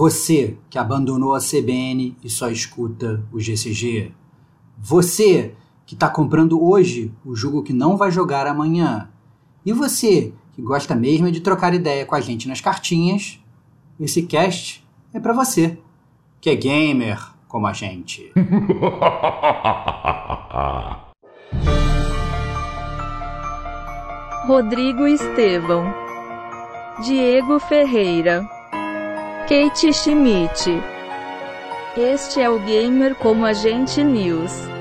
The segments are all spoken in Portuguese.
Você que abandonou a CBN e só escuta o GCG. Você que está comprando hoje o jogo que não vai jogar amanhã. E você que gosta mesmo de trocar ideia com a gente nas cartinhas, esse cast é para você, que é gamer como a gente. Rodrigo Estevão, Diego Ferreira, Kate Schmidt. Este é o Gamer como a gente News.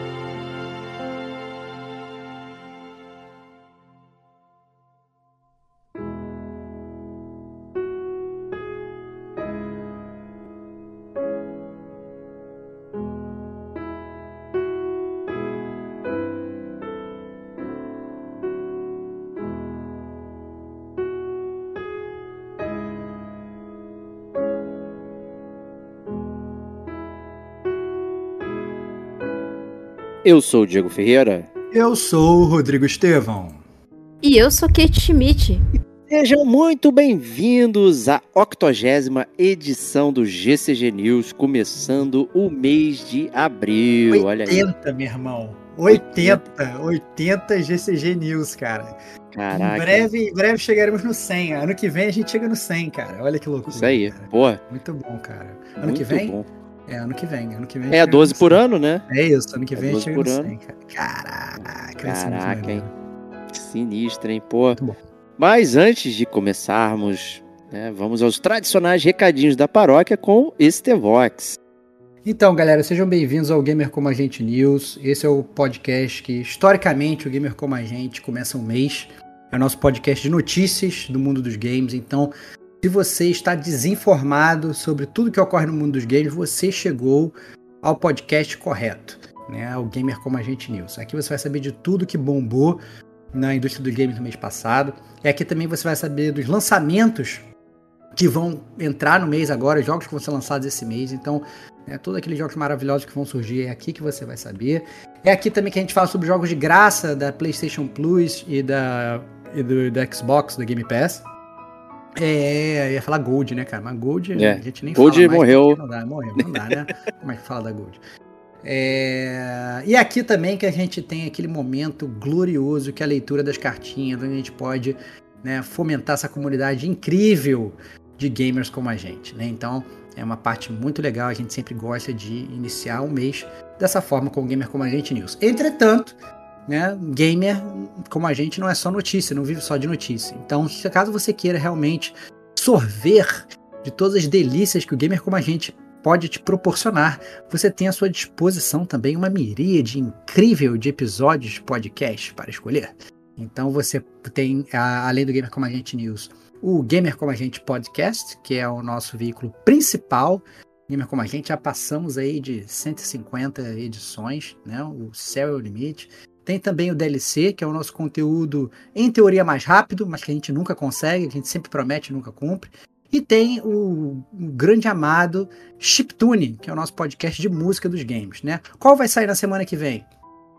Eu sou o Diego Ferreira. Eu sou o Rodrigo Estevão. E eu sou Kate Schmidt. Sejam muito bem-vindos à 80 edição do GCG News, começando o mês de abril. 80, Olha aí. meu irmão. 80, 80 GCG News, cara. Caraca. Em breve, em breve chegaremos no 100. Ano que vem a gente chega no 100, cara. Olha que loucura. Isso aí, cara. pô. Muito bom, cara. Ano muito que vem? bom. É, ano que vem. Ano que vem. É, chega 12 no por 100. ano, né? É isso, ano que É vem 12 chega por no ano. 100, cara. Caraca, Caraca, hein? Sinistro, hein, pô. Mas antes de começarmos, né, vamos aos tradicionais recadinhos da paróquia com Estevox. Então, galera, sejam bem-vindos ao Gamer Como a Gente News. Esse é o podcast que, historicamente, o Gamer Como a Gente começa um mês. É o nosso podcast de notícias do mundo dos games. Então, se você está desinformado sobre tudo que ocorre no mundo dos games, você chegou ao podcast correto, né? O Gamer Como a Gente News. Aqui você vai saber de tudo que bombou na indústria dos games no mês passado. E aqui também você vai saber dos lançamentos que vão entrar no mês agora, jogos que vão ser lançados esse mês. Então, né, todos aqueles jogos maravilhosos que vão surgir é aqui que você vai saber. É aqui também que a gente fala sobre jogos de graça da PlayStation Plus e da e do, da Xbox, do Game Pass. É, ia falar Gold, né, cara? Mas Gold É, a gente nem Gold fala morreu. Não dá, morreu, não dá, né? Como é que fala da Gold? É, e aqui também que a gente tem aquele momento glorioso que é a leitura das cartinhas, onde a gente pode né, fomentar essa comunidade incrível de gamers como a gente, né? Então é uma parte muito legal, a gente sempre gosta de iniciar um mês dessa forma com o Gamer como a gente News. Entretanto, né, gamer como a gente não é só notícia, não vive só de notícia. Então, caso você queira realmente sorver de todas as delícias que o gamer como a gente pode te proporcionar, você tem à sua disposição também uma miríade incrível de episódios de podcast para escolher. Então você tem, além do Gamer Como a Gente News, o Gamer Como a Gente Podcast, que é o nosso veículo principal. Gamer Como a Gente, já passamos aí de 150 edições, né? O céu é o limite. Tem também o DLC, que é o nosso conteúdo, em teoria, mais rápido, mas que a gente nunca consegue, que a gente sempre promete e nunca cumpre. E tem o, o grande amado Chiptune, que é o nosso podcast de música dos games, né? Qual vai sair na semana que vem?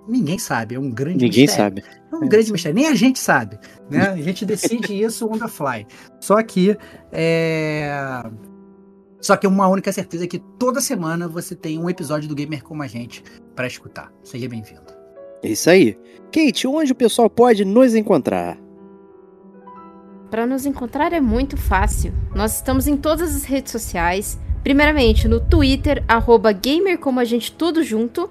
Ninguém sabe, é um grande Ninguém mistério. sabe. É um grande mistério. Nem a gente sabe. Né? A gente decide isso on the fly. Só que. É... Só que uma única certeza é que toda semana você tem um episódio do Gamer como a gente para escutar. Seja bem-vindo. É isso aí. Kate, onde o pessoal pode nos encontrar? Para nos encontrar é muito fácil. Nós estamos em todas as redes sociais. Primeiramente no Twitter, arroba gamer como a gente tudo junto.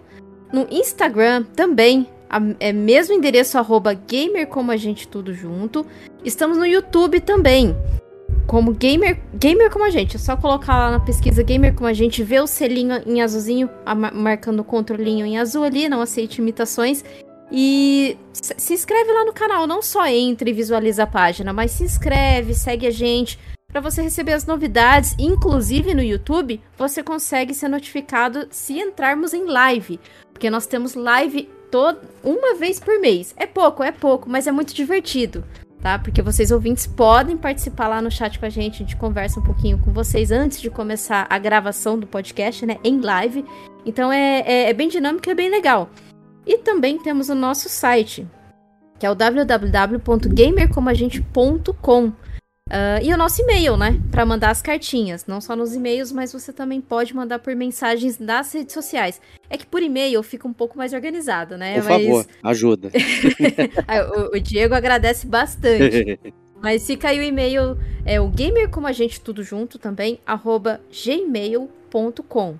No Instagram também, a- é mesmo endereço arroba gamer como a gente tudo junto. Estamos no YouTube também. Como gamer, gamer como a gente, é só colocar lá na pesquisa gamer como a gente, ver o selinho em azulzinho, marcando o controlinho em azul ali, não aceite imitações. E se inscreve lá no canal, não só entre e visualiza a página, mas se inscreve, segue a gente para você receber as novidades. Inclusive no YouTube, você consegue ser notificado se entrarmos em live, porque nós temos live toda uma vez por mês. É pouco, é pouco, mas é muito divertido. Tá? Porque vocês ouvintes podem participar lá no chat com a gente, a gente conversa um pouquinho com vocês antes de começar a gravação do podcast, né? Em live. Então é, é, é bem dinâmico e é bem legal. E também temos o nosso site, que é o www.gamercomagente.com. Uh, e o nosso e-mail, né? Para mandar as cartinhas. Não só nos e-mails, mas você também pode mandar por mensagens nas redes sociais. É que por e-mail fica um pouco mais organizado, né? Por mas... favor, ajuda. o, o Diego agradece bastante. Mas fica aí o e-mail, é o gamer como a gente tudo junto também, arroba gmail.com.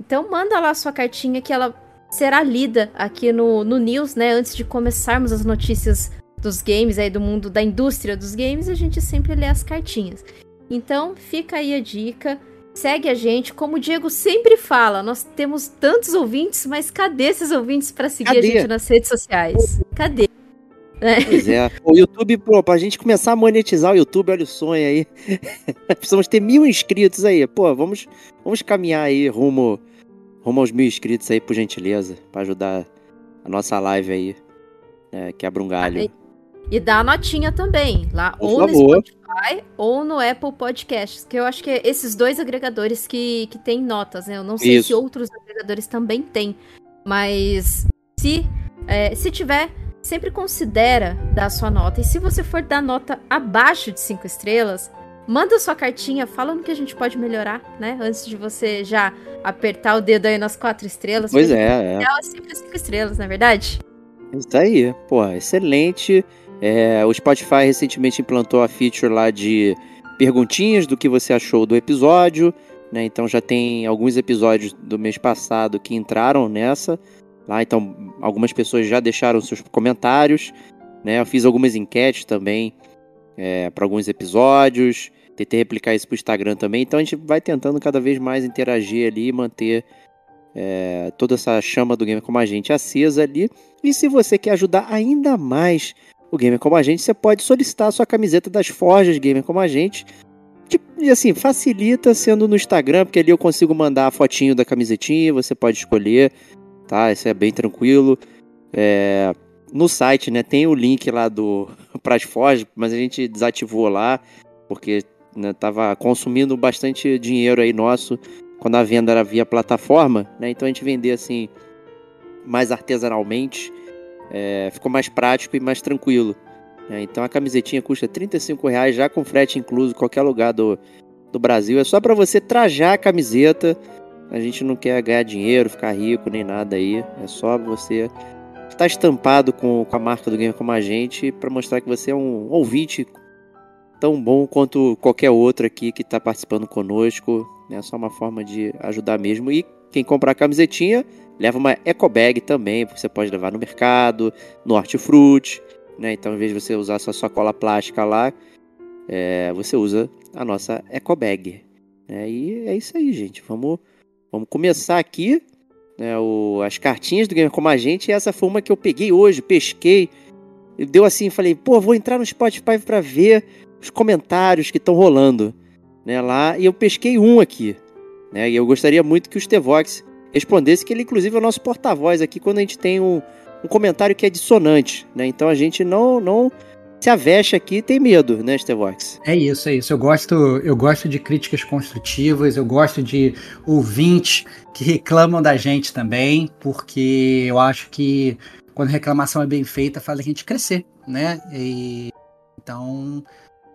Então manda lá sua cartinha que ela será lida aqui no, no News, né? Antes de começarmos as notícias dos games, aí do mundo da indústria dos games, a gente sempre lê as cartinhas. Então, fica aí a dica. Segue a gente, como o Diego sempre fala, nós temos tantos ouvintes, mas cadê esses ouvintes para seguir cadê? a gente nas redes sociais? Cadê? É. Pois é. O YouTube, pô, pra gente começar a monetizar o YouTube, olha o sonho aí. Precisamos ter mil inscritos aí. Pô, vamos, vamos caminhar aí rumo, rumo aos mil inscritos aí, por gentileza, para ajudar a nossa live aí. É, quebra um galho. E dá a notinha também, lá Por ou favor. no Spotify ou no Apple Podcasts, que eu acho que é esses dois agregadores que, que tem notas, né? Eu não sei Isso. se outros agregadores também têm, mas se, é, se tiver, sempre considera dar sua nota. E se você for dar nota abaixo de cinco estrelas, manda sua cartinha falando que a gente pode melhorar, né? Antes de você já apertar o dedo aí nas quatro estrelas. Pois é, é. é sempre cinco estrelas, não é verdade? Isso aí, pô, excelente. É, o Spotify recentemente implantou a feature lá de perguntinhas do que você achou do episódio, né? Então já tem alguns episódios do mês passado que entraram nessa. Lá, então algumas pessoas já deixaram seus comentários, né? Eu fiz algumas enquetes também é, para alguns episódios, tentei replicar isso para o Instagram também. Então a gente vai tentando cada vez mais interagir ali e manter é, toda essa chama do game como a gente acesa ali. E se você quer ajudar ainda mais o Gamer Como a Gente, você pode solicitar a sua camiseta das Forjas Gamer Como a Gente. E assim, facilita sendo no Instagram, porque ali eu consigo mandar a fotinho da camisetinha, você pode escolher, tá? Isso é bem tranquilo. É, no site, né, tem o link lá do Pras Forjas, mas a gente desativou lá, porque né, tava consumindo bastante dinheiro aí nosso quando a venda era via plataforma, né? Então a gente vender assim mais artesanalmente é, ficou mais prático e mais tranquilo. É, então a camisetinha custa 35 reais já com frete incluso qualquer lugar do, do Brasil. É só para você trajar a camiseta. A gente não quer ganhar dinheiro, ficar rico nem nada aí. É só você estar estampado com, com a marca do Game como a gente para mostrar que você é um ouvinte tão bom quanto qualquer outro aqui que está participando conosco. É só uma forma de ajudar mesmo. E quem comprar a camisetinha Leva uma eco bag também, porque você pode levar no mercado, no hortifruti, né? Então, em vez de você usar sua sacola plástica lá, é, você usa a nossa eco bag. Né? E é isso aí, gente. Vamos, vamos começar aqui né, o, as cartinhas do Gamer Como a Gente. E essa foi uma que eu peguei hoje, pesquei. Deu assim, falei, pô, vou entrar no Spotify para ver os comentários que estão rolando né, lá. E eu pesquei um aqui. Né, e eu gostaria muito que os Tevox respondesse, que ele, inclusive, é o nosso porta-voz aqui quando a gente tem um, um comentário que é dissonante, né? Então a gente não, não se aveste aqui e tem medo, né, Stevox? É isso, é isso. Eu gosto, eu gosto de críticas construtivas, eu gosto de ouvintes que reclamam da gente também, porque eu acho que quando reclamação é bem feita, faz a gente crescer, né? E, então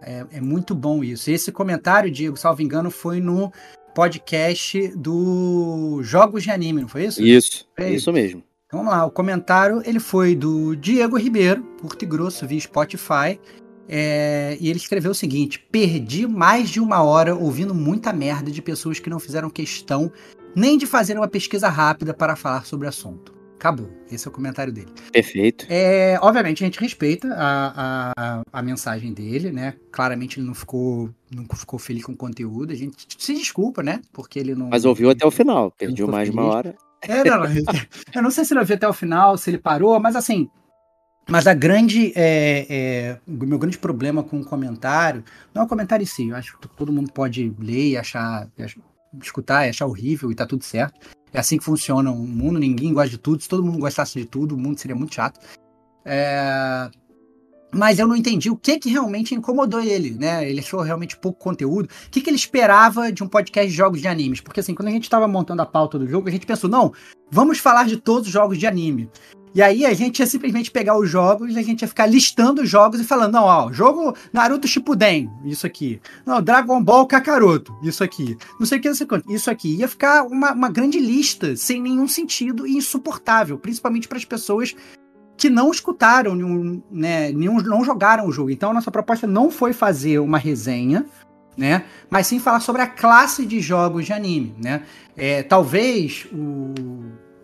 é, é muito bom isso. Esse comentário, Diego, salvo engano, foi no podcast do Jogos de Anime, não foi isso? Isso, é isso mesmo. Então, vamos lá, o comentário ele foi do Diego Ribeiro, Curto e Grosso, via Spotify. É, e ele escreveu o seguinte: Perdi mais de uma hora ouvindo muita merda de pessoas que não fizeram questão nem de fazer uma pesquisa rápida para falar sobre o assunto. Acabou. Esse é o comentário dele. Perfeito. É, obviamente a gente respeita a, a, a, mensagem dele, né? Claramente ele não ficou, não ficou feliz com o conteúdo. A gente se desculpa, né? Porque ele não. Mas ouviu até o final. Perdeu mais de uma hora. É, não, eu não sei se ele ouviu até o final, se ele parou, mas assim. Mas a grande. É, é, o meu grande problema com o comentário. Não é o comentário em si. Eu acho que todo mundo pode ler e achar. Escutar e achar horrível e tá tudo certo. É assim que funciona o mundo, ninguém gosta de tudo. Se todo mundo gostasse de tudo, o mundo seria muito chato. É... Mas eu não entendi o que que realmente incomodou ele, né? Ele achou realmente pouco conteúdo. O que, que ele esperava de um podcast de jogos de animes? Porque assim, quando a gente estava montando a pauta do jogo, a gente pensou, não, vamos falar de todos os jogos de anime. E aí a gente ia simplesmente pegar os jogos, a gente ia ficar listando os jogos e falando, não, ó, jogo Naruto Shippuden, isso aqui. Não, Dragon Ball Kakaroto, isso aqui. Não sei o que, não sei quanto, isso aqui. Ia ficar uma, uma grande lista, sem nenhum sentido e insuportável, principalmente para as pessoas que não escutaram nenhum, né, nenhum, não jogaram o jogo. Então a nossa proposta não foi fazer uma resenha, né, mas sim falar sobre a classe de jogos de anime, né. É, talvez o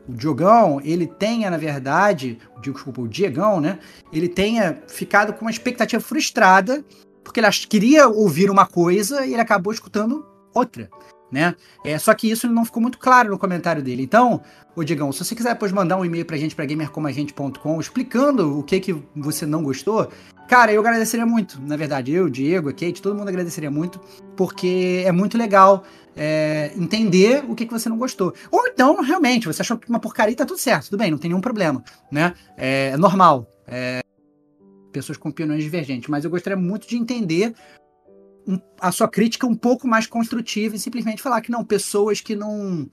o Diogão, ele tenha, na verdade, desculpa, o Diegão, né? Ele tenha ficado com uma expectativa frustrada, porque ele queria ouvir uma coisa e ele acabou escutando outra, né? É, só que isso não ficou muito claro no comentário dele. Então, ô Diegão, se você quiser depois mandar um e-mail pra gente, pra gamercomagente.com, explicando o que que você não gostou, cara, eu agradeceria muito, na verdade. Eu, Diego, a Kate, todo mundo agradeceria muito, porque é muito legal é, entender o que, que você não gostou. Ou então, realmente, você achou uma porcaria e tá tudo certo, tudo bem, não tem nenhum problema, né? É, é normal. É, pessoas com opiniões divergentes, mas eu gostaria muito de entender um, a sua crítica um pouco mais construtiva e simplesmente falar que não, pessoas que não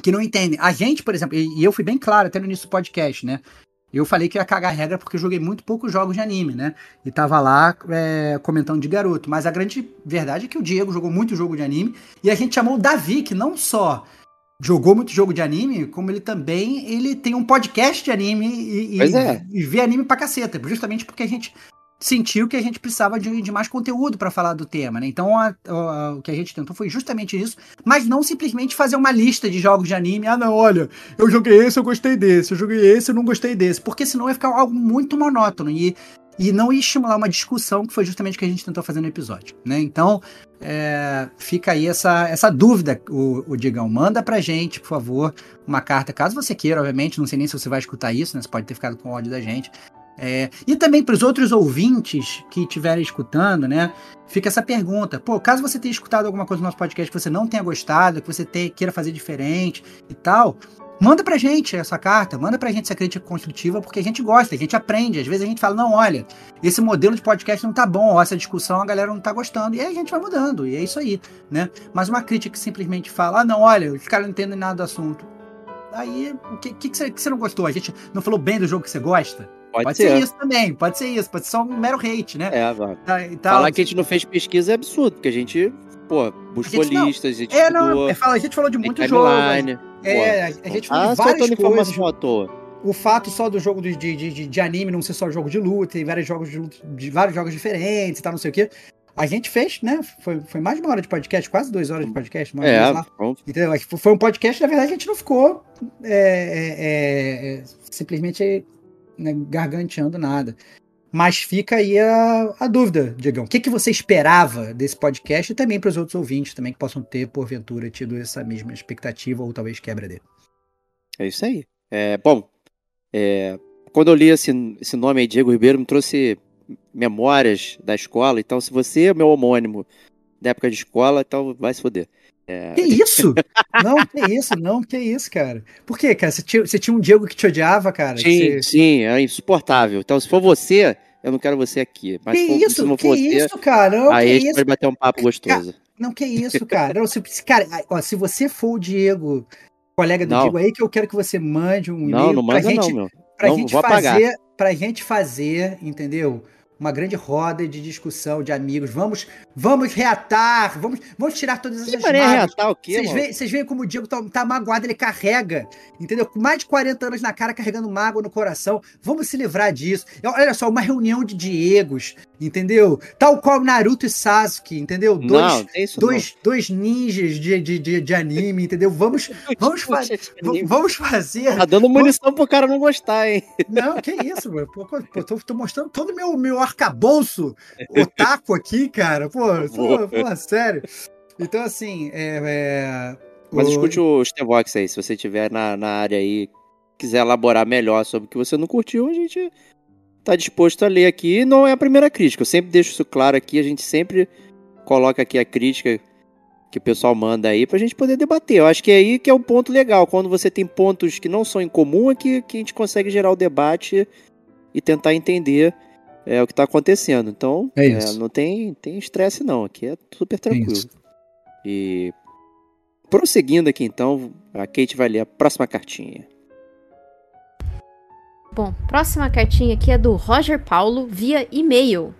que não entendem. A gente, por exemplo, e, e eu fui bem claro até no início do podcast, né? Eu falei que ia cagar regra porque eu joguei muito poucos jogos de anime, né? E tava lá é, comentando de garoto. Mas a grande verdade é que o Diego jogou muito jogo de anime. E a gente chamou o Davi, que não só jogou muito jogo de anime, como ele também ele tem um podcast de anime e, e, é. e vê anime pra caceta. Justamente porque a gente sentiu que a gente precisava de, de mais conteúdo para falar do tema, né? Então a, a, o que a gente tentou foi justamente isso, mas não simplesmente fazer uma lista de jogos de anime. Ah, não, olha, eu joguei esse, eu gostei desse, eu joguei esse, eu não gostei desse, porque senão ia ficar algo muito monótono e, e não ia estimular uma discussão, que foi justamente o que a gente tentou fazer no episódio, né? Então é, fica aí essa, essa dúvida, o, o Digão. Manda pra gente, por favor, uma carta, caso você queira, obviamente. Não sei nem se você vai escutar isso, né? Você pode ter ficado com ódio da gente. É, e também para os outros ouvintes que estiverem escutando, né? Fica essa pergunta. Pô, caso você tenha escutado alguma coisa no nosso podcast que você não tenha gostado, que você tenha, queira fazer diferente e tal, manda pra gente essa carta, manda pra gente essa crítica construtiva, porque a gente gosta, a gente aprende. Às vezes a gente fala, não, olha, esse modelo de podcast não tá bom, ó, essa discussão a galera não tá gostando. E aí a gente vai mudando, e é isso aí, né? Mas uma crítica que simplesmente fala, ah, não, olha, os caras não entendem nada do assunto. Aí, o que, que, que, você, que você não gostou? A gente não falou bem do jogo que você gosta? Pode, pode ser. ser. isso também, pode ser isso, pode ser só um mero hate, né? É, vai. Tá, então, Falar que a gente não fez pesquisa é absurdo, porque a gente, pô, buscou listas, a gente É, não, é, fala, a gente falou de muito jogo. É, a, a gente falou ah, de várias coisas. informação à toa. O fato só do jogo de, de, de, de, anime não ser só jogo de luta, tem vários jogos de luta, de vários jogos diferentes e tal, não sei o quê. A gente fez, né? Foi, foi mais de uma hora de podcast, quase duas horas de podcast. Uma é, Entendeu? Foi um podcast, na verdade, a gente não ficou é, é, é, simplesmente né, garganteando nada. Mas fica aí a, a dúvida, Diegão. O que, que você esperava desse podcast e também para os outros ouvintes também que possam ter, porventura, tido essa mesma expectativa ou talvez quebra dele? É isso aí. É, bom, é, quando eu li esse, esse nome aí, Diego Ribeiro, me trouxe memórias da escola. Então, se você é meu homônimo da época de escola, então vai se foder. É... Que isso? não, que isso, não, que isso, cara. Por quê, cara? Você tinha, você tinha um Diego que te odiava, cara? Sim, você... sim, é insuportável. Então, se for você, eu não quero você aqui. Mas que for, isso, se não que você, isso, cara? Não, aí a gente pode bater um papo gostoso. não, que isso, cara. Não, se, cara, ó, se você for o Diego, colega do não. Diego aí, que eu quero que você mande um e-mail não, não manda pra gente, não, meu. pra não, gente fazer, pra gente fazer, entendeu? Uma grande roda de discussão de amigos. Vamos, vamos reatar, vamos, vamos tirar todas essas mágoas. reatar o quê, Vocês veem, como o Diego tá, tá magoado, ele carrega, entendeu? Com mais de 40 anos na cara, carregando mágoa no coração. Vamos se livrar disso. Olha só, uma reunião de Diegos, entendeu? Tal qual Naruto e Sasuke, entendeu? Dois, não, dois, dois ninjas de, de, de, de, anime, entendeu? Vamos, vamos, fa vamos fazer. Tá dando munição vamos... pro cara não gostar, hein? Não, que isso, mano. Pô, tô, tô mostrando todo o meu, meu arcabouço otaku aqui, cara. Pô, pô, pô sério. Então, assim, é. é... Mas escute o Stevox aí, se você tiver na, na área aí, quiser elaborar melhor sobre o que você não curtiu, a gente tá disposto a ler aqui. Não é a primeira crítica, eu sempre deixo isso claro aqui, a gente sempre coloca aqui a crítica que o pessoal manda aí pra gente poder debater. Eu acho que é aí que é o um ponto legal, quando você tem pontos que não são em comum, é que, que a gente consegue gerar o debate e tentar entender é, o que está acontecendo. Então, é é, não tem tem estresse não, aqui é super tranquilo. É e prosseguindo aqui então, a Kate vai ler a próxima cartinha. Bom, próxima cartinha aqui é do Roger Paulo via e-mail.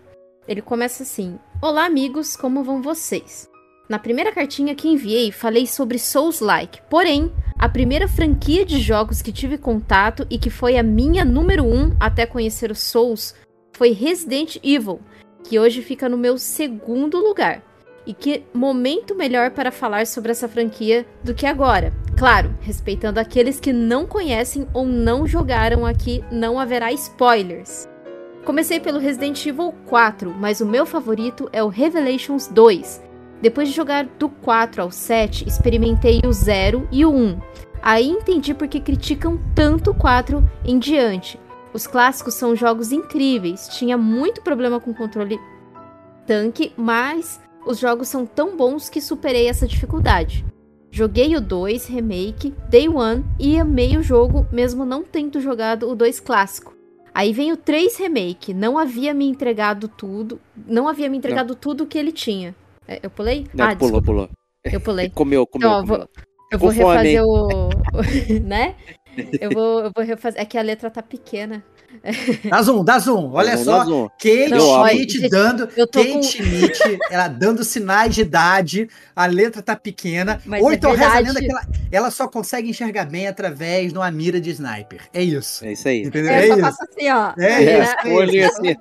Ele começa assim: Olá, amigos, como vão vocês? Na primeira cartinha que enviei, falei sobre Souls-like. Porém, a primeira franquia de jogos que tive contato e que foi a minha número 1 um até conhecer o Souls foi Resident Evil, que hoje fica no meu segundo lugar. E que momento melhor para falar sobre essa franquia do que agora? Claro, respeitando aqueles que não conhecem ou não jogaram aqui, não haverá spoilers. Comecei pelo Resident Evil 4, mas o meu favorito é o Revelations 2. Depois de jogar do 4 ao 7, experimentei o 0 e o 1. Aí entendi porque criticam tanto o 4 em diante. Os clássicos são jogos incríveis, tinha muito problema com controle tanque, mas os jogos são tão bons que superei essa dificuldade. Joguei o 2 Remake, Day One e amei o jogo, mesmo não tendo jogado o 2 clássico. Aí vem o 3 Remake, não havia me entregado tudo, não havia me entregado não. tudo que ele tinha. É, eu pulei? Não, ah, pulou, pulou. Eu pulei. comeu, comeu. Então, comeu. Vou, eu vou refazer o. né? Eu vou, eu vou refazer. É que a letra tá pequena. Dá zoom, dá zoom. Olha só. Zoom. Kate Schmidt dando. Kate com... Schmidt, ela dando sinais de idade. A letra tá pequena. Mas Ou é então reza lenda que ela, ela, só consegue enxergar bem através de uma mira de sniper. É isso. É isso aí. Entendeu? É, é isso. assim, ó. É, é isso. É assim.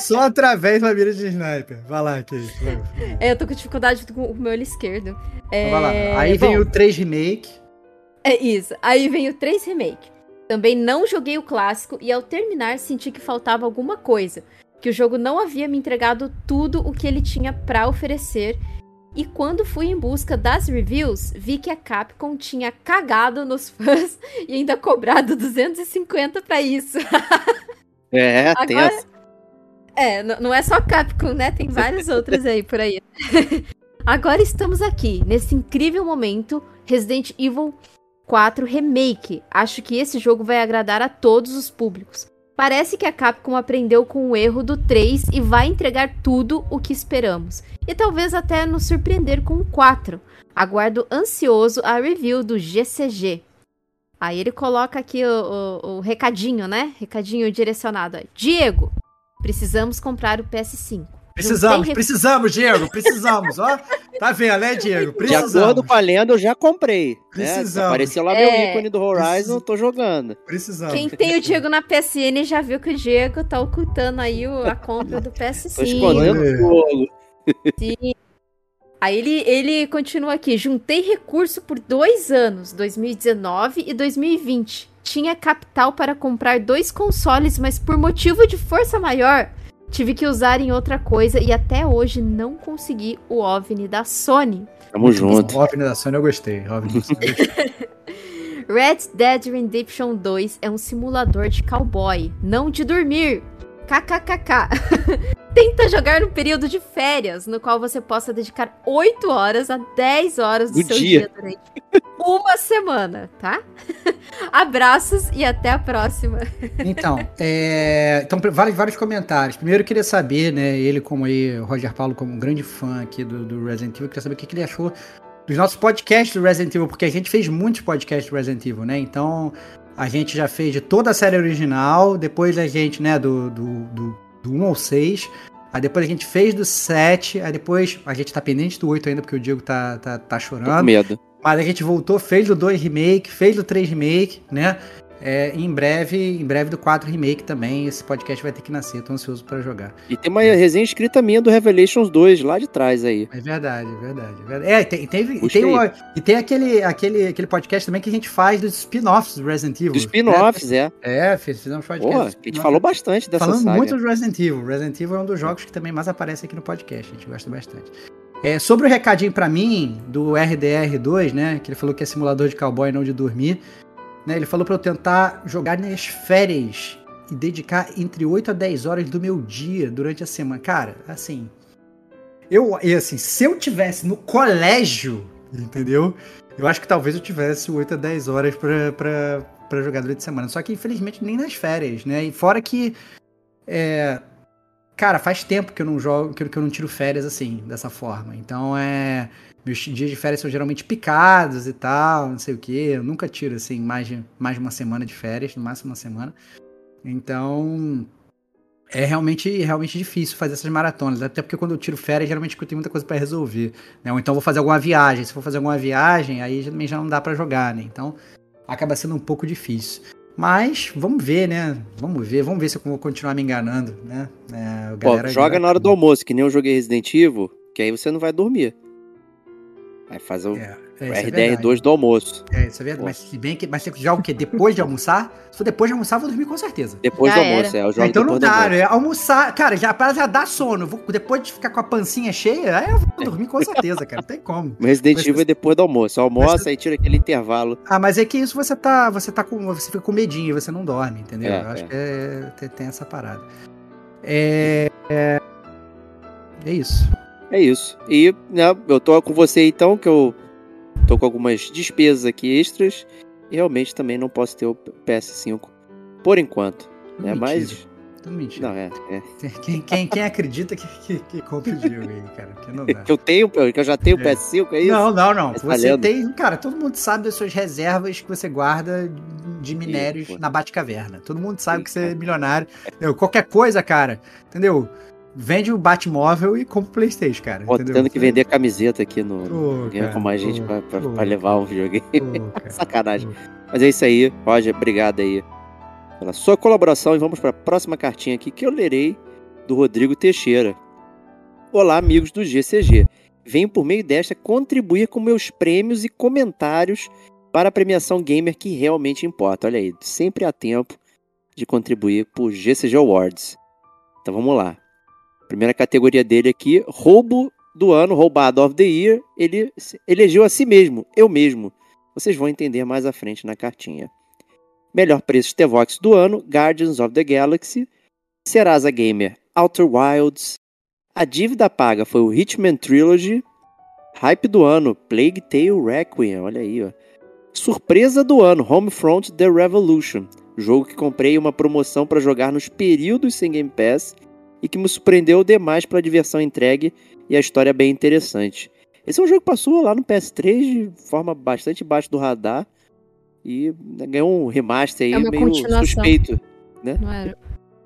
Só através de uma mira de sniper. Vai lá, Kate. É, eu tô com dificuldade com o meu olho esquerdo. É... Vai lá. Aí Bom, vem o 3 Remake. É isso. Aí vem o 3 Remake. Também não joguei o clássico e ao terminar senti que faltava alguma coisa, que o jogo não havia me entregado tudo o que ele tinha para oferecer. E quando fui em busca das reviews, vi que a Capcom tinha cagado nos fãs e ainda cobrado 250 para isso. É, Agora, tem essa. É, não é só a Capcom, né? Tem várias outras aí por aí. Agora estamos aqui, nesse incrível momento, Resident Evil 4 Remake. Acho que esse jogo vai agradar a todos os públicos. Parece que a Capcom aprendeu com o erro do 3 e vai entregar tudo o que esperamos. E talvez até nos surpreender com o 4. Aguardo ansioso a review do GCG. Aí ele coloca aqui o, o, o recadinho, né? Recadinho direcionado. Diego, precisamos comprar o PS5. Precisamos, precisamos, Diego, precisamos, ó. Tá vendo, né, Diego? Precisamos. De acordo com a lenda, eu já comprei. Né? Precisamos. Né? Apareceu lá meu é, ícone do Horizon, eu tô jogando. Precisamos. Quem tem o Diego na PSN já viu que o Diego tá ocultando aí a compra do PS5. Tô escondendo o jogo. Sim. Aí ele, ele continua aqui. Juntei recurso por dois anos, 2019 e 2020. Tinha capital para comprar dois consoles, mas por motivo de força maior, Tive que usar em outra coisa e até hoje não consegui o OVNI da Sony. Tamo junto. O OVNI da Sony eu gostei. OVNI Sony eu gostei. Red Dead Redemption 2 é um simulador de cowboy, não de dormir. KKKK. Tenta jogar no período de férias, no qual você possa dedicar 8 horas a 10 horas do, seu dia. dia durante uma semana, tá? Abraços e até a próxima. Então, é... então vários, vários comentários. Primeiro eu queria saber, né, ele como aí, o Roger Paulo como um grande fã aqui do, do Resident Evil, eu queria saber o que, que ele achou dos nossos podcasts do Resident Evil, porque a gente fez muitos podcasts do Resident Evil, né? Então, a gente já fez de toda a série original, depois a gente, né, do, do, do, do 1 ao 6. Aí depois a gente fez do 7, aí depois a gente tá pendente do 8 ainda, porque o Diego tá, tá, tá chorando. Tô com medo. Mas a gente voltou, fez do 2 remake, fez do 3 remake, né? É, em breve, em breve do 4 Remake também, esse podcast vai ter que nascer, tô ansioso para jogar. E tem uma resenha escrita minha do Revelations 2 lá de trás aí. É verdade, é verdade. É, verdade. é tem, e tem, uma, e tem aquele, aquele, aquele podcast também que a gente faz dos spin-offs do Resident Evil. Dos spin-offs, é. É, fizemos podcast. Porra, a gente falou bastante dessa Falando saga. muito do Resident Evil. Resident Evil é um dos jogos que também mais aparece aqui no podcast, a gente gosta bastante. É, sobre o recadinho para mim do RDR2, né, que ele falou que é simulador de cowboy não de dormir. Né? Ele falou para eu tentar jogar nas férias e dedicar entre 8 a 10 horas do meu dia durante a semana. Cara, assim. Eu, assim, se eu tivesse no colégio, entendeu? Eu acho que talvez eu tivesse 8 a 10 horas para jogar durante a semana. Só que infelizmente nem nas férias, né? E fora que. É, cara, faz tempo que eu não jogo, que eu não tiro férias assim, dessa forma. Então é. Meus dias de férias são geralmente picados e tal, não sei o que. Eu nunca tiro, assim, mais de, mais de uma semana de férias, no máximo uma semana. Então, é realmente, realmente difícil fazer essas maratonas. Até porque quando eu tiro férias, geralmente eu tenho muita coisa para resolver. Né? Ou então vou fazer alguma viagem. Se for fazer alguma viagem, aí também já não dá para jogar, né? Então acaba sendo um pouco difícil. Mas vamos ver, né? Vamos ver, vamos ver se eu vou continuar me enganando, né? É, Pô, joga na hora do almoço, que nem eu joguei Resident Evil, que aí você não vai dormir. Aí faz o, é, é, RDR2 é do almoço. É, isso é verdade. Mas se bem que. Mas você joga o quê? Depois de almoçar? Se for depois de almoçar, eu vou dormir com certeza. Depois já do almoço, era. é. Eu jogo então não dá, né? Almoçar. Cara, já, já dá sono. Vou, depois de ficar com a pancinha cheia, aí eu vou dormir com certeza, cara. Não tem como. Mas Resident Evil é depois do almoço. Almoça e tira aquele intervalo. Ah, mas é que isso você tá. Você tá com. Você fica com medinho, você não dorme, entendeu? É, eu acho é. que é, tem, tem essa parada. É. É, é isso. É isso. E né, eu tô com você então, que eu tô com algumas despesas aqui extras. E realmente também não posso ter o PS5 por enquanto. Né? Mas. Tudo mentira. Não, é. é. Quem, quem, quem, acredita que, que, que compra o jogo aí, cara? Que, não dá. eu tenho, que eu já tenho é. PS5, é isso? Não, não, não. Tá você tem. Cara, todo mundo sabe das suas reservas que você guarda de minérios na Batcaverna. Todo mundo sabe que você é milionário. Entendeu? Qualquer coisa, cara, entendeu? Vende o Batmóvel e compra o Playstation, cara. Pô, tendo que vender camiseta aqui no oh, com mais gente pra, pra, pra, levar o videogame. Oh, Sacanagem. Mas é isso aí, Roger, obrigado aí pela sua colaboração e vamos para a próxima cartinha aqui que eu lerei do Rodrigo Teixeira. Olá, amigos do GCG. Venho por meio desta contribuir com meus prêmios e comentários para a premiação gamer que realmente importa. Olha aí, sempre há tempo de contribuir por GCG Awards. Então vamos lá. Primeira categoria dele aqui, roubo do ano, roubado of the year, ele elegeu a si mesmo, eu mesmo. Vocês vão entender mais à frente na cartinha. Melhor preço de Vox do ano, Guardians of the Galaxy. Serasa Gamer, Outer Wilds. A dívida paga foi o Hitman Trilogy. Hype do ano, Plague Tale Requiem, olha aí, ó. Surpresa do ano, Homefront The Revolution. Jogo que comprei uma promoção para jogar nos períodos sem Game Pass e que me surpreendeu demais pela diversão entregue e a história bem interessante. Esse é um jogo que passou lá no PS3 de forma bastante baixa do radar e né, ganhou um remaster aí é meio suspeito, né? Não era.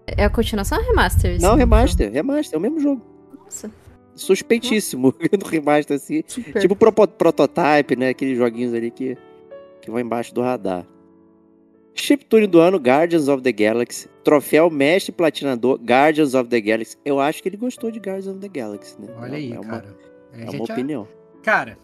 É a continuação ou remaster? Não, remaster, remaster, é o mesmo jogo. Nossa. Suspeitíssimo no remaster, assim. Super. Tipo pro prototype, né? Aqueles joguinhos ali que, que vão embaixo do radar. Chiptune do ano, Guardians of the Galaxy. Troféu Mestre Platinador, Guardians of the Galaxy. Eu acho que ele gostou de Guardians of the Galaxy, né? Olha aí, é uma, cara. É uma opinião. Cara,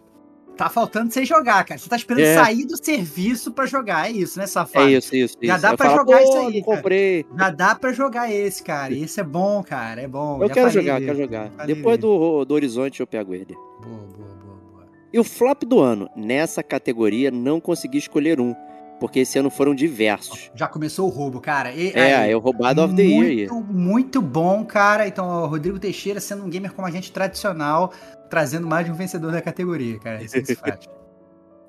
tá faltando você jogar, cara. Você tá esperando é. sair do serviço para jogar. É isso, né, safado? É isso, isso. Já isso. dá para jogar isso aí. Comprei. Cara. Já dá para jogar esse, cara. Esse é bom, cara. É bom. Eu Já quero jogar, dele. quero jogar. Depois do, do Horizonte eu pego ele. Boa, boa, boa, boa. E o flop do ano. Nessa categoria, não consegui escolher um porque esse ano foram diversos. Já começou o roubo, cara. E, é, aí, é o roubado of the year. Muito, muito bom, cara. Então, o Rodrigo Teixeira sendo um gamer como a gente tradicional, trazendo mais de um vencedor da categoria, cara. Isso é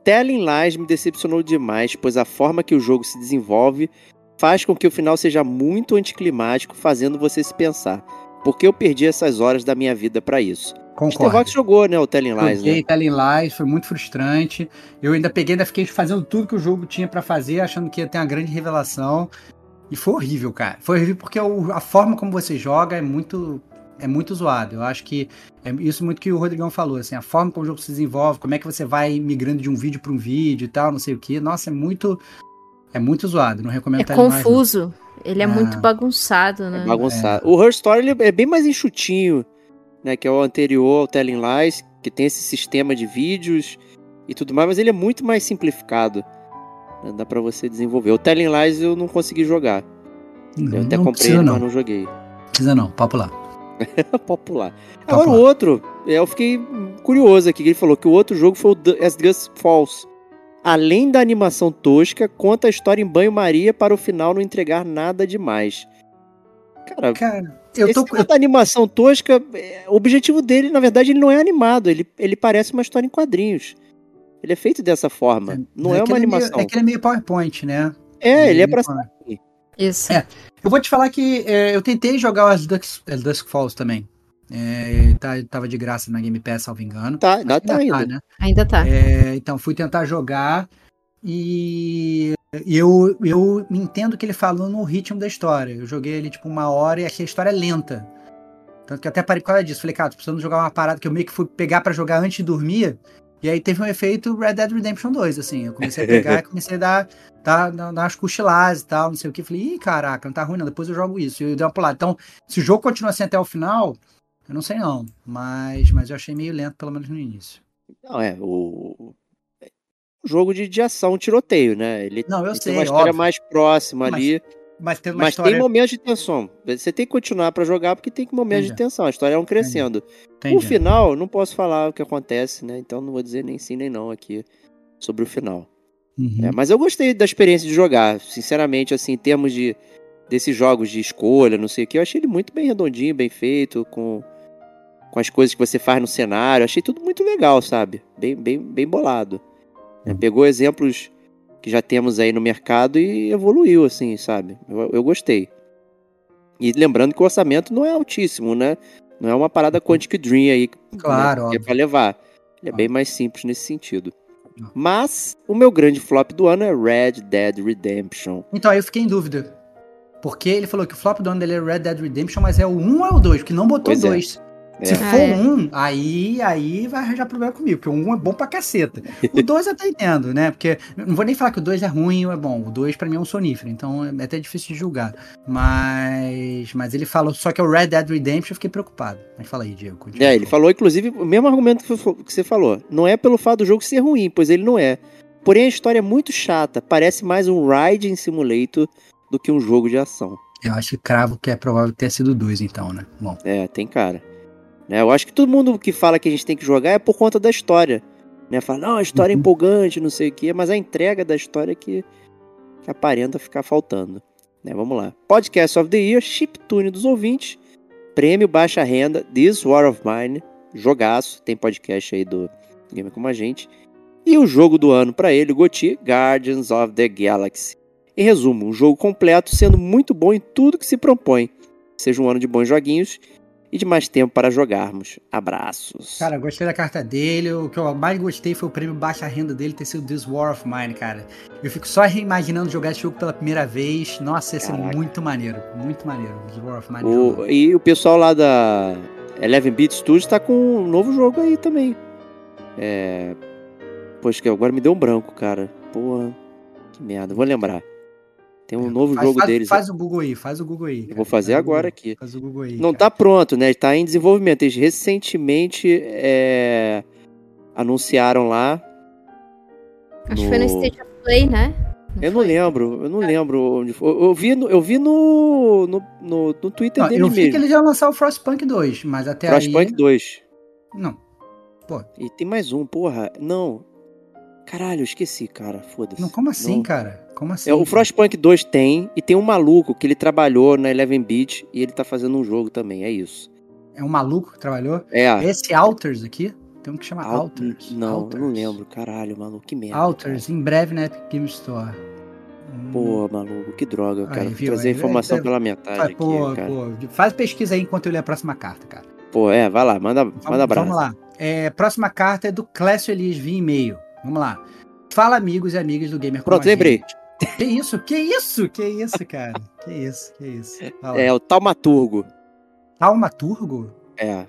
Telling Lies me decepcionou demais, pois a forma que o jogo se desenvolve faz com que o final seja muito anticlimático, fazendo você se pensar. Por que eu perdi essas horas da minha vida para isso? Concordo. Vox jogou, né, o Telling Lies, Joguei né? Telling Lies, foi muito frustrante. Eu ainda peguei, ainda fiquei fazendo tudo que o jogo tinha para fazer, achando que ia ter uma grande revelação. E foi horrível, cara. Foi horrível porque a forma como você joga é muito é muito zoado. Eu acho que é isso muito que o Rodrigão falou, assim, a forma como o jogo se desenvolve, como é que você vai migrando de um vídeo para um vídeo e tal, não sei o que. Nossa, é muito é muito zoado, não recomendo É confuso. Mais, ele é, é, muito bagunçado, né? É bagunçado. É. O Her Story ele é bem mais enxutinho né, que é o anterior ao Telling Lies, que tem esse sistema de vídeos e tudo mais, mas ele é muito mais simplificado. Né, dá para você desenvolver. O Telling Lies eu não consegui jogar. Não, eu até comprei ele, não. mas não joguei. Precisa não, popular. popular. Agora o outro, eu fiquei curioso aqui, que ele falou que o outro jogo foi o As Gus Falls. Além da animação tosca, conta a história em banho-maria para o final não entregar nada demais. Cara, Cara eu tô com animação tosca, é, o objetivo dele, na verdade, ele não é animado, ele, ele parece uma história em quadrinhos. Ele é feito dessa forma, é, não é, é uma animação. É, meio, é que ele é meio PowerPoint, né? É, ele, ele é pra Isso. É, eu vou te falar que é, eu tentei jogar as Dusk, as Dusk Falls também. É, tá, tava de graça na Game Pass, salvo engano. Tá, ainda, tá ainda. Tá, né? Ainda tá. É, então fui tentar jogar. E, eu, eu entendo que ele falou no ritmo da história. Eu joguei ali tipo uma hora e achei a história lenta. Tanto que até parei por causa disso. Falei, cara, tô precisando jogar uma parada que eu meio que fui pegar para jogar antes de dormir. E aí teve um efeito Red Dead Redemption 2, assim. Eu comecei a pegar e comecei a dar, dar, dar, dar umas cochiladas e tal, não sei o que. Falei, ih, caraca, não tá ruim não, depois eu jogo isso. E eu dei uma pulada. Então, se o jogo continua assim até o final, eu não sei não. Mas, mas eu achei meio lento, pelo menos no início. Não, é, o, jogo de, de ação, tiroteio, né? Ele, Não, eu ele sei, tem uma história óbvio. mais próxima Mas ali. Mas uma Mas história... tem momentos de tensão. Você tem que continuar pra jogar porque tem momentos de Entendi. tensão. A história é um crescendo. O final, não posso falar o que acontece, né? Então não vou dizer nem sim nem não aqui sobre o final. Uhum. É, mas eu gostei da experiência de jogar. Sinceramente, assim, em termos de desses jogos de escolha, não sei o que, eu achei ele muito bem redondinho, bem feito, com, com as coisas que você faz no cenário. Achei tudo muito legal, sabe? Bem, bem, bem bolado. É, pegou exemplos que já temos aí no mercado e evoluiu, assim, sabe? Eu, eu gostei. E lembrando que o orçamento não é altíssimo, né? Não é uma parada Quantic Dream aí Claro, né, que é pra levar. Ele é bem mais simples nesse sentido. Não. Mas o meu grande flop do ano é Red Dead Redemption. Então, aí eu fiquei em dúvida. Porque ele falou que o flop do ano dele é Red Dead Redemption, mas é o 1 ou é o 2? Porque não botou Pois é. dois. É. Se Ah, for é. um, aí, aí vai arranjar problema comigo, porque o um é bom pra caceta. O dois eu até entendo, né? Porque não vou nem falar que o dois é ruim ou é bom. O dois pra mim é um sonífero, então é até difícil de julgar. Mas, mas ele falou só que é o Red Dead Redemption, eu fiquei preocupado. Mas fala aí, Diego. continua. É, ele falou, inclusive, o mesmo argumento que que você falou. Não é pelo fato do jogo ser ruim, pois ele não é. Porém, a história é muito chata. Parece mais um Riding Simulator do que um jogo de ação. Eu acho que cravo que é provável ter sido o dois, então, né? Bom. É, tem cara. Né, eu acho que todo mundo que fala que a gente tem que jogar é por conta da história. Né? Fala, não, a história é Uhum. empolgante, não sei o quê, mas a entrega da história é que, que aparenta ficar faltando. Né, vamos lá. Podcast of the Year, Chiptune dos ouvintes, prêmio baixa renda, This War of Mine, jogaço, tem podcast aí do Gamer Como a Gente. E o jogo do ano pra ele, o Goti, Guardians of the Galaxy. Em resumo, um jogo completo, sendo muito bom em tudo que se propõe. Seja um ano de bons joguinhos e de mais tempo para jogarmos. Abraços. Cara, gostei da carta dele. O que eu mais gostei foi o prêmio baixa renda dele ter sido This War of Mine, cara. Eu fico só imaginando jogar esse jogo pela primeira vez. Nossa, ia ser Caraca. muito maneiro. Muito maneiro. This War of Mine. O- e o pessoal lá da Eleven Beat Studios tá com um novo jogo aí também. É. Poxa, que agora me deu um branco, cara. Porra, que merda. Vou lembrar. Tem um novo Faz- jogo faz, deles. Faz o Google aí, faz o Google aí. Eu cara. vou fazer Faz agora Google- aqui. Faz o Google aí. Não cara. tá pronto, né? Tá em desenvolvimento. Eles recentemente é, anunciaram lá. Acho que foi no State of Play, né? Eu não foi? lembro, eu não lembro onde foi. Eu, eu vi, no, eu vi no, no, no, no Twitter Não, dele eu vi mesmo. que eles iam lançar o Frostpunk 2, mas até Frostpunk aí... 2. Não. E tem mais um, porra. Não. Caralho, eu esqueci, cara. Foda-se. Não, como assim, Não. cara? Como assim? É, o Frostpunk 2 tem, e tem um maluco que ele trabalhou na Eleven Beat e ele tá fazendo um jogo também, é isso. É um maluco que trabalhou? É. Esse Alters aqui, tem um que chama Al- Alters. Não, Alters. eu não lembro. Caralho, maluco, que merda. Alters, em breve na Epic Game Store. Hum, Pô, maluco, que droga, cara. Aí, viu? trazer Aí, informação é, pela metade aqui, pô, cara. pô, faz pesquisa aí enquanto eu ler a próxima carta, cara. Pô, é, vai lá, manda, Vamos, manda abraço. vamos lá. É, próxima carta é do Clécio Elias via e-mail. Vamos lá. Fala, amigos e amigas do Gamer Pronto, a lembrei. Gente. Que isso? Que isso? Que isso, cara? Que isso? Que isso? É o Taumaturgo. Taumaturgo? É.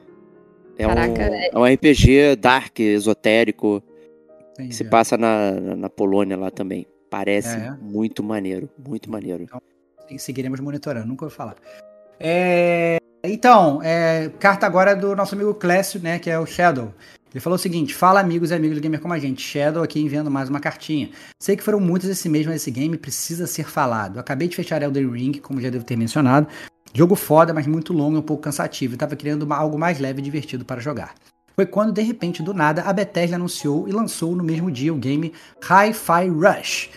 É Caraca, um, é um RPG dark, esotérico, Entendi. se passa na, na- Polônia lá também. Parece É. muito maneiro, muito maneiro. E seguiremos monitorando, nunca ouvi falar. É, Então, é, carta agora do nosso amigo Clécio, né, que é o Shadow. Ele falou o seguinte: Fala, amigos e amigos do Gamer como a gente. Shadow aqui enviando mais uma cartinha. Sei que foram muitos esse mês, mas esse game precisa ser falado. Acabei de fechar Elden Ring, como já devo ter mencionado. Jogo foda, mas muito longo e um pouco cansativo. E tava querendo uma- algo mais leve e divertido para jogar. Foi quando, de repente, do nada, a Bethesda anunciou e lançou no mesmo dia o game Hi-Fi Rush.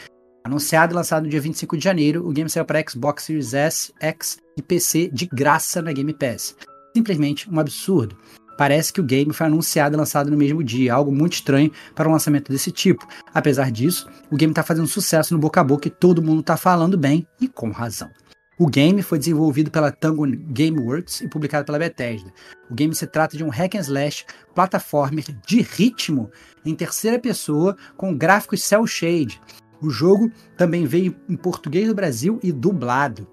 Anunciado e lançado no dia 25 de janeiro, o game saiu para Xbox Series S, X e PC de graça na Game Pass. Simplesmente um absurdo. Parece que o game foi anunciado e lançado no mesmo dia, algo muito estranho para um lançamento desse tipo. Apesar disso, o game está fazendo sucesso no boca a boca e todo mundo está falando bem e com razão. O game foi desenvolvido pela Tango Gameworks e publicado pela Bethesda. O game se trata de um hack and slash plataformer de ritmo em terceira pessoa com gráficos cel shade. O jogo também veio em português do Brasil e dublado.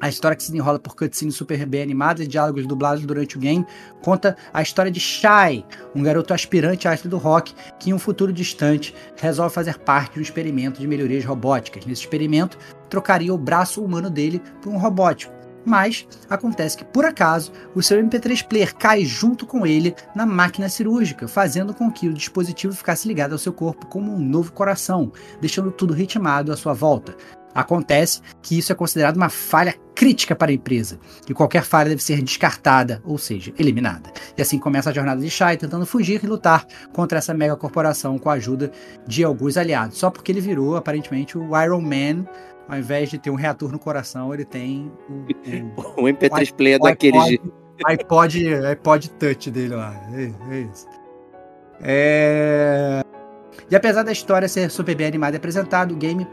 A história que se enrola por cutscenes super bem animadas e diálogos dublados durante o game conta a história de Shai, um garoto aspirante a astro do rock que em um futuro distante resolve fazer parte de um experimento de melhorias robóticas. Nesse experimento, trocaria o braço humano dele por um robótico. Mas acontece que, por acaso, o seu MP3 player cai junto com ele na máquina cirúrgica, fazendo com que o dispositivo ficasse ligado ao seu corpo como um novo coração, deixando tudo ritmado à sua volta. Acontece que isso é considerado uma falha crítica para a empresa, e qualquer falha deve ser descartada, ou seja, eliminada. E assim começa a jornada de Shai tentando fugir e lutar contra essa mega corporação com a ajuda de alguns aliados, só porque ele virou aparentemente o Iron Man. Ao invés de ter um reator no coração, ele tem o, o, MP3 player daqueles de iPod, iPod Touch dele lá. É, é isso. É... E apesar da história ser super bem animada e apresentada, o game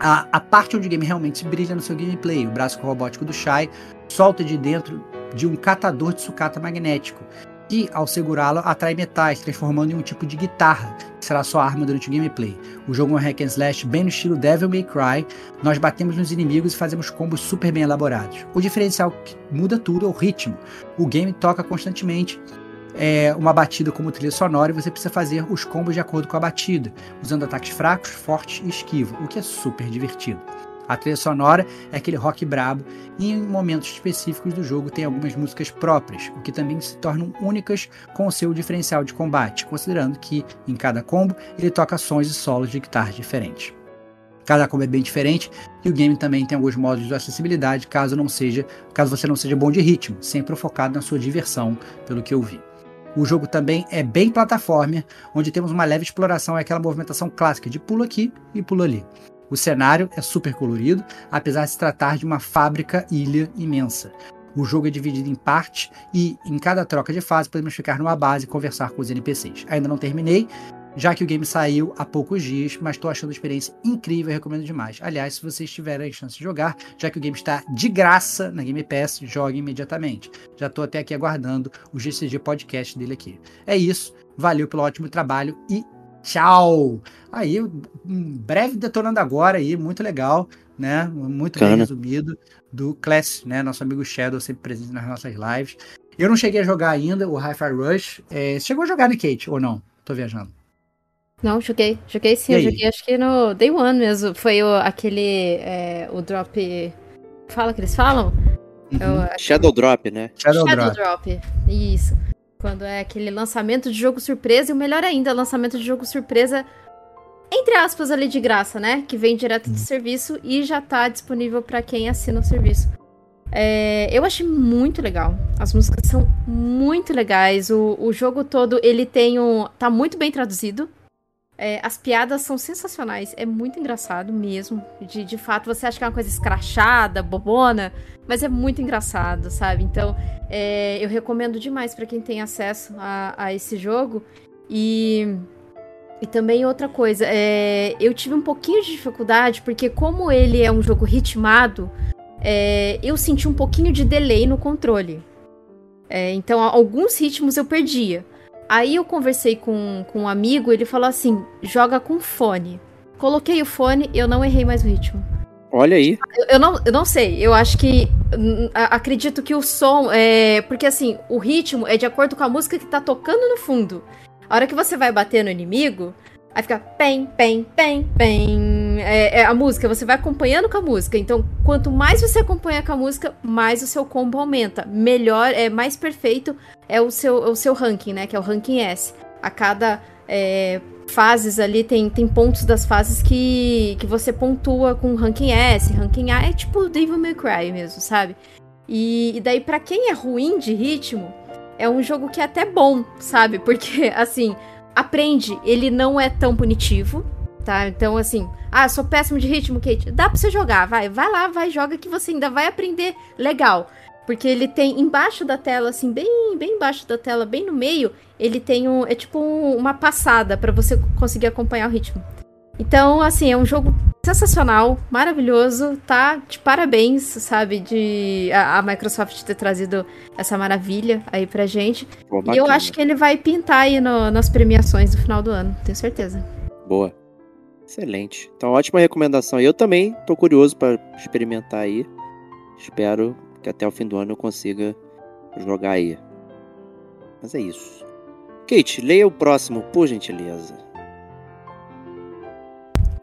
a, a parte onde o game realmente brilha no seu gameplay. O braço robótico do Shai solta de dentro de um catador de sucata magnético. E, ao segurá-lo, atrai metais, transformando em um tipo de guitarra, que será sua arma durante o gameplay. O jogo é um hack and slash bem no estilo Devil May Cry. Nós batemos nos inimigos e fazemos combos super bem elaborados. O diferencial que muda tudo é o ritmo. O game toca constantemente é, uma batida como trilha sonora e você precisa fazer os combos de acordo com a batida, usando ataques fracos, fortes e esquivo, o que é super divertido. A trilha sonora é aquele rock brabo e em momentos específicos do jogo tem algumas músicas próprias, o que também se tornam únicas com o seu diferencial de combate, considerando que em cada combo ele toca sons e solos de guitarra diferentes. Cada combo é bem diferente e o game também tem alguns modos de acessibilidade caso não seja, caso você não seja bom de ritmo, sempre focado na sua diversão, pelo que eu vi. O jogo também é bem plataforma, onde temos uma leve exploração e aquela movimentação clássica de pulo aqui e pulo ali. O cenário é super colorido, apesar de se tratar de uma fábrica ilha imensa. O jogo é dividido em partes e em cada troca de fase podemos ficar numa base e conversar com os NPCs. Ainda não terminei, já que o game saiu há poucos dias, mas estou achando a experiência incrível recomendo demais. Aliás, se vocês tiverem a chance de jogar, já que o game está de graça na Game Pass, jogue imediatamente. Já estou até aqui aguardando o GCG Podcast dele aqui. É isso, valeu pelo ótimo trabalho e tchau! Aí, um breve detonando agora aí, muito legal, né? Muito Cana. bem resumido, do Class, né? Nosso amigo Shadow, sempre presente nas nossas lives. Eu não cheguei a jogar ainda o Hi-Fi Rush. É, você chegou a jogar, né, Kate? Ou não? Tô viajando. Não, joguei. Joguei sim, eu joguei acho que no Day One mesmo. Foi o, aquele. É, o drop. Fala que eles falam? Uhum. É Shadow Drop, né? Shadow, Shadow Drop. Drop. Isso. Quando é aquele lançamento de jogo surpresa, e o melhor ainda, lançamento de jogo surpresa, entre aspas, ali de graça, né? Que vem direto uhum. do serviço e já tá disponível para quem assina o serviço. É, eu achei muito legal. As músicas são muito legais. O, o jogo todo, ele tem um. tá muito bem traduzido. É, as piadas são sensacionais, é muito engraçado mesmo. De, de fato, você acha que é uma coisa escrachada, bobona, mas é muito engraçado, sabe? Então, é, eu recomendo demais para quem tem acesso a, a, esse jogo. E, e também outra coisa, é, eu tive um pouquinho de dificuldade, porque como ele é um jogo ritmado, é, eu senti um pouquinho de delay no controle. É, então, alguns ritmos eu perdia. Aí eu conversei com, com um amigo, ele falou assim: joga com fone. Coloquei o fone, eu não errei mais o ritmo. Olha aí. Eu, eu, não, eu não sei, eu acho que. Acredito que o som é. Porque assim, o ritmo é de acordo com a música que tá tocando no fundo. A hora que você vai bater no inimigo, aí fica pem, pem, pem, pem é, é, a música, você vai acompanhando com a música. Então, quanto mais você acompanha com a música, mais o seu combo aumenta. Melhor, é mais perfeito é o seu, o seu ranking, né? Que é o ranking S. A cada é, fases ali, tem, tem pontos das fases que, que você pontua com ranking S, ranking A. É tipo Devil May Cry mesmo, sabe? E, e daí, para quem é ruim de ritmo, é um jogo que é até bom, sabe? Porque, assim, aprende, ele não é tão punitivo tá? Então, assim, ah, sou péssimo de ritmo, Kate. Dá pra você jogar, vai, vai lá, vai, joga que você ainda vai aprender legal. Porque ele tem embaixo da tela, assim, bem, bem embaixo da tela, bem no meio, ele tem um. É tipo um, uma passada para você conseguir acompanhar o ritmo. Então, assim, é um jogo sensacional, maravilhoso, tá? De parabéns, sabe, de a, a Microsoft ter trazido essa maravilha aí pra gente. E eu acho que ele vai pintar aí no, nas premiações do final do ano, tenho certeza. Boa. Excelente. Então, ótima recomendação. Eu também tô curioso para experimentar aí. Espero que até o fim do ano eu consiga jogar aí. Mas é isso. Kate, leia o próximo, por gentileza.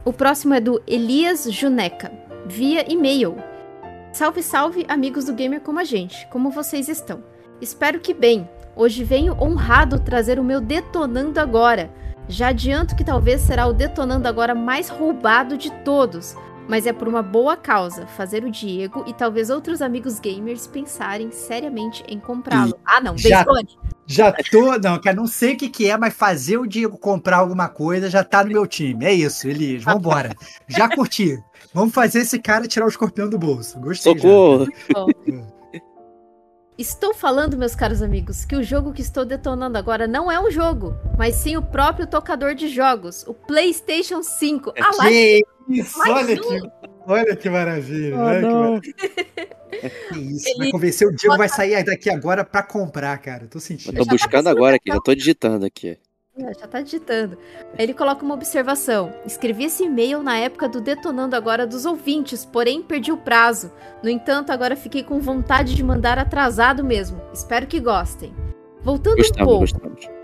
O próximo é do Elias Juneca, via e-mail. Salve, salve, amigos do Gamer como a gente. Como vocês estão? Espero que bem. Hoje venho honrado trazer o meu Detonando Agora. Já adianto que talvez será o Detonando Agora mais roubado de todos, mas é por uma boa causa, fazer o Diego e talvez outros amigos gamers pensarem seriamente em comprá-lo. Ah, não, já, já tô, não, que não sei o que, que é, mas fazer o Diego comprar alguma coisa já tá no meu time. É isso, Elias, vambora. já curti. Vamos fazer esse cara tirar o escorpião do bolso. Gostei. Socorro! Estou falando, meus caros amigos, que o jogo que estou detonando agora não é um jogo, mas sim o próprio tocador de jogos, o PlayStation 5. Ah, lá, que isso, olha um. que, olha que maravilha. Oh, olha que, maravilha. que isso, Ele vai convencer o Diego vai sair daqui agora para comprar, cara. Tô sentindo. Eu tô buscando agora aqui, já tô digitando aqui. Já tá digitando. Ele coloca uma observação. Escrevi esse e-mail na época do Detonando Agora dos ouvintes, porém perdi o prazo. No entanto, agora fiquei com vontade de mandar atrasado mesmo. Espero que gostem. Voltando gostamos, um pouco. Gostamos.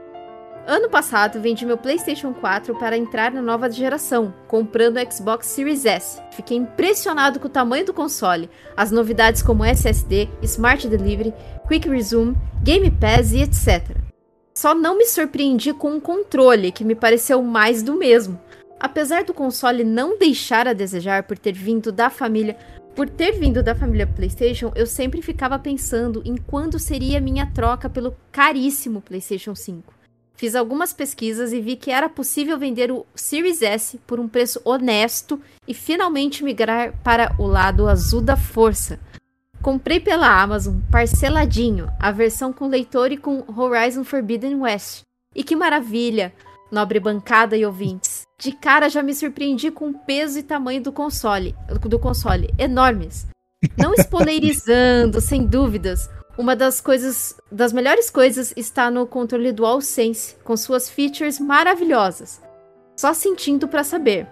Ano passado vendi meu PlayStation 4 para entrar na nova geração, comprando o Xbox Series S. Fiquei impressionado com o tamanho do console, as novidades como SSD, Smart Delivery, Quick Resume, Game Pass e etc. Só não me surpreendi com um controle, que me pareceu mais do mesmo. Apesar do console não deixar a desejar por ter vindo da família, por ter vindo da família PlayStation, eu sempre ficava pensando em quando seria minha troca pelo caríssimo PlayStation 5. Fiz algumas pesquisas e vi que era possível vender o Series S por um preço honesto e finalmente migrar para o lado azul da força. Comprei pela Amazon, parceladinho, a versão com leitor e com Horizon Forbidden West. E que maravilha, nobre bancada e ouvintes. De cara já me surpreendi com o peso e tamanho do console, do console, enormes. Não spoilerizando, sem dúvidas, uma das coisas, das melhores coisas está no controle DualSense, com suas features maravilhosas. Só sentindo para saber.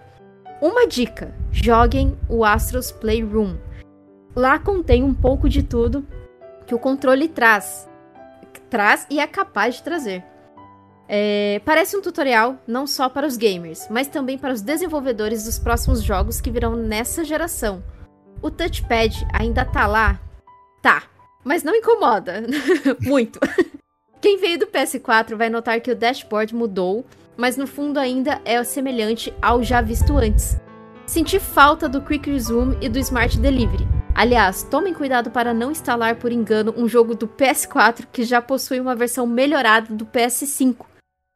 Uma dica: joguem o Astros Playroom Lá contém um pouco de tudo que o controle traz. Traz e é capaz de trazer. É, parece um tutorial não só para os gamers, mas também para os desenvolvedores dos próximos jogos que virão nessa geração. O touchpad ainda tá lá? Tá, mas não incomoda muito. Quem veio do PS4 vai notar que o dashboard mudou, mas no fundo ainda é semelhante ao já visto antes. Senti falta do Quick Resume e do Smart Delivery, Aliás, tomem cuidado para não instalar por engano um jogo do PS4 que já possui uma versão melhorada do PS5.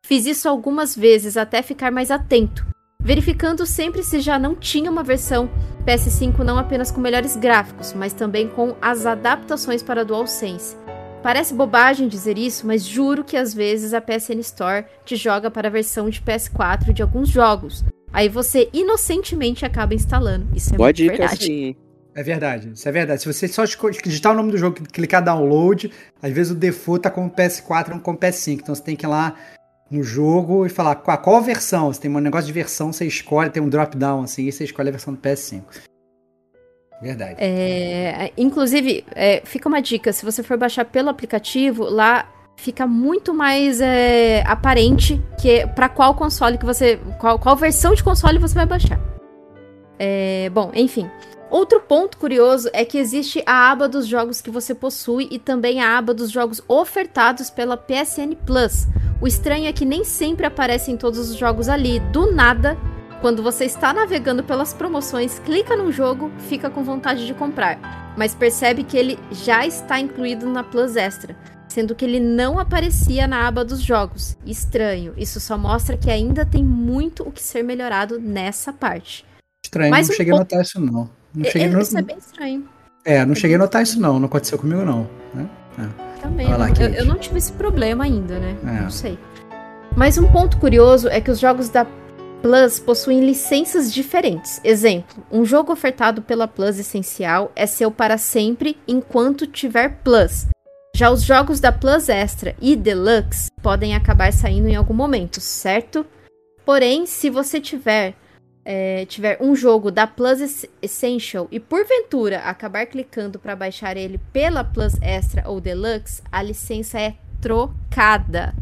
Fiz isso algumas vezes até ficar mais atento, verificando sempre se já não tinha uma versão PS5 não apenas com melhores gráficos, mas também com as adaptações para DualSense. Parece bobagem dizer isso, mas juro que às vezes a PSN Store te joga para a versão de PS4 de alguns jogos. Aí você inocentemente acaba instalando. Isso é Pode muito verdade. Assim. É verdade, isso é verdade. Se você só digitar o nome do jogo clicar download, às vezes o default tá com o PS4 não com o PS5. Então você tem que ir lá no jogo e falar qual, qual versão. Você tem um negócio de versão, você escolhe, tem um drop-down assim, e você escolhe a versão do PS5. Verdade. É, inclusive, é, fica uma dica: se você for baixar pelo aplicativo, lá fica muito mais é, aparente que para qual console que você. Qual, qual versão de console você vai baixar. É, bom, enfim. Outro ponto curioso é que existe a aba dos jogos que você possui e também a aba dos jogos ofertados pela PSN Plus. O estranho é que nem sempre aparecem todos os jogos ali, do nada. Quando você está navegando pelas promoções, clica num jogo, fica com vontade de comprar, mas percebe que ele já está incluído na Plus Extra, sendo que ele não aparecia na aba dos jogos. Estranho, isso só mostra que ainda tem muito o que ser melhorado nessa parte. Estranho, não um cheguei ponto... a notar isso não. Não é, cheguei é, no... Isso é bem estranho. É, não cheguei a notar isso não, não aconteceu comigo não. Né? É. Também, lá, eu, eu, não tive esse problema ainda, né? É. Não sei. Mas um ponto curioso é que os jogos da Plus possuem licenças diferentes. Exemplo, um jogo ofertado pela Plus Essencial é seu para sempre enquanto tiver Plus. Já os jogos da Plus Extra e Deluxe podem acabar saindo em algum momento, certo? Porém, se você tiver é, tiver um jogo da Plus Essential e porventura acabar clicando para baixar ele pela Plus Extra ou Deluxe, a licença é trocada.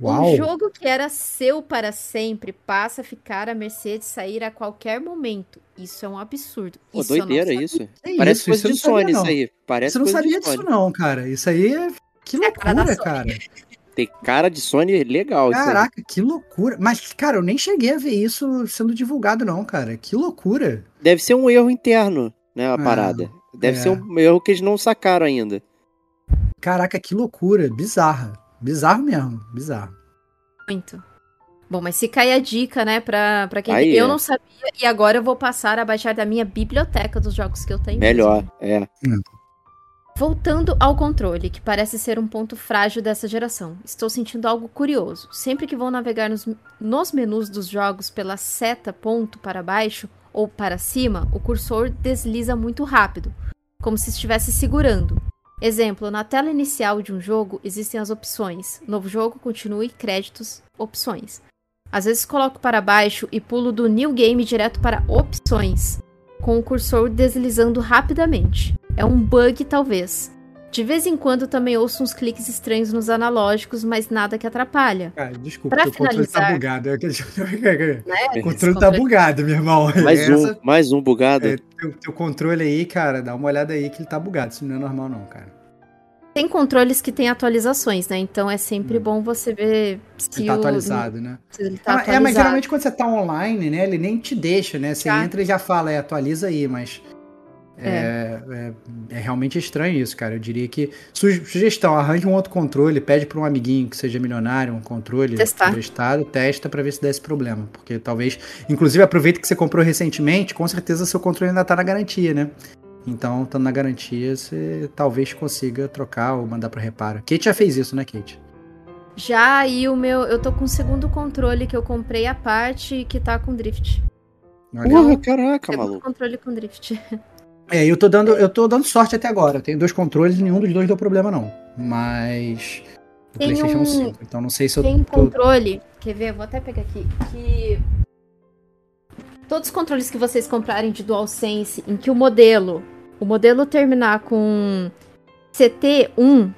Uau. Um jogo que era seu para sempre passa a ficar à mercê de sair a qualquer momento. Isso é um absurdo. Pô, isso doideira isso. É Parece isso, coisa isso de Sony isso aí. Parece Você não sabia disso não, cara. Isso aí é... Que É a loucura, Sony. cara. Tem cara de Sony legal isso aí. Caraca, que loucura. Mas, cara, eu nem cheguei a ver isso sendo divulgado, não, cara. Que loucura. Deve ser um erro interno, né, a Ah, parada. Deve é. ser um erro que eles não sacaram ainda. Caraca, que loucura. Bizarra. Bizarro mesmo. Bizarro. Muito. Bom, mas fica aí a dica, né, pra, pra quem. Aí, eu é. não sabia e agora eu vou passar a baixar da minha biblioteca dos jogos que eu tenho. Melhor, mesmo. é. Voltando ao controle, que parece ser um ponto frágil dessa geração, estou sentindo algo curioso. Sempre que vou navegar nos, nos menus dos jogos pela seta ponto para baixo ou para cima, o cursor desliza muito rápido, como se estivesse segurando. Exemplo, na tela inicial de um jogo existem as opções: novo jogo, continue, créditos, opções. Às vezes coloco para baixo e pulo do New Game direto para opções, com o cursor deslizando rapidamente. É um bug, talvez. De vez em quando também ouço uns cliques estranhos nos analógicos, mas nada que atrapalha. Cara, desculpa, Pra teu controle tá bugado. É que- Né? O controle tá bugado, meu irmão. Mais Essa- um, mais um bugado. é, teu, teu controle aí, cara, dá uma olhada aí que ele tá bugado. Isso não é normal, não, cara. Tem controles que têm atualizações, né? Então é sempre Hum. bom você ver se Ele tá o- atualizado, né? se ele tá Ah, atualizado. é, mas geralmente quando você tá online, né, ele nem te deixa, né? Você Tá. entra e já fala, é, atualiza aí, mas é, é- é realmente estranho isso, cara. Eu diria que. su- sugestão, arranje um outro controle, pede para um amiguinho que seja milionário, um controle Testar. emprestado, testa para ver se dá esse problema. Porque talvez. Inclusive, aproveita que você comprou recentemente, com certeza seu controle ainda tá na garantia, né? Então, estando na garantia, você talvez consiga trocar ou mandar para reparo. Kate já fez isso, né, Kate? Já aí o meu. Eu tô com o segundo controle que eu comprei à parte que tá com drift. Olha. Porra, caraca, Segundo maluco. controle com drift. É, eu tô dando, eu tô dando sorte até agora. Eu tenho dois controles e nenhum dos dois deu problema, não. Mas. O Tem PlayStation um- 5. Então não sei se eu Tem um tô. controle, quer ver? Eu Vou até pegar aqui. Que. Todos os controles que vocês comprarem de DualSense, em que o modelo, o modelo terminar com CT1,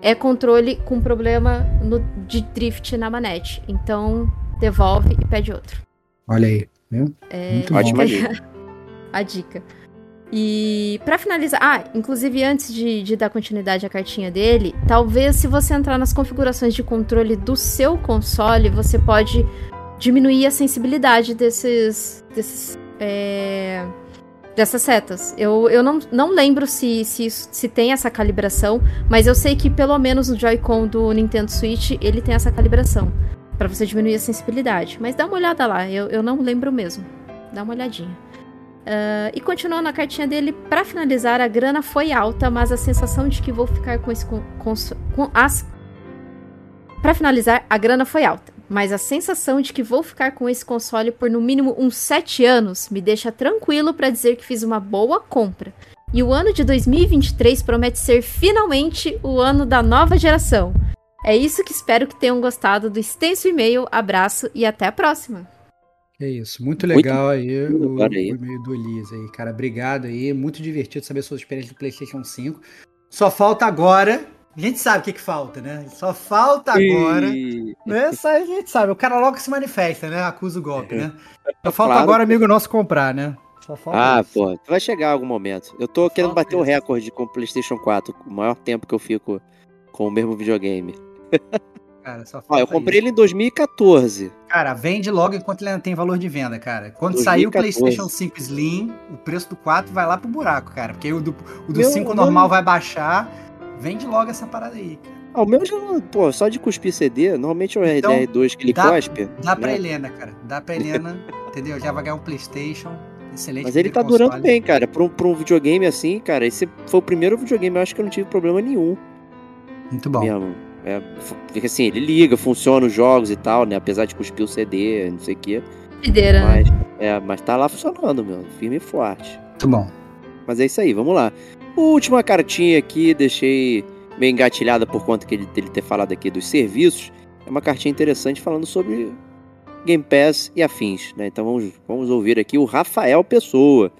é controle com problema no, de drift na manete. Então, devolve e pede outro. Olha aí. Viu? É, Muito Ótima bom. dica. a dica. E pra finalizar, ah, inclusive antes de, de dar continuidade à cartinha dele, talvez se você entrar nas configurações de controle do seu console, você pode diminuir a sensibilidade desses, desses é, dessas setas. Eu, eu não, não lembro se, se, se tem essa calibração, mas eu sei que pelo menos no Joy-Con do Nintendo Switch ele tem essa calibração Pra você diminuir a sensibilidade. Mas dá uma olhada lá, eu, eu não lembro mesmo. Dá uma olhadinha. Ah, e continuando a cartinha dele, pra finalizar, a grana foi alta, mas a sensação de que vou ficar com esse con- cons- com as Pra finalizar, a grana foi alta, mas a sensação de que vou ficar com esse console por no mínimo uns 7 anos me deixa tranquilo pra dizer que fiz uma boa compra. E o ano de 2023 promete ser finalmente o ano da nova geração. É isso que espero que tenham gostado do extenso e-mail. Abraço e até a próxima. É isso. Muito Muito legal aí o, aí. o e-mail do Elias aí, cara. Obrigado aí. Muito divertido saber suas experiências do PlayStation 5. Só falta agora. A gente sabe o que, que falta, né? Só falta agora. Ih, Né? A gente sabe. O cara logo se manifesta, né? Acusa o golpe, né? Só falta Claro. agora amigo nosso comprar, né? Só falta Ah, isso. pô, vai chegar algum momento. Eu tô querendo bater o recorde com o PlayStation 4, o maior tempo que eu fico com o mesmo videogame. Cara, só Ó, eu comprei isso. ele em 2014. Cara, vende logo enquanto ele ainda tem valor de venda, cara. Quando 2014. sair o PlayStation 5 Slim, o preço do 4 vai lá pro buraco, cara. Porque o do, o do Meu- 5 meu- normal vai baixar. Vende logo essa parada aí, cara. Ah, o meu já, pô, só de cuspir CD, normalmente é o Então, RDR2 que ele dá- cospe. Dá pra né? Helena, cara. Dá pra Helena, entendeu? Já vai ganhar um PlayStation. Excelente. Mas ele tá primeiro durando console. bem, cara. Pra um, pra um videogame assim, cara, esse foi o primeiro videogame, eu acho que eu não tive problema nenhum Muito bom. mesmo. É, assim, ele liga, funciona os jogos e tal, né? Apesar de cuspir o CD, não sei o quê. Videira, né? Mas, é, mas tá lá funcionando, meu. Firme e forte. Muito bom. Mas é isso aí, vamos lá. Última cartinha aqui, deixei meio engatilhada por conta que ele, dele ter falado aqui dos serviços. É uma cartinha interessante falando sobre Game Pass e afins. Né? Então vamos, vamos ouvir aqui o Rafael Pessoa.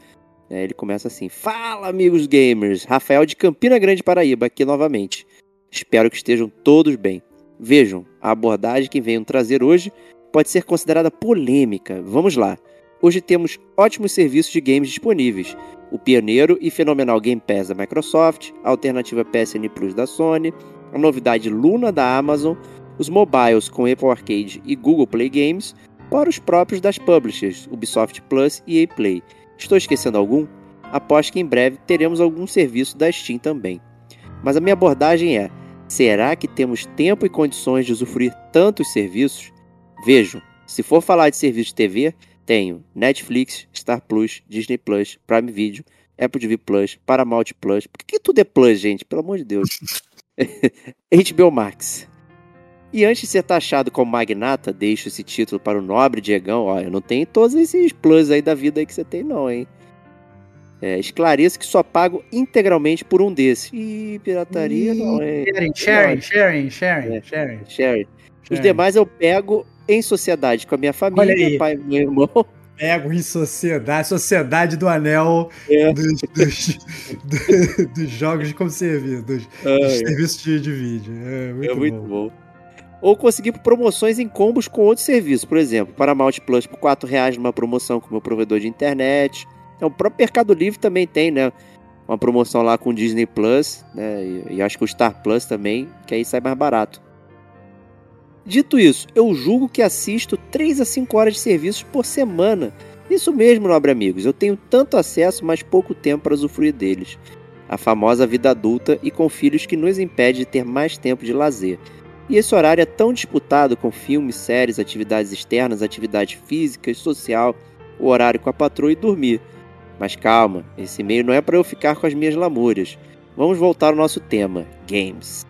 É, ele começa assim: Fala, amigos gamers! Rafael de Campina Grande, Paraíba, aqui novamente. Espero que estejam todos bem. Vejam, a abordagem que venho trazer hoje pode ser considerada polêmica. Vamos lá. Hoje temos ótimos serviços de games disponíveis. O pioneiro e fenomenal Game Pass da Microsoft, a alternativa PSN Plus da Sony, a novidade Luna da Amazon, os mobiles com Apple Arcade e Google Play Games, para os próprios das publishers, Ubisoft Plus e EA Play. Estou esquecendo algum? Aposto que em breve teremos algum serviço da Steam também. Mas a minha abordagem é: será que temos tempo e condições de usufruir tantos serviços? Vejam, se for falar de serviço de TV, tenho Netflix, Star Plus, Disney Plus, Prime Video, Apple TV Plus, Paramount Plus. Por que, tudo é Plus, gente? Pelo amor de Deus. HBO Max. E antes de ser taxado como magnata, deixo esse título para o nobre Diegão. Eu não tenho todos esses plus aí da vida aí que você tem, não, hein? É, esclareço que só pago integralmente por um desses. Ih, pirataria não, hein? Sharing, sharing, sharing, sharing, é, sharing. sharing. Os demais eu pego em sociedade com a minha família, meu pai e meu irmão. Pego em sociedade, sociedade do anel é. dos, dos, dos, dos, jogos de como servir, dos, ah, dos é. serviços de, de vídeo. É muito, é muito bom. bom. Ou conseguir promoções em combos com outros serviços, por exemplo, Paramount Plus por 4 reais numa promoção com o meu provedor de internet. Então, o próprio Mercado Livre também tem, né? Uma promoção lá com o Disney Plus, né? E, e acho que o Star Plus também, que aí sai mais barato. Dito isso, eu julgo que assisto 3 a 5 horas de serviços por semana. Isso mesmo, nobre amigos, eu tenho tanto acesso, mas pouco tempo para usufruir deles. A famosa vida adulta e com filhos que nos impede de ter mais tempo de lazer. E esse horário é tão disputado com filmes, séries, atividades externas, atividades físicas, social, o horário com a patroa e dormir. Mas calma, esse meio não é para eu ficar com as minhas lamúrias. Vamos voltar ao nosso tema: games.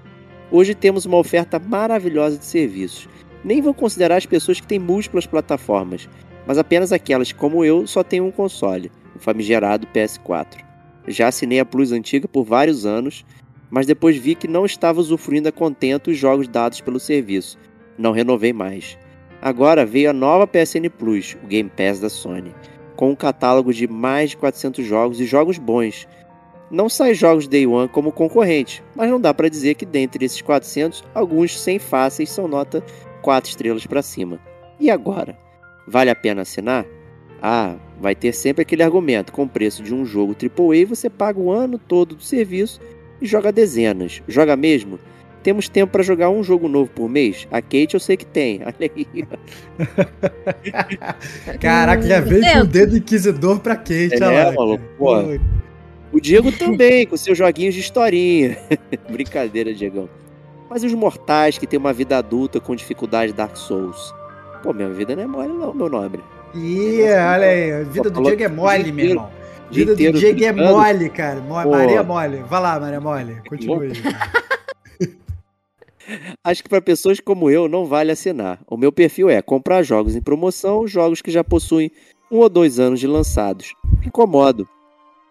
Hoje temos uma oferta maravilhosa de serviços. Nem vou considerar as pessoas que têm múltiplas plataformas, mas apenas aquelas que, como eu, só têm um console, o famigerado PS4. Já assinei a Plus antiga por vários anos, mas depois vi que não estava usufruindo a contento os jogos dados pelo serviço. Não renovei mais. Agora veio a nova PSN Plus, o Game Pass da Sony, com um catálogo de mais de 400 jogos e jogos bons, não sai jogos Day One como concorrente, mas não dá para dizer que dentre esses 400, alguns 100 fáceis são nota 4 estrelas para cima. E agora? Vale a pena assinar? Ah, vai ter sempre aquele argumento: com o preço de um jogo AAA você paga o ano todo do serviço e joga dezenas. Joga mesmo? Temos tempo para jogar um jogo novo por mês? A Kate eu sei que tem. Olha aí. Caraca, já veio com o dedo inquisidor pra Kate. É, olha lá, maluco, pô. O Diego também, com seus joguinhos de historinha. Brincadeira, Diegão. Mas os mortais que têm uma vida adulta com dificuldade Dark Souls? Pô, minha vida não é mole não, meu nobre. Ih, olha aí, a vida do Diego é mole, meu irmão. A vida do Diego é mole, cara. Maria Mole. Vai lá, Maria Mole. Continue aí. Acho que para pessoas como eu não vale assinar. O meu perfil é comprar jogos em promoção, jogos que já possuem um ou dois anos de lançados. incomodo.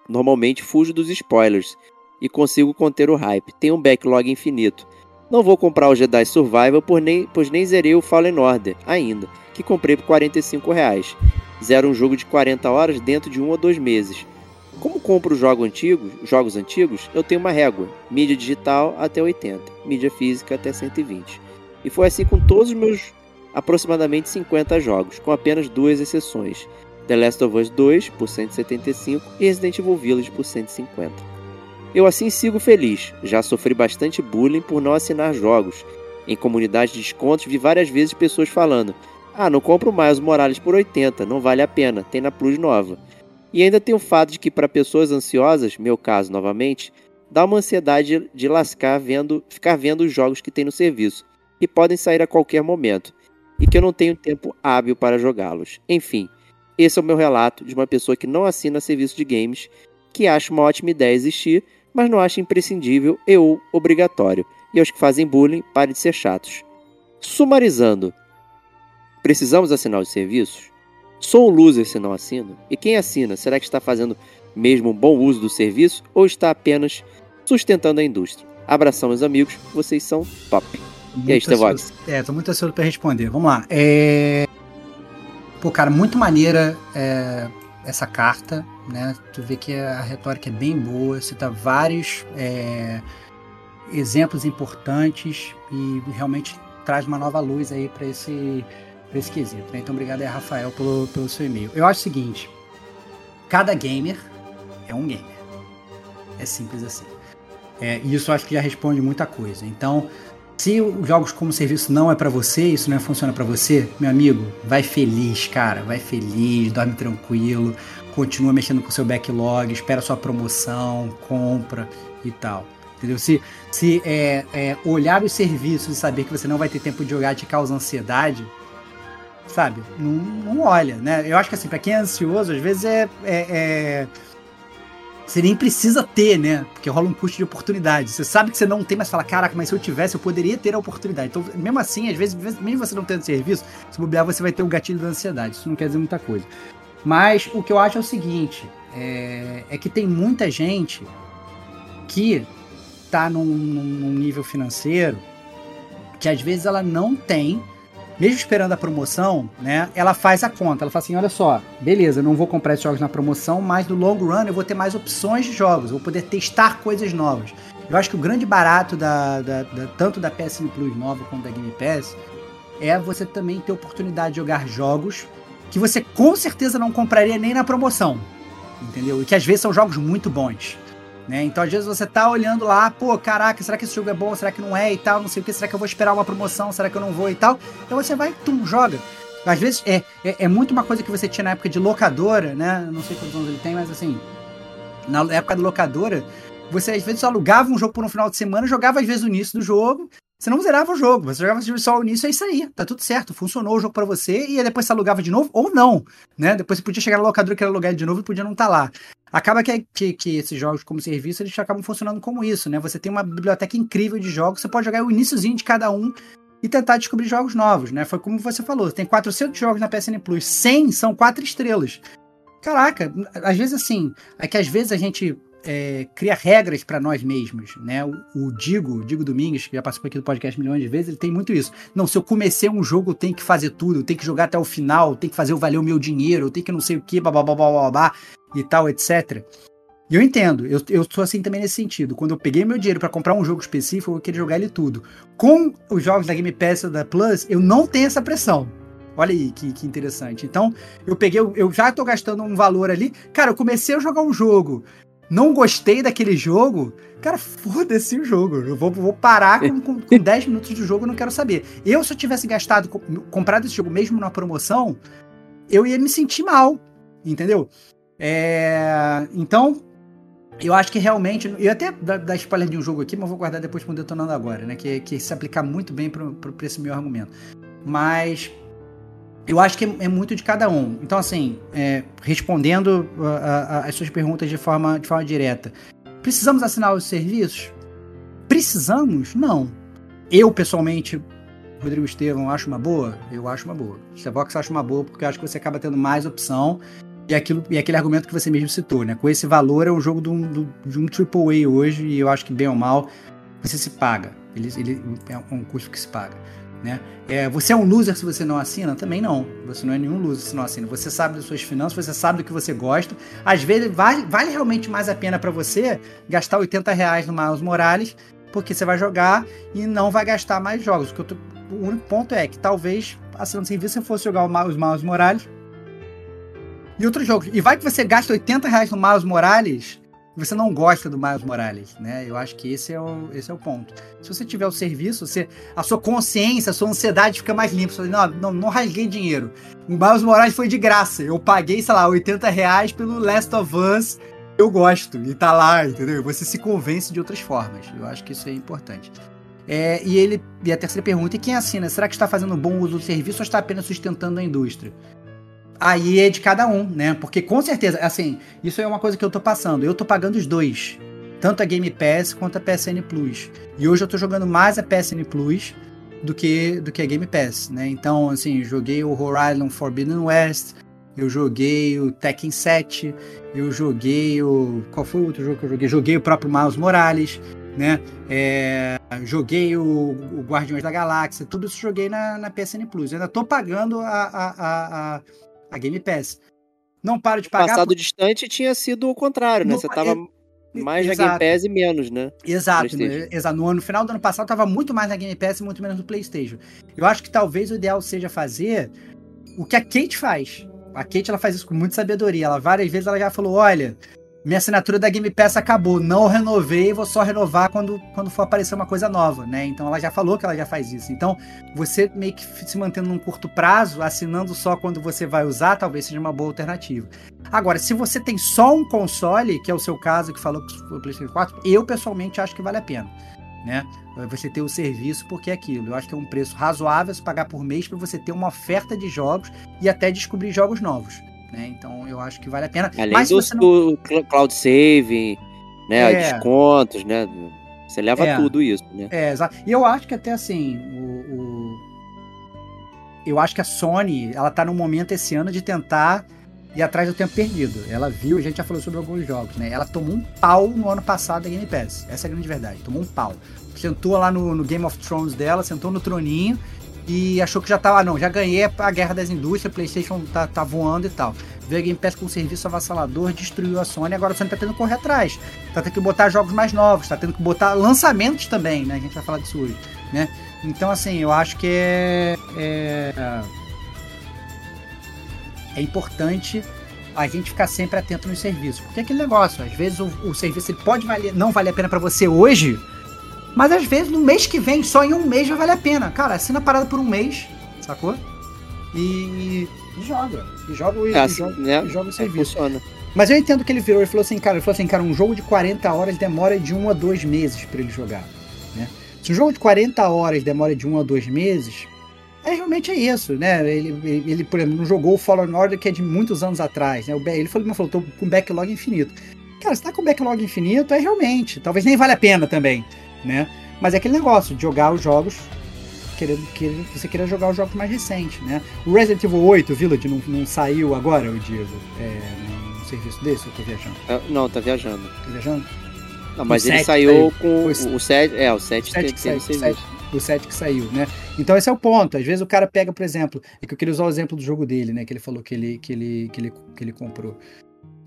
Normalmente fujo dos spoilers e consigo conter o hype. Tenho um backlog infinito. Não vou comprar o Jedi Survival por nem, pois nem zerei o Fallen Order ainda, que comprei por 45 reais. Zero um jogo de 40 horas dentro de um ou dois meses. Como compro jogo antigo, jogos antigos, eu tenho uma régua: mídia digital até 80, mídia física até 120. E foi assim com todos os meus aproximadamente 50 jogos, com apenas duas exceções. The Last of Us 2 por 175 e Resident Evil Village por 150. Eu assim sigo feliz, já sofri bastante bullying por não assinar jogos. Em comunidade de descontos vi várias vezes pessoas falando: "Ah, não compro mais os Morales por 80, não vale a pena, tem na Plus nova". E ainda tem o fato de que para pessoas ansiosas, meu caso novamente, dá uma ansiedade de lascar vendo, ficar vendo os jogos que tem no serviço, e podem sair a qualquer momento, e que eu não tenho tempo hábil para jogá-los. Enfim, esse é o meu relato de uma pessoa que não assina serviço de games, que acha uma ótima ideia existir, mas não acha imprescindível e ou obrigatório. E aos que fazem bullying, parem de ser chatos. Sumarizando, precisamos assinar os serviços? Sou um loser se não assino? E quem assina, será que está fazendo mesmo um bom uso do serviço ou está apenas sustentando a indústria? Abração, meus amigos, vocês são top. Muito e aí, Estevox? É, tô muito ansioso para responder. Vamos lá. É... Pô, cara, muito maneira é, essa carta, né? Tu vê que a retórica é bem boa, cita vários é, exemplos importantes e realmente traz uma nova luz aí para esse, quesito. Né? Então, obrigado aí, Rafael, pelo, pelo seu e-mail. Eu acho o seguinte: cada gamer é um gamer. É simples assim. É, e isso acho que já responde muita coisa. Então, se os jogos como serviço não é para você, isso não funciona para você, meu amigo, vai feliz, cara, vai feliz, dorme tranquilo, continua mexendo com o seu backlog, espera sua promoção, compra e tal. Entendeu? Se, se é, é, olhar os serviços e saber que você não vai ter tempo de jogar te causa ansiedade, sabe? Não, não olha, né? Eu acho que assim, pra quem é ansioso, às vezes é, é, é você nem precisa ter, né? Porque rola um custo de oportunidade. Você sabe que você não tem, mas fala, caraca, mas se eu tivesse, eu poderia ter a oportunidade. Então, mesmo assim, às vezes, mesmo você não tendo serviço, se bobear, você vai ter um gatilho da ansiedade. Isso não quer dizer muita coisa. Mas o que eu acho é o seguinte: é, é que tem muita gente que tá num, num nível financeiro que às vezes ela não tem mesmo esperando a promoção, né, ela faz a conta. Ela fala assim: olha só, beleza, não vou comprar esses jogos na promoção, mas no long run eu vou ter mais opções de jogos, vou poder testar coisas novas. Eu acho que o grande barato da, da, da tanto da PSN Plus nova quanto da Game Pass é você também ter oportunidade de jogar jogos que você com certeza não compraria nem na promoção, entendeu? E que às vezes são jogos muito bons. Né? Então, às vezes você tá olhando lá, pô, caraca, será que esse jogo é bom? Será que não é e tal? Não sei o que, será que eu vou esperar uma promoção? Será que eu não vou e tal? Então você vai, tum, joga. Às vezes é, é, é, muito uma coisa que você tinha na época de locadora, né? Não sei quantos anos ele tem, mas assim, na época da locadora, você às vezes alugava um jogo por um final de semana, jogava às vezes o início do jogo, você não zerava o jogo, você jogava só o início, é isso aí, tá tudo certo, funcionou o jogo para você, e depois você alugava de novo, ou não, né? Depois você podia chegar na locadora que era alugar de novo e podia não estar tá lá. Acaba que, que, que, esses jogos como serviço, eles acabam funcionando como isso, né? Você tem uma biblioteca incrível de jogos, você pode jogar o iníciozinho de cada um e tentar descobrir jogos novos, né? Foi como você falou, tem 400 jogos na PSN Plus, 100 são 4 estrelas. Caraca, às vezes assim, é que às vezes a gente é, cria regras para nós mesmos, né? O, o, Digo, o Digo Domingues, que já participou aqui do podcast milhões de vezes, ele tem muito isso. Não, se eu comecei um jogo, eu tenho que fazer tudo, eu tenho que jogar até o final, eu tenho que fazer o valer o meu dinheiro, eu tenho que não sei o que, blá e tal, etc. E eu entendo, eu, eu sou assim também nesse sentido. Quando eu peguei meu dinheiro para comprar um jogo específico, eu queria jogar ele tudo. Com os jogos da Game Pass da Plus, eu não tenho essa pressão. Olha aí que, que interessante. Então, eu peguei, eu já tô gastando um valor ali. Cara, eu comecei a jogar um jogo não gostei daquele jogo, cara, foda-se o jogo. Eu vou, vou parar com, com, com 10 minutos de jogo, eu não quero saber. Eu, se eu tivesse gastado, comprado esse jogo mesmo na promoção, eu ia me sentir mal, entendeu? É, então, eu acho que realmente. Eu até dar spoiler de um jogo aqui, mas vou guardar depois para detonando agora, né? Que, que se aplicar muito bem para esse meu argumento. Mas eu acho que é, muito de cada um. Então, assim, é, respondendo as suas perguntas de forma, de forma direta, precisamos assinar os serviços? Precisamos? Não. Eu, pessoalmente, Rodrigo Estevão, acho uma boa? Eu acho uma boa. Stevox acho uma boa porque eu acho que você acaba tendo mais opção e, aquilo, e aquele argumento que você mesmo citou, né? Com esse valor é um jogo de um, de um AAA hoje e eu acho que, bem ou mal, você se paga. Ele, ele é um custo que se paga. Né? É, você é um loser se você não assina? Também não. Você não é nenhum loser se não assina. Você sabe das suas finanças, você sabe do que você gosta. Às vezes vale, vale realmente mais a pena para você gastar 80 reais no Miles Morales, porque você vai jogar e não vai gastar mais jogos. O, tô, o único ponto é que talvez assinando serviço você fosse jogar os Miles Morales e outros jogos. E vai que você gasta 80 reais no Miles Morales você não gosta do Miles Morales, né? Eu acho que esse é o, esse é o ponto. Se você tiver o serviço, você, a sua consciência, a sua ansiedade fica mais limpa. Você fala, não, não, não rasguei dinheiro. O Miles Morales foi de graça. Eu paguei, sei lá, 80 reais pelo Last of Us. Eu gosto. E tá lá, entendeu? Você se convence de outras formas. Eu acho que isso é importante. É, e ele e a terceira pergunta, e quem assina? Será que está fazendo bom uso do serviço ou está apenas sustentando a indústria? Aí é de cada um, né? Porque com certeza, assim, isso é uma coisa que eu tô passando. Eu tô pagando os dois. Tanto a Game Pass quanto a PSN Plus. E hoje eu tô jogando mais a PSN Plus do que, do que a Game Pass, né? Então, assim, joguei o Horizon Forbidden West, eu joguei o Tekken 7, eu joguei o. Qual foi o outro jogo que eu joguei? Joguei o próprio Miles Morales, né? É, joguei o, o, Guardiões da Galáxia, tudo isso joguei na, na PSN Plus. Eu ainda tô pagando a, a, a, a Game Pass. Não paro de No pagar. passado por- distante tinha sido o contrário, né? No- Você tava mais na Exato. Game Pass e menos, né? Exato, né? exato. No, no final do ano passado tava muito mais na Game Pass e muito menos no PlayStation. Eu acho que talvez o ideal seja fazer o que a Kate faz. A Kate ela faz isso com muita sabedoria. Ela várias vezes ela já falou: "Olha, minha assinatura da Game Pass acabou, não renovei, vou só renovar quando, quando for aparecer uma coisa nova, né? Então ela já falou que ela já faz isso. Então, você meio que se mantendo num curto prazo, assinando só quando você vai usar, talvez seja uma boa alternativa. Agora, se você tem só um console, que é o seu caso que falou que foi o PlayStation 4, eu pessoalmente acho que vale a pena, né? Você ter o serviço porque é aquilo. Eu acho que é um preço razoável se pagar por mês para você ter uma oferta de jogos e até descobrir jogos novos. Né? Então eu acho que vale a pena. Além Mas do, não... cloud saving, né? É. Descontos, né? Você leva É. tudo isso, né? É, exato. E eu acho que até assim, o, o- eu acho que a Sony, ela tá num momento esse ano de tentar ir atrás do tempo perdido. Ela viu, a gente já falou sobre alguns jogos, né? Ela tomou um pau no ano passado da Game Pass. Essa é a grande verdade. Tomou um pau. Sentou lá no, no Game of Thrones dela, sentou no troninho e achou que já tava, ah, não, já ganhei a guerra das indústrias, PlayStation tá, tá voando e tal. Veio a Game Pass com um serviço avassalador, destruiu a Sony, agora a Sony tá tendo que correr atrás. Tá tendo que botar jogos mais novos, tá tendo que botar lançamentos também, né? A gente vai falar disso hoje, né? Então, assim, eu acho que é. É, é importante a gente ficar sempre atento nos serviços. Porque é aquele negócio, às vezes o, o serviço pode valer, não valer a pena para você hoje, mas às vezes no mês que vem, só em um mês vai valer a pena. Cara, assina a parada por um mês, sacou? E, e joga. E joga, e, É, assim, joga, né? e joga o É, serviço. funciona. Mas eu entendo que ele virou, ele falou assim, cara, ele falou assim, cara, um jogo de 40 horas demora de 1 a 2 meses para ele jogar, né? Se um jogo de 40 horas demora de 1 a 2 meses, é realmente é isso, né? Ele, ele, por exemplo, não jogou o Fallen Order que é de muitos anos atrás, né? O, ele falou, ele falou, tô com backlog infinito. Cara, se tá com backlog infinito, é realmente, talvez nem vale a pena também, né? Mas é aquele negócio de jogar os jogos querendo que você queira jogar os jogos mais recentes, né? O Resident Evil 8 Village não, não saiu agora, o Diego, é, num serviço desse, eu tô viajando. É, Não, tá viajando. Tô viajando? Não, mas O ele saiu com o 7. É, o 7 O 7 teve que. 7, o 7 que saiu, né? Então esse é o ponto. Às vezes o cara pega, por exemplo, é que eu queria usar o exemplo do jogo dele, né? Que ele falou que ele, que ele, que ele, que ele comprou.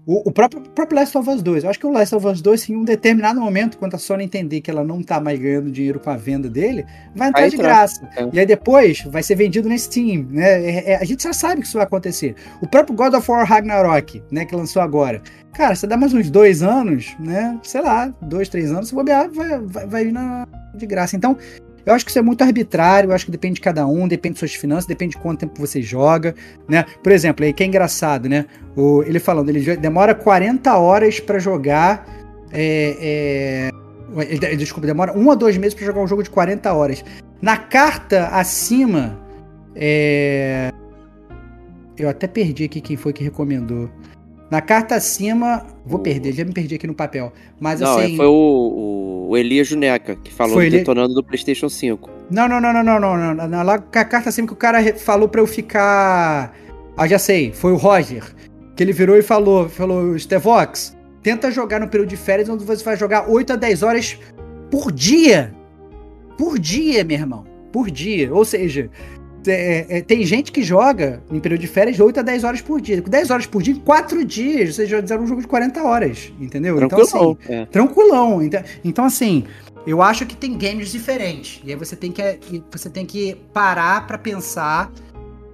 O, o próprio, o próprio Last of Us 2. Eu acho que o Last of Us 2, em um determinado momento, quando a Sony entender que ela não tá mais ganhando dinheiro com a venda dele, vai entrar Vai de graça. é. E aí depois vai ser vendido na Steam, né? É- é- a gente já sabe que isso vai acontecer. O próprio God of War Ragnarok, né? Que lançou agora. Cara, você dá mais uns dois anos, né? Sei lá, dois, três anos, se bobear, vai, vai, vai vir na, de graça. Então, eu acho que isso é muito arbitrário, eu acho que depende de cada um, depende de suas finanças, depende de quanto tempo você joga, né? Por exemplo, aí que é engraçado, né? O, ele falando, ele demora 40 horas pra jogar. É, é, desculpa, demora um a dois meses pra jogar um jogo de 40 horas. Na carta acima, é, eu até perdi aqui quem foi que recomendou. Na carta acima. Vou o... perder, já me perdi aqui no papel. Mas não, é, assim. Foi o, o Elias Juneca que falou do detonando do PlayStation 5. Não, não, não, não, não, não. não, Lá com a carta acima que o cara falou pra eu ficar. Ah, já sei, foi o Roger. Que ele virou e falou: falou, Stevox, tenta jogar no período de férias onde você vai jogar 8 a 10 horas por dia. Por dia, meu irmão. Por dia. Ou seja, é, é, tem gente que joga em período de férias 8 a 10 horas por dia. Com 10 horas por dia, em 4 dias, você já fizeram um jogo de 40 horas. Entendeu? Então, assim, Tranquilão. é. tranquilão. Então, então, assim, eu acho que tem games diferentes. E aí você tem que, você tem que parar pra pensar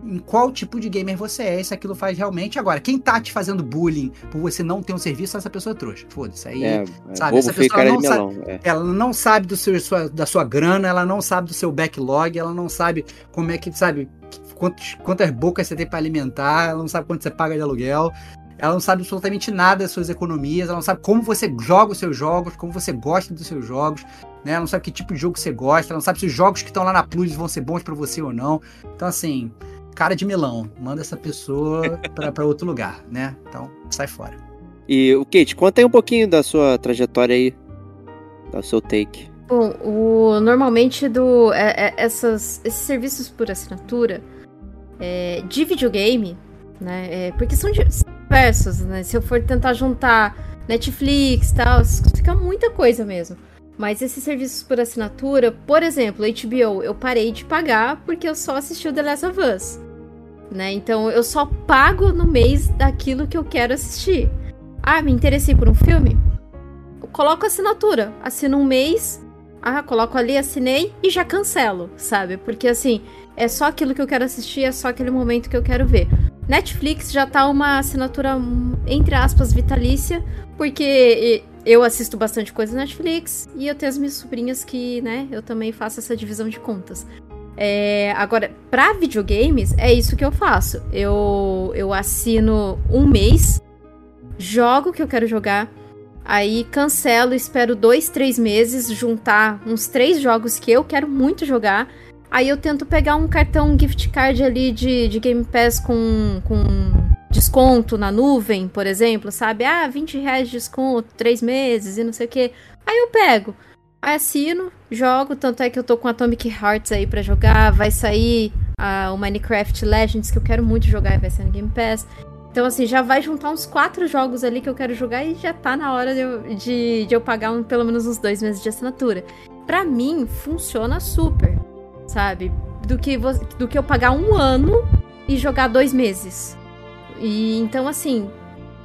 em qual tipo de gamer você é, se aquilo faz realmente. Agora, quem tá te fazendo bullying por você não ter um serviço, essa pessoa é trouxa. Foda-se. Aí É, é sabe, essa pessoa não sabe- melão. É. ela não sabe do seu, sua- da sua grana, ela não sabe do seu backlog, ela não sabe como é que, sabe, quantos, quantas bocas você tem pra alimentar, ela não sabe quanto você paga de aluguel, ela não sabe absolutamente nada das suas economias, ela não sabe como você joga os seus jogos, como você gosta dos seus jogos, né? Ela não sabe que tipo de jogo você gosta, ela não sabe se os jogos que estão lá na Plus vão ser bons pra você ou não. Então, assim, cara de melão, manda essa pessoa pra, pra outro lugar, né? Então, sai fora. E o Kate, conta aí um pouquinho da sua trajetória aí. Do seu take. Bom, o, normalmente do, é- é- essas, esses serviços por assinatura é, de videogame, né? é, porque são diversos, né? Se eu for tentar juntar Netflix e tal, fica muita coisa mesmo. Mas esses serviços por assinatura, por exemplo, HBO, eu parei de pagar porque eu só assisti o The Last of Us. Né? Então eu só pago no mês daquilo que eu quero assistir. Ah, me interessei por um filme? Eu coloco assinatura. Assino um mês, ah, coloco ali, assinei e já cancelo, sabe? Porque assim, é só aquilo que eu quero assistir, é só aquele momento que eu quero ver. Netflix já tá uma assinatura, entre aspas, vitalícia, porque eu assisto bastante coisa na Netflix e eu tenho as minhas sobrinhas que, né, eu também faço essa divisão de contas. É, agora, para videogames, é isso que eu faço. Eu, eu assino um mês, jogo o que eu quero jogar, aí cancelo, espero dois, três meses, juntar uns três jogos que eu quero muito jogar. Aí eu tento pegar um cartão gift card ali de, de Game Pass com, com desconto na nuvem, por exemplo, sabe? Ah, 20 reais de desconto, três meses e não sei o que. Aí eu pego. Assino, jogo, tanto é que eu tô com Atomic Hearts aí para jogar, vai sair uh, o Minecraft Legends que eu quero muito jogar, vai ser no Game Pass. Então, assim, já vai juntar uns quatro jogos ali que eu quero jogar e já tá na hora de eu, de, de eu pagar um, pelo menos uns dois meses de assinatura. Pra mim, funciona super, sabe? Do que, do que eu pagar um ano e jogar dois meses. E então, assim,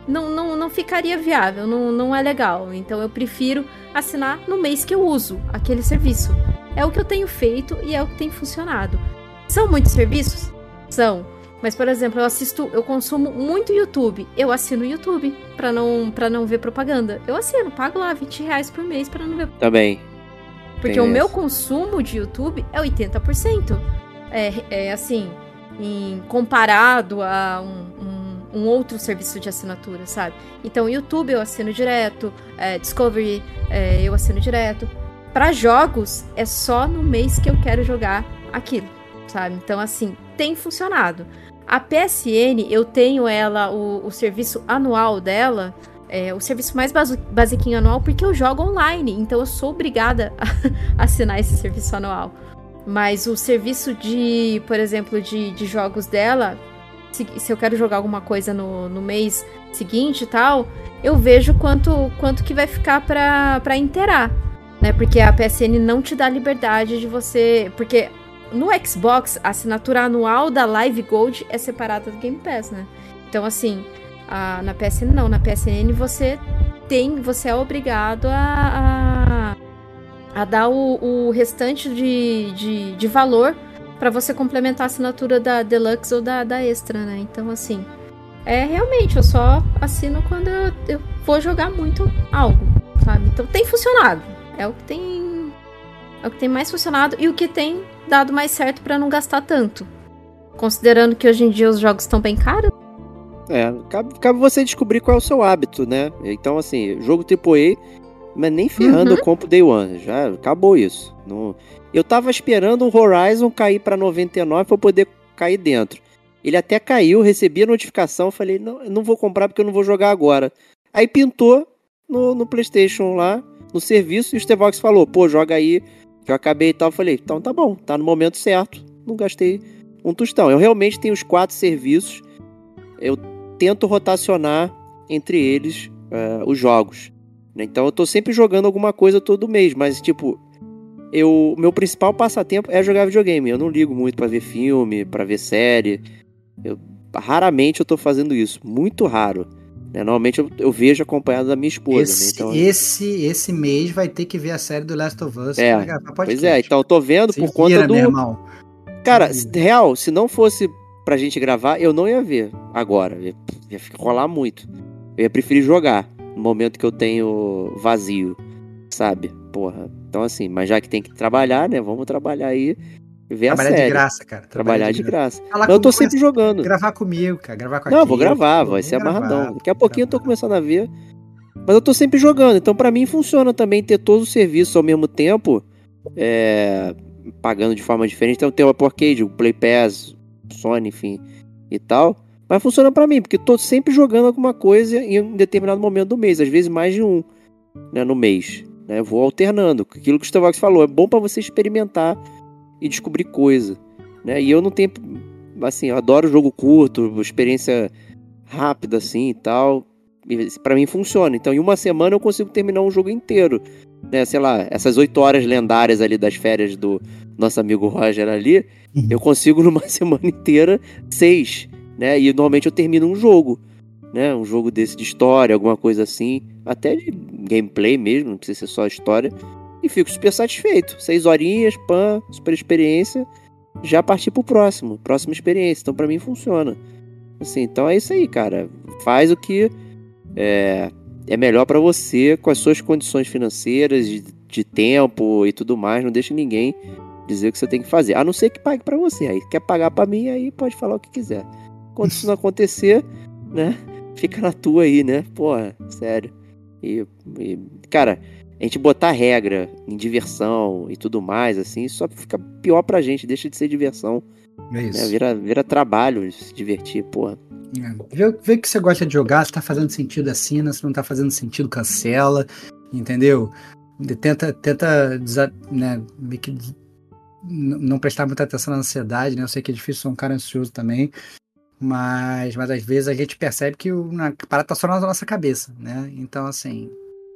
não, não, não ficaria viável, não, não é legal. Então eu prefiro assinar no mês que eu uso aquele serviço. É o que eu tenho feito e é o que tem funcionado. São muitos serviços? São. Mas, por exemplo, eu assisto, eu consumo muito YouTube. Eu assino o YouTube pra não, pra não ver propaganda. Eu assino, pago lá 20 reais por mês pra não ver. Também. Porque Tem o essa. meu consumo de YouTube é 80%. É, é assim, em, comparado a um, um um outro serviço de assinatura, sabe? Então, YouTube eu assino direto, é, Discovery é, eu assino direto. Para jogos, é só no mês que eu quero jogar aquilo, sabe? Então, assim, tem funcionado. A PSN, eu tenho ela, o, o serviço anual dela, é, o serviço mais basiquinho anual, porque eu jogo online, então eu sou obrigada a assinar esse serviço anual. Mas o serviço de, por exemplo, de, de jogos dela, se, se eu quero jogar alguma coisa no, no mês seguinte e tal, eu vejo quanto, quanto que vai ficar pra, pra inteirar. Né? Porque a PSN não te dá liberdade de você. Porque no Xbox, a assinatura anual da Live Gold é separada do Game Pass, né? Então, assim, a, na PSN não. Na PSN você tem. Você é obrigado a, a, a dar o, o restante de, de, de valor para você complementar a assinatura da Deluxe ou da, da Extra, né? Então, assim, é realmente, eu só assino quando eu, eu vou jogar muito algo, sabe? Então tem funcionado. É o que tem. É o que tem mais funcionado e o que tem dado mais certo para não gastar tanto. Considerando que hoje em dia os jogos estão bem caros. É, cabe, cabe, você descobrir qual é o seu hábito, né? Então, assim, jogo AAA, mas nem ferrando uhum. eu compro Day One. Já acabou isso. Não, eu tava esperando o Horizon cair para 99 para poder cair dentro. Ele até caiu, recebi a notificação, falei, não, não vou comprar porque eu não vou jogar agora. Aí pintou no, no PlayStation lá, no serviço, e o Stevox falou, pô, joga aí, que eu acabei e tal. Eu falei, então tá bom, tá no momento certo. Não gastei um tostão. Eu realmente tenho os quatro serviços. Eu tento rotacionar entre eles uh, os jogos. Então eu tô sempre jogando alguma coisa todo mês, mas tipo, eu meu principal passatempo é jogar videogame. Eu não ligo muito para ver filme, para ver série. Eu, raramente eu tô fazendo isso, muito raro. Né? Normalmente eu, eu, vejo acompanhado da minha esposa. Esse, né? então, esse, esse mês vai ter que ver a série do Last of Us. É, pois é, então eu tô vendo Se por conta do. Cara, se, real, se não fosse pra gente gravar, eu não ia ver agora. Ia, ia rolar muito. Eu ia preferir jogar no momento que eu tenho vazio, sabe? Porra, então, assim, mas já que tem que trabalhar, né? Vamos trabalhar aí. Ver Trabalhar a série. de graça, cara. Trabalhar, de graça. graça. eu tô sempre jogando. Gravar comigo, cara. Gravar com a Não, vou gravar, vai ser amarradão. Daqui a pouquinho eu tô começando a ver. Mas eu tô sempre jogando. Então, para mim, funciona também ter todos os serviços ao mesmo tempo. É, pagando de forma diferente. Então, tem o Apple Arcade, o Play Pass, Sony, enfim, e tal. Mas funciona para mim, porque tô sempre jogando alguma coisa em um determinado momento do mês. Às vezes mais de um, né, no mês. Né? Vou alternando. Aquilo que o Stevox falou, é bom para você experimentar e descobrir coisa. Né? E eu não tenho. Assim, eu adoro jogo curto, experiência rápida assim e tal. para mim funciona. Então, em uma semana eu consigo terminar um jogo inteiro. Né? Sei lá, essas oito horas lendárias ali das férias do nosso amigo Roger ali, uhum. eu consigo numa semana inteira seis, né? E normalmente eu termino um jogo, né? Um jogo desse de história, alguma coisa assim, até de gameplay mesmo, não precisa ser só história. E fico super satisfeito. Seis horinhas, pan, super experiência. Já parti pro próximo, próxima experiência. Então para mim funciona. Assim, então é isso aí, cara. Faz o que é, é melhor para você com as suas condições financeiras, de, de, tempo e tudo mais. Não deixe ninguém dizer o que você tem que fazer. A não ser que pague para você. Aí quer pagar para mim, aí pode falar o que quiser. Quando isso não acontecer, né? Fica na tua aí, né? Porra, sério. E, e, cara, a gente botar regra em diversão e tudo mais, assim, só fica pior pra gente, deixa de ser diversão. É isso. Né? Vira, vira trabalho se divertir, porra. É. Vê, vê que você gosta de jogar, se tá fazendo sentido, assina, se não tá fazendo sentido, cancela, entendeu? Tenta, tenta né, não prestar muita atenção na ansiedade, né? Eu sei que é difícil, sou um cara ansioso também, mas, mas às vezes a gente percebe que o, a parada tá só na nossa cabeça, né? Então, assim,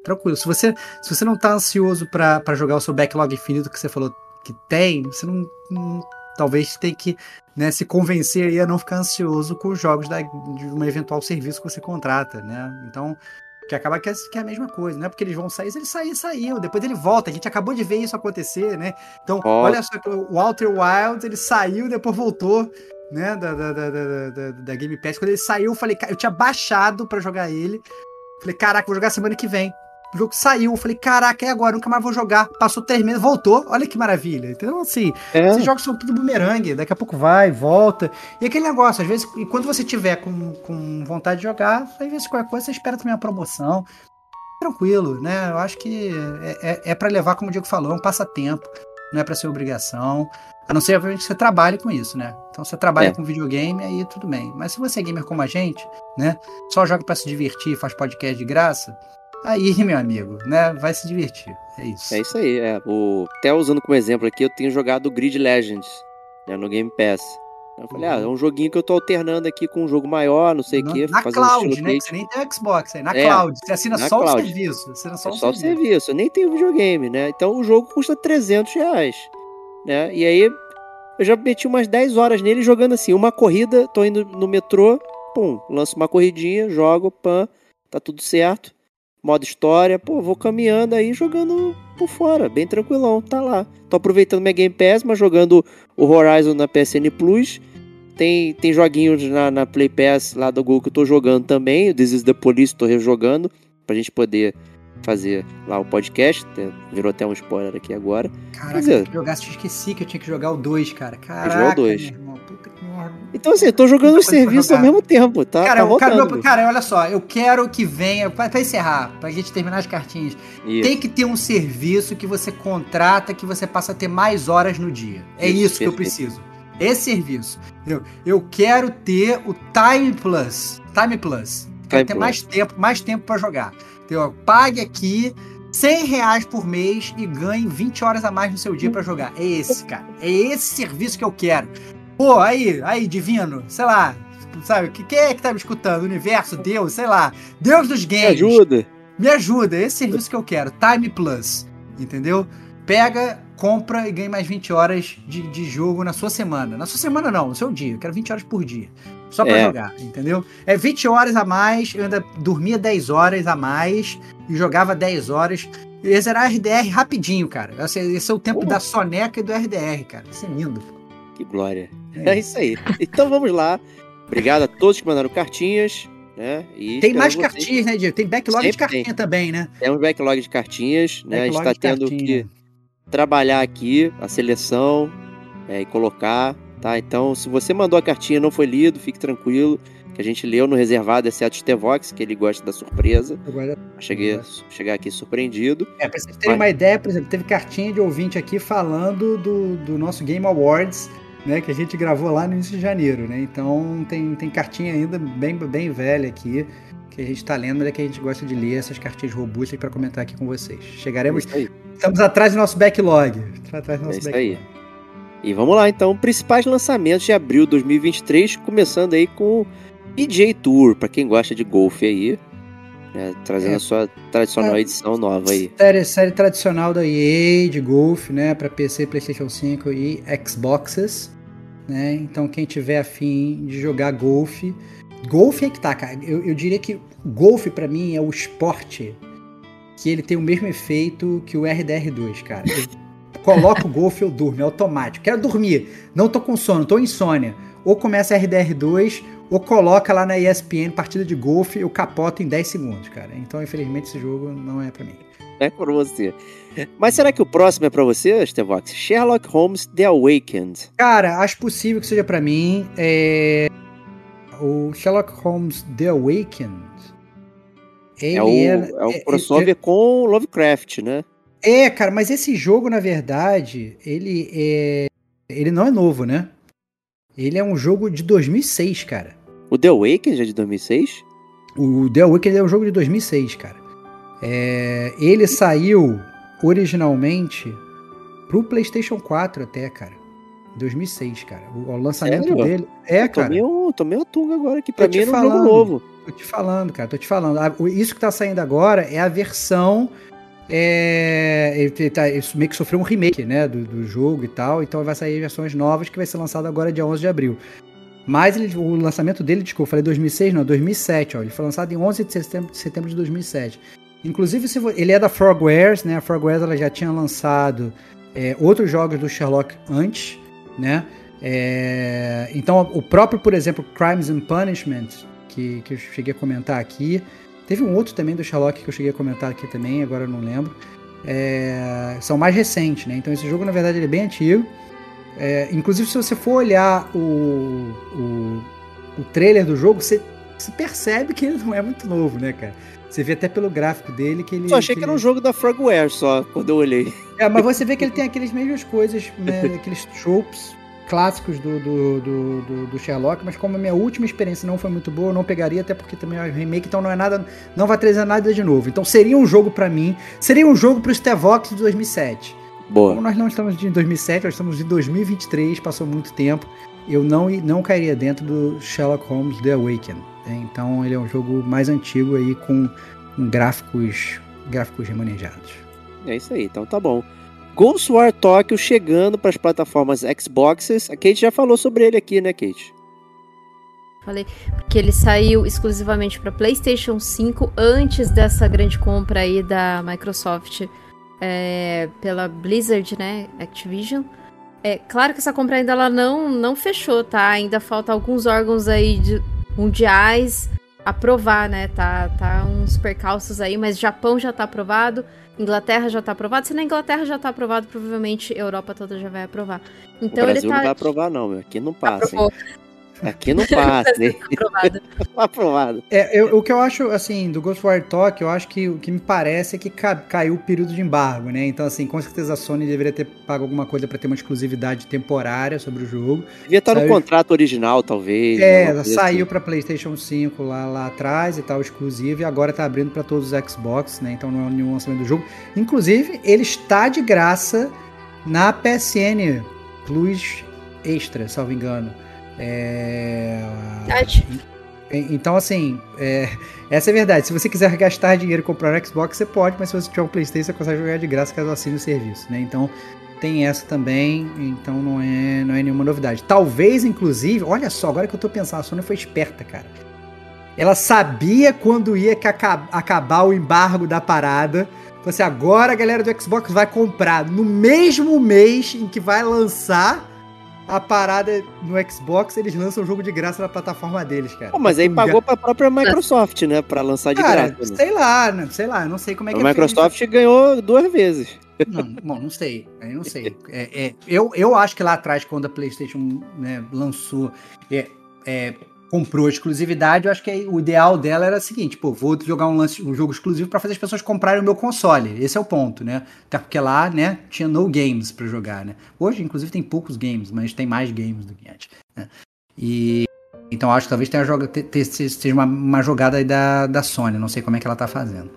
tranquilo. Se você, se você não tá ansioso para jogar o seu backlog infinito que você falou que tem, você não, não talvez tenha que né, se convencer aí a não ficar ansioso com os jogos da, de um eventual serviço que você contrata, né? Então, que acaba que é, que é a mesma coisa, não é porque eles vão sair, se ele sair, saiu, depois ele volta, a gente acabou de ver isso acontecer, né? Então, oh. olha só, o Outer Wilds, ele saiu, depois voltou, né, da, da, da, da, da Game Pass, quando ele saiu, eu falei, eu tinha baixado para jogar ele, falei, caraca, vou jogar semana que vem, o jogo saiu, eu falei, caraca, é agora, nunca mais vou jogar. Passou três meses, voltou, olha que maravilha. Então, assim, é. esses jogos são tudo bumerangue, daqui a pouco vai, volta. E aquele negócio, às vezes, quando você tiver com, com vontade de jogar, às vezes qualquer coisa você espera também uma promoção. Tranquilo, né? Eu acho que é, é, é para levar, como o Diego falou, é um passatempo, não é para ser obrigação. A não ser, obviamente, que você trabalhe com isso, né? Então, você trabalha é. com videogame, aí tudo bem. Mas se você é gamer como a gente, né? Só joga para se divertir, faz podcast de graça, Aí, meu amigo, né? Vai se divertir. É isso. É isso aí. É. O... Até usando como exemplo aqui, eu tenho jogado Grid Legends né, no Game Pass. Eu falei, ah, é um joguinho que eu tô alternando aqui com um jogo maior, não sei o quê. Na cloud, né? Você nem tem Xbox aí, na é, cloud. Você assina só cloud. o serviço. Assina só, é o, só serviço. o serviço. Eu nem tenho videogame, né? Então o jogo custa 300 reais. Né? E aí eu já meti umas 10 horas nele jogando assim, uma corrida, tô indo no metrô, pum, lanço uma corridinha, jogo, pã, tá tudo certo modo história, pô, vou caminhando aí jogando por fora, bem tranquilão, tá lá. Tô aproveitando minha Game Pass, mas jogando o Horizon na PSN Plus. Tem, tem joguinhos na, na Play Pass lá do Google que eu tô jogando também. O This is the Police tô rejogando, pra gente poder fazer lá o podcast. Virou até um spoiler aqui agora. Caraca, dizer, eu jogasse, esqueci que eu tinha que jogar o 2, cara. Caraca, o 2. Então, assim, eu tô jogando os serviços ao mesmo tempo, tá? Cara, tá cara, cara, olha só, eu quero que venha, pra, pra encerrar, pra gente terminar as cartinhas, isso. tem que ter um serviço que você contrata, que você passa a ter mais horas no dia. É isso, isso que eu preciso. Esse serviço. Eu, eu quero ter o Time Plus. Time Plus. Quero Time ter Plus. mais tempo, mais tempo para jogar. Então, pague aqui 100 reais por mês e ganhe 20 horas a mais no seu dia para jogar. É esse, cara. É esse serviço que eu quero. Pô, aí, aí, divino, sei lá, sabe? Quem é que tá me escutando? Universo, Deus, sei lá. Deus dos games. Me ajuda. Me ajuda, esse serviço que eu quero. Time Plus, entendeu? Pega, compra e ganha mais 20 horas de, de jogo na sua semana. Na sua semana não, no seu dia. Eu quero 20 horas por dia. Só pra é. jogar, entendeu? É 20 horas a mais, eu ainda dormia 10 horas a mais e jogava 10 horas. Esse era RDR rapidinho, cara. Esse, é o tempo da soneca e do RDR, cara. Isso é lindo. Que glória. É. é isso aí. Então vamos lá. Obrigado a todos que mandaram cartinhas. Né? E tem mais vocês... cartinhas, né, Diego? Tem backlog Sempre de cartinha tem. também, né? Tem um backlog de cartinhas, né? a gente está tendo que trabalhar aqui a seleção é, e colocar, tá? Então, se você mandou a cartinha e não foi lido, fique tranquilo, que a gente leu no reservado, exceto o Stevox, que ele gosta da surpresa. Eu cheguei chegar aqui surpreendido. É, pra vocês terem Mas... uma ideia, por exemplo, teve cartinha de ouvinte aqui falando do, do nosso Game Awards né, que a gente gravou lá no início de janeiro, né? Então tem, tem cartinha ainda bem, bem velha aqui que a gente está lendo, é que a gente gosta de ler essas cartinhas robustas para comentar aqui com vocês. Chegaremos. É estamos atrás do nosso backlog. Atrás do nosso é isso backlog. aí. E vamos lá então, principais lançamentos de abril de 2023, começando aí com o PJ Tour, para quem gosta de golfe aí. É, trazendo é. a sua tradicional é. edição nova aí. Série, série tradicional da EA de golfe, né? Para PC, PlayStation 5 e Xboxes. Né? Então, quem tiver afim de jogar golfe. Golfe é que tá, cara. Eu, eu diria que golfe para mim é o esporte que ele tem o mesmo efeito que o RDR2, cara. Coloco o golfe, eu durmo, é automático. Quero dormir, não tô com sono, tô insônia. Ou começa RDR2, ou coloca lá na ESPN partida de golfe, eu capoto em 10 segundos, cara. Então, infelizmente, esse jogo não é para mim. É por você. Mas será que o próximo é para você, Stevox? Sherlock Holmes The Awakened. Cara, acho possível que seja para mim. É... O Sherlock Holmes The Awakened. É o, é, é o é, crossover é, com Lovecraft, né? É, cara, mas esse jogo, na verdade, ele é. Ele não é novo, né? Ele é um jogo de 2006, cara. O The Awakened é de 2006? O The Awakened é um jogo de 2006, cara. É, ele saiu originalmente pro PlayStation 4 até, cara. 2006, cara. O, lançamento Sério? dele. É, eu cara. Tomei, tomei uma tunga agora aqui. Pra tô mim era um jogo novo. Tô te falando, cara. Tô te falando. Isso que tá saindo agora é a versão. É, ele, tá, ele meio que sofreu um remake, né, do, do, jogo e tal, então vai sair versões novas que vai ser lançado agora dia 11 de abril. Mas ele, o lançamento dele, desculpa, eu falei 2006, não, 2007, ó, ele foi lançado em 11 de setembro de, setembro de 2007. Inclusive, se, ele é da Frogwares, né, a Frogwares ela já tinha lançado é, outros jogos do Sherlock antes, né, é, então o próprio, por exemplo, Crimes and Punishment, que, que eu cheguei a comentar aqui, Teve um outro também do Sherlock que eu cheguei a comentar aqui também, agora eu não lembro. É, são mais recentes, né? Então esse jogo, na verdade, ele é bem antigo. É, inclusive, se você for olhar o, o, o trailer do jogo, você, você, percebe que ele não é muito novo, né, cara? Você vê até pelo gráfico dele que ele. Só achei que, que era um jogo da Frogware só, quando eu olhei. É, mas você vê que ele tem aquelas mesmas coisas, né, aqueles tropes clássicos do, do, do, do, Sherlock, mas como a minha última experiência não foi muito boa, eu não pegaria, até porque também é um remake, então não é nada, não vai trazer nada de novo. Então seria um jogo para mim, seria um jogo pro Stevox de 2007. Boa. Como nós não estamos em 2007, nós estamos em 2023, passou muito tempo, eu não, não cairia dentro do Sherlock Holmes The Awaken. Né? Então ele é um jogo mais antigo aí com, com gráficos, gráficos remanejados. É isso aí, então tá bom. Ghost War Tokyo chegando para as plataformas Xboxes. A Kate já falou sobre ele aqui, né, Kate? Falei, porque ele saiu exclusivamente para PlayStation 5 antes dessa grande compra aí da Microsoft é, pela Blizzard, né, Activision. É claro que essa compra ainda ela não não fechou, tá? Ainda falta alguns órgãos aí de, mundiais aprovar, né? Tá tá uns percalços aí, mas Japão já tá aprovado. Inglaterra já está aprovado. Se na Inglaterra já está aprovado, provavelmente a Europa toda já vai aprovar. Então o Brasil ele tá... não vai aprovar, não, meu. Aqui não passa, hein? Aqui não passa, hein? aprovado. aprovado. É, eu, o que eu acho, assim, do Ghostwire Talk, eu acho que o que me parece é que ca caiu o período de embargo, né? Então, assim, com certeza a Sony deveria ter pago alguma coisa para ter uma exclusividade temporária sobre o jogo. Devia estar saiu... no contrato original, talvez. É, né? saiu assim. para PlayStation 5 lá, lá atrás e tal, exclusivo, e agora tá abrindo para todos os Xbox, né? Então não é nenhum lançamento do jogo. Inclusive, ele está de graça na PSN Plus Extra, salvo engano. É... Então, assim, é... essa é a verdade. Se você quiser gastar dinheiro e comprar um Xbox, você pode, mas se você tiver um PlayStation, você consegue jogar de graça caso assine o serviço, né? Então, tem essa também, então não é, não é nenhuma novidade. Talvez, inclusive, olha só, agora que eu tô pensando, a Sony foi esperta, cara. Ela sabia quando ia que acabar o embargo da parada. Então, assim, agora a galera do Xbox vai comprar no mesmo mês em que vai lançar a parada no Xbox, eles lançam o jogo de graça na plataforma deles, cara. Pô, mas aí pagou pra própria Microsoft, né? Pra lançar de cara, graça. Né? Sei lá, né? sei lá, não sei como é que A é Microsoft ganhou duas vezes. Não, bom, não sei, eu não sei. É, é, eu, eu acho que lá atrás, quando a PlayStation né, lançou, é, é, comprou exclusividade, eu acho que o ideal dela era o seguinte, pô, vou jogar um, lance, um jogo exclusivo para fazer as pessoas comprarem o meu console. Esse é o ponto, né? Até porque lá, né, tinha no games para jogar, né? Hoje, inclusive, tem poucos games, mas tem mais games do que antes. Né? E então acho que talvez tenha joga, seja uma, uma jogada aí da, da Sony, não sei como é que ela tá fazendo.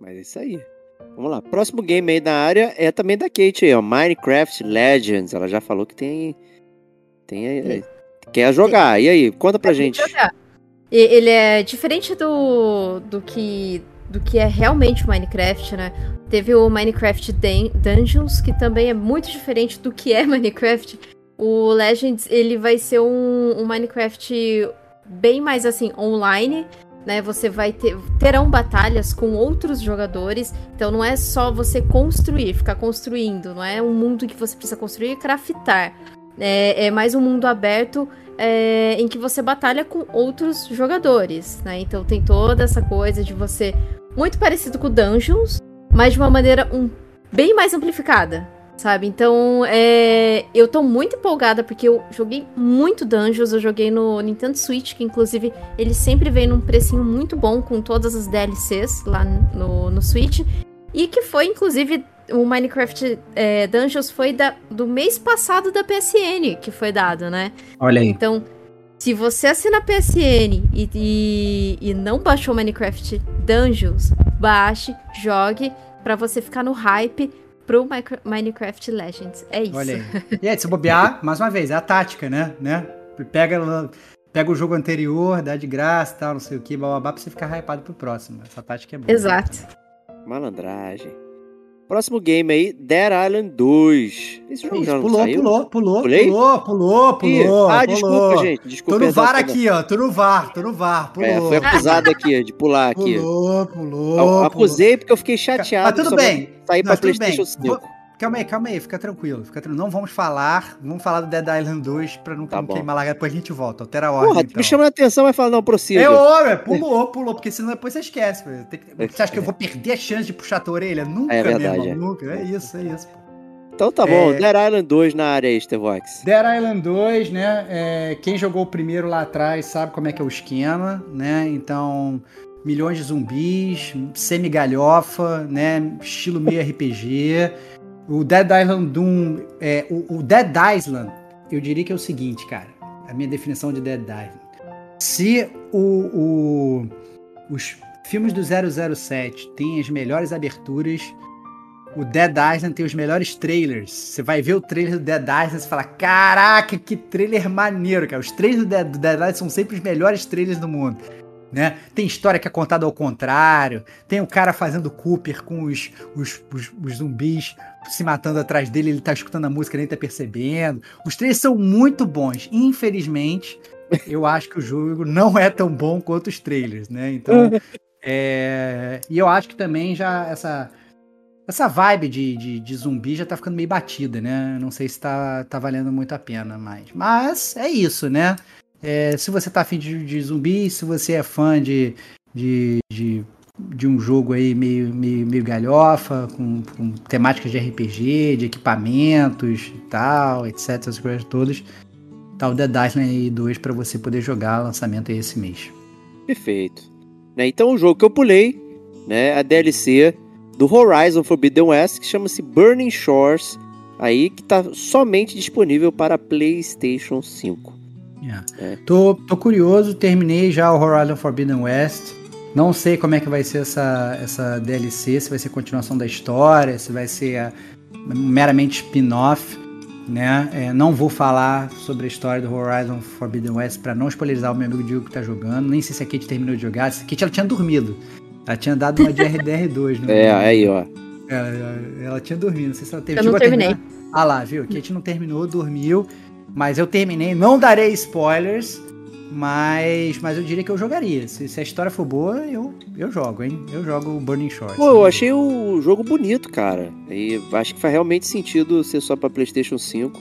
Mas é isso aí. Vamos lá. Próximo game aí da área é também da Kate aí, ó. Minecraft Legends. Ela já falou que tem. Tem aí. Quer jogar? E aí, conta pra gente. Ele é diferente do, do que do que é realmente o Minecraft, né? Teve o Minecraft Dungeons, que também é muito diferente do que é Minecraft. O Legends, ele vai ser um, um Minecraft bem mais assim, online, né? Você vai ter terão batalhas com outros jogadores. Então não é só você construir, ficar construindo, não é um mundo que você precisa construir e craftar. É, é mais um mundo aberto é, em que você batalha com outros jogadores, né? Então tem toda essa coisa de você muito parecido com Dungeons, mas de uma maneira um, bem mais amplificada, sabe? Então, é, eu tô muito empolgada porque eu joguei muito Dungeons, eu joguei no Nintendo Switch, que inclusive ele sempre vem num precinho muito bom com todas as DLCs lá no, no Switch, e que foi inclusive o Minecraft é, Dungeons foi da, do mês passado da PSN que foi dado, né? Olha aí. Então, se você assina a PSN e, e, e não baixou Minecraft Dungeons, baixe, jogue para você ficar no hype pro Minecraft Legends. É isso. Olha aí. E aí, se bobear, mais uma vez, é a tática, né? né? Pega, pega o jogo anterior, dá de graça tal, não sei o que, bababá, pra você ficar hypado pro próximo. Essa tática é boa. Exato. Malandragem. Próximo game aí, Dead Island 2. Esse jogo já pulou, saiu? pulou, pulou, Pulei? pulou, pulou, pulou. Ah, desculpa, gente. Desculpa, tô no VAR aqui, ó. Tô no VAR, tô no VAR. Pulou. É, foi acusado aqui de pular aqui. Pulou, pulou. Eu acusei porque eu fiquei chateado. Mas tudo bem. Sair pra PlayStation 5. Calma aí, calma aí, fica tranquilo, fica tranquilo. Não vamos falar, vamos falar do Dead Island 2 pra não, tá queimar largada, depois a gente volta. Altera a ordem. Porra, então. me chama a atenção, vai falar, não, prossiga. É hora, pulou, pulou, porque senão depois você esquece. Que... Você acha que eu vou perder a chance de puxar a tua orelha? Nunca, é verdade, mesmo, é. nunca. É isso, é isso, pô. Então tá bom, é... Dead Island 2 na área aí, Stevox. Dead Island 2, né? É... Quem jogou o primeiro lá atrás sabe como é que é o esquema, né? Então, milhões de zumbis, semi-galhofa, né? Estilo meio RPG. O Dead Island Doom. É, o, o, Dead Island, eu diria que é o seguinte, cara. A minha definição de Dead Island. Se o, o, os filmes do 007 têm as melhores aberturas, o Dead Island tem os melhores trailers. Você vai ver o trailer do Dead Island e fala: Caraca, que trailer maneiro, cara. Os trailers do Dead, do Dead Island são sempre os melhores trailers do mundo né? Tem história que é contada ao contrário, tem o cara fazendo Cooper com os, os, os, os zumbis se matando atrás dele, ele tá escutando a música nem tá percebendo. Os três são muito bons. Infelizmente, eu acho que o jogo não é tão bom quanto os trailers, né? Então, é... e eu acho que também já essa essa vibe de, de, de, zumbi já tá ficando meio batida, né? Não sei se tá, tá valendo muito a pena mais. Mas é isso, né? É, se você tá afim de, de zumbi, se você é fã de, de, de, de um jogo aí meio, meio, meio galhofa, com, com temáticas de RPG, de equipamentos e tal, etc, essas coisas todas, tá o Dead Island 2 para você poder jogar, lançamento aí esse mês. Perfeito. Né, então o jogo que eu pulei, né, a DLC do Horizon Forbidden West, que chama-se Burning Shores, aí que tá somente disponível para PlayStation 5. Yeah. É. Tô, tô curioso, terminei já o Horizon Forbidden West. Não sei como é que vai ser essa, essa DLC, se vai ser continuação da história, se vai ser a, meramente spin-off. Né? É, não vou falar sobre a história do Horizon Forbidden West para não spoilerizar o meu amigo Diego que tá jogando. Nem sei se a Kate terminou de jogar. Se a Kate ela tinha dormido. Ela tinha dado uma de RDR2. Né? é, aí, ó. Ela, ela, ela, tinha dormido. Não sei se ela teve. Eu não terminei. Ah lá, viu? A Kate não terminou, dormiu. Mas eu terminei, não darei spoilers, mas, mas eu diria que eu jogaria. Se, se, a história for boa, eu, eu jogo, hein? Eu jogo o Burning Shores. Pô, eu achei o jogo bonito, cara. E acho que faz realmente sentido ser só pra PlayStation 5.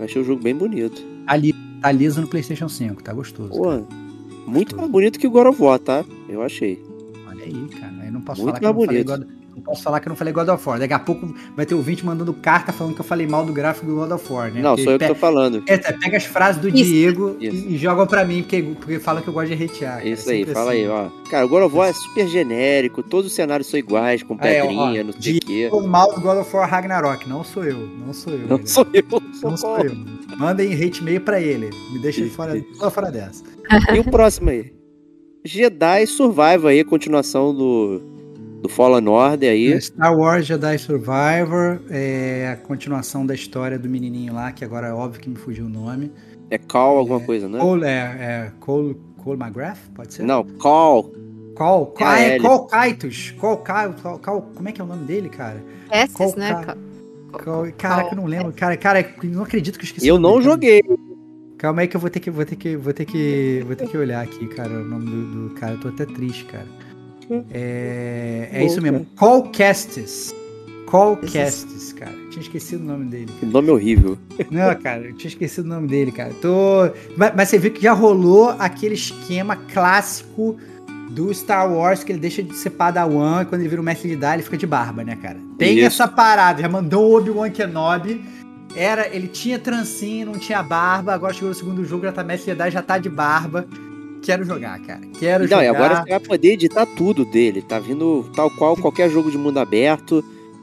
Achei o jogo bem bonito. Ali, tá liso no PlayStation 5, tá gostoso. Pô, cara. muito gostoso. mais bonito que o God of War, tá? Eu achei. Olha aí, cara. Eu não posso muito falar mais que eu bonito. God... Não posso falar que eu não falei God of War. Daqui a pouco vai ter ouvinte mandando carta falando que eu falei mal do gráfico do God of War, né? Não, porque sou eu que tô falando. É, pega as frases do Isso. Diego Isso. E, e joga pra mim, porque, porque fala que eu gosto de hatear. Isso aí, fala assim. aí, ó. Cara, o God of War é super genérico, todos os cenários são iguais, com pedrinha, é, ó, não sei o quê. O mal do God of War Ragnarok, não sou eu, não sou eu. Não sou eu. Não sou eu. Mandem hate mail pra ele, me deixa fora, fora dessa. E o próximo aí? Jedi Survival aí, continuação do do Fallen Order aí. É, Star Wars Jedi Survivor, é a continuação da história do menininho lá, que agora é óbvio que me fugiu o nome. É Call alguma é, coisa, né? Cole, é, é Cole, Cole McGrath, pode ser? Não, Call. Call, Call, Ah, é. Call Kaitos. Call, Call, Call, Call, como é que é o nome dele, cara? Esses, Qual né? ca- Call, caraca, eu não lembro. Cara, cara, não acredito que eu esqueci. Eu não dele. joguei. Calma aí que eu vou ter que, vou ter que, vou ter que, vou ter que olhar aqui, cara, o nome do, do cara. Eu tô até triste, cara. É, é isso mesmo. Call Castes. Call Castes, cara. Tinha esquecido o nome dele. Que nome horrível. Não, cara, eu tinha esquecido o nome dele, cara. Tô... Mas, mas você viu que já rolou aquele esquema clássico do Star Wars, que ele deixa de ser padawan e quando ele vira o mestre de ele fica de barba, né, cara? Tem Isso. essa parada, já mandou o Obi-Wan Kenobi. Era, ele tinha trancinho, não tinha barba, agora chegou no segundo jogo, já tá mestre Jedi, já tá de barba. Quero jogar, cara. Quero Não, jogar. e agora você vai poder editar tudo dele. Tá vindo tal qual qualquer jogo de mundo aberto,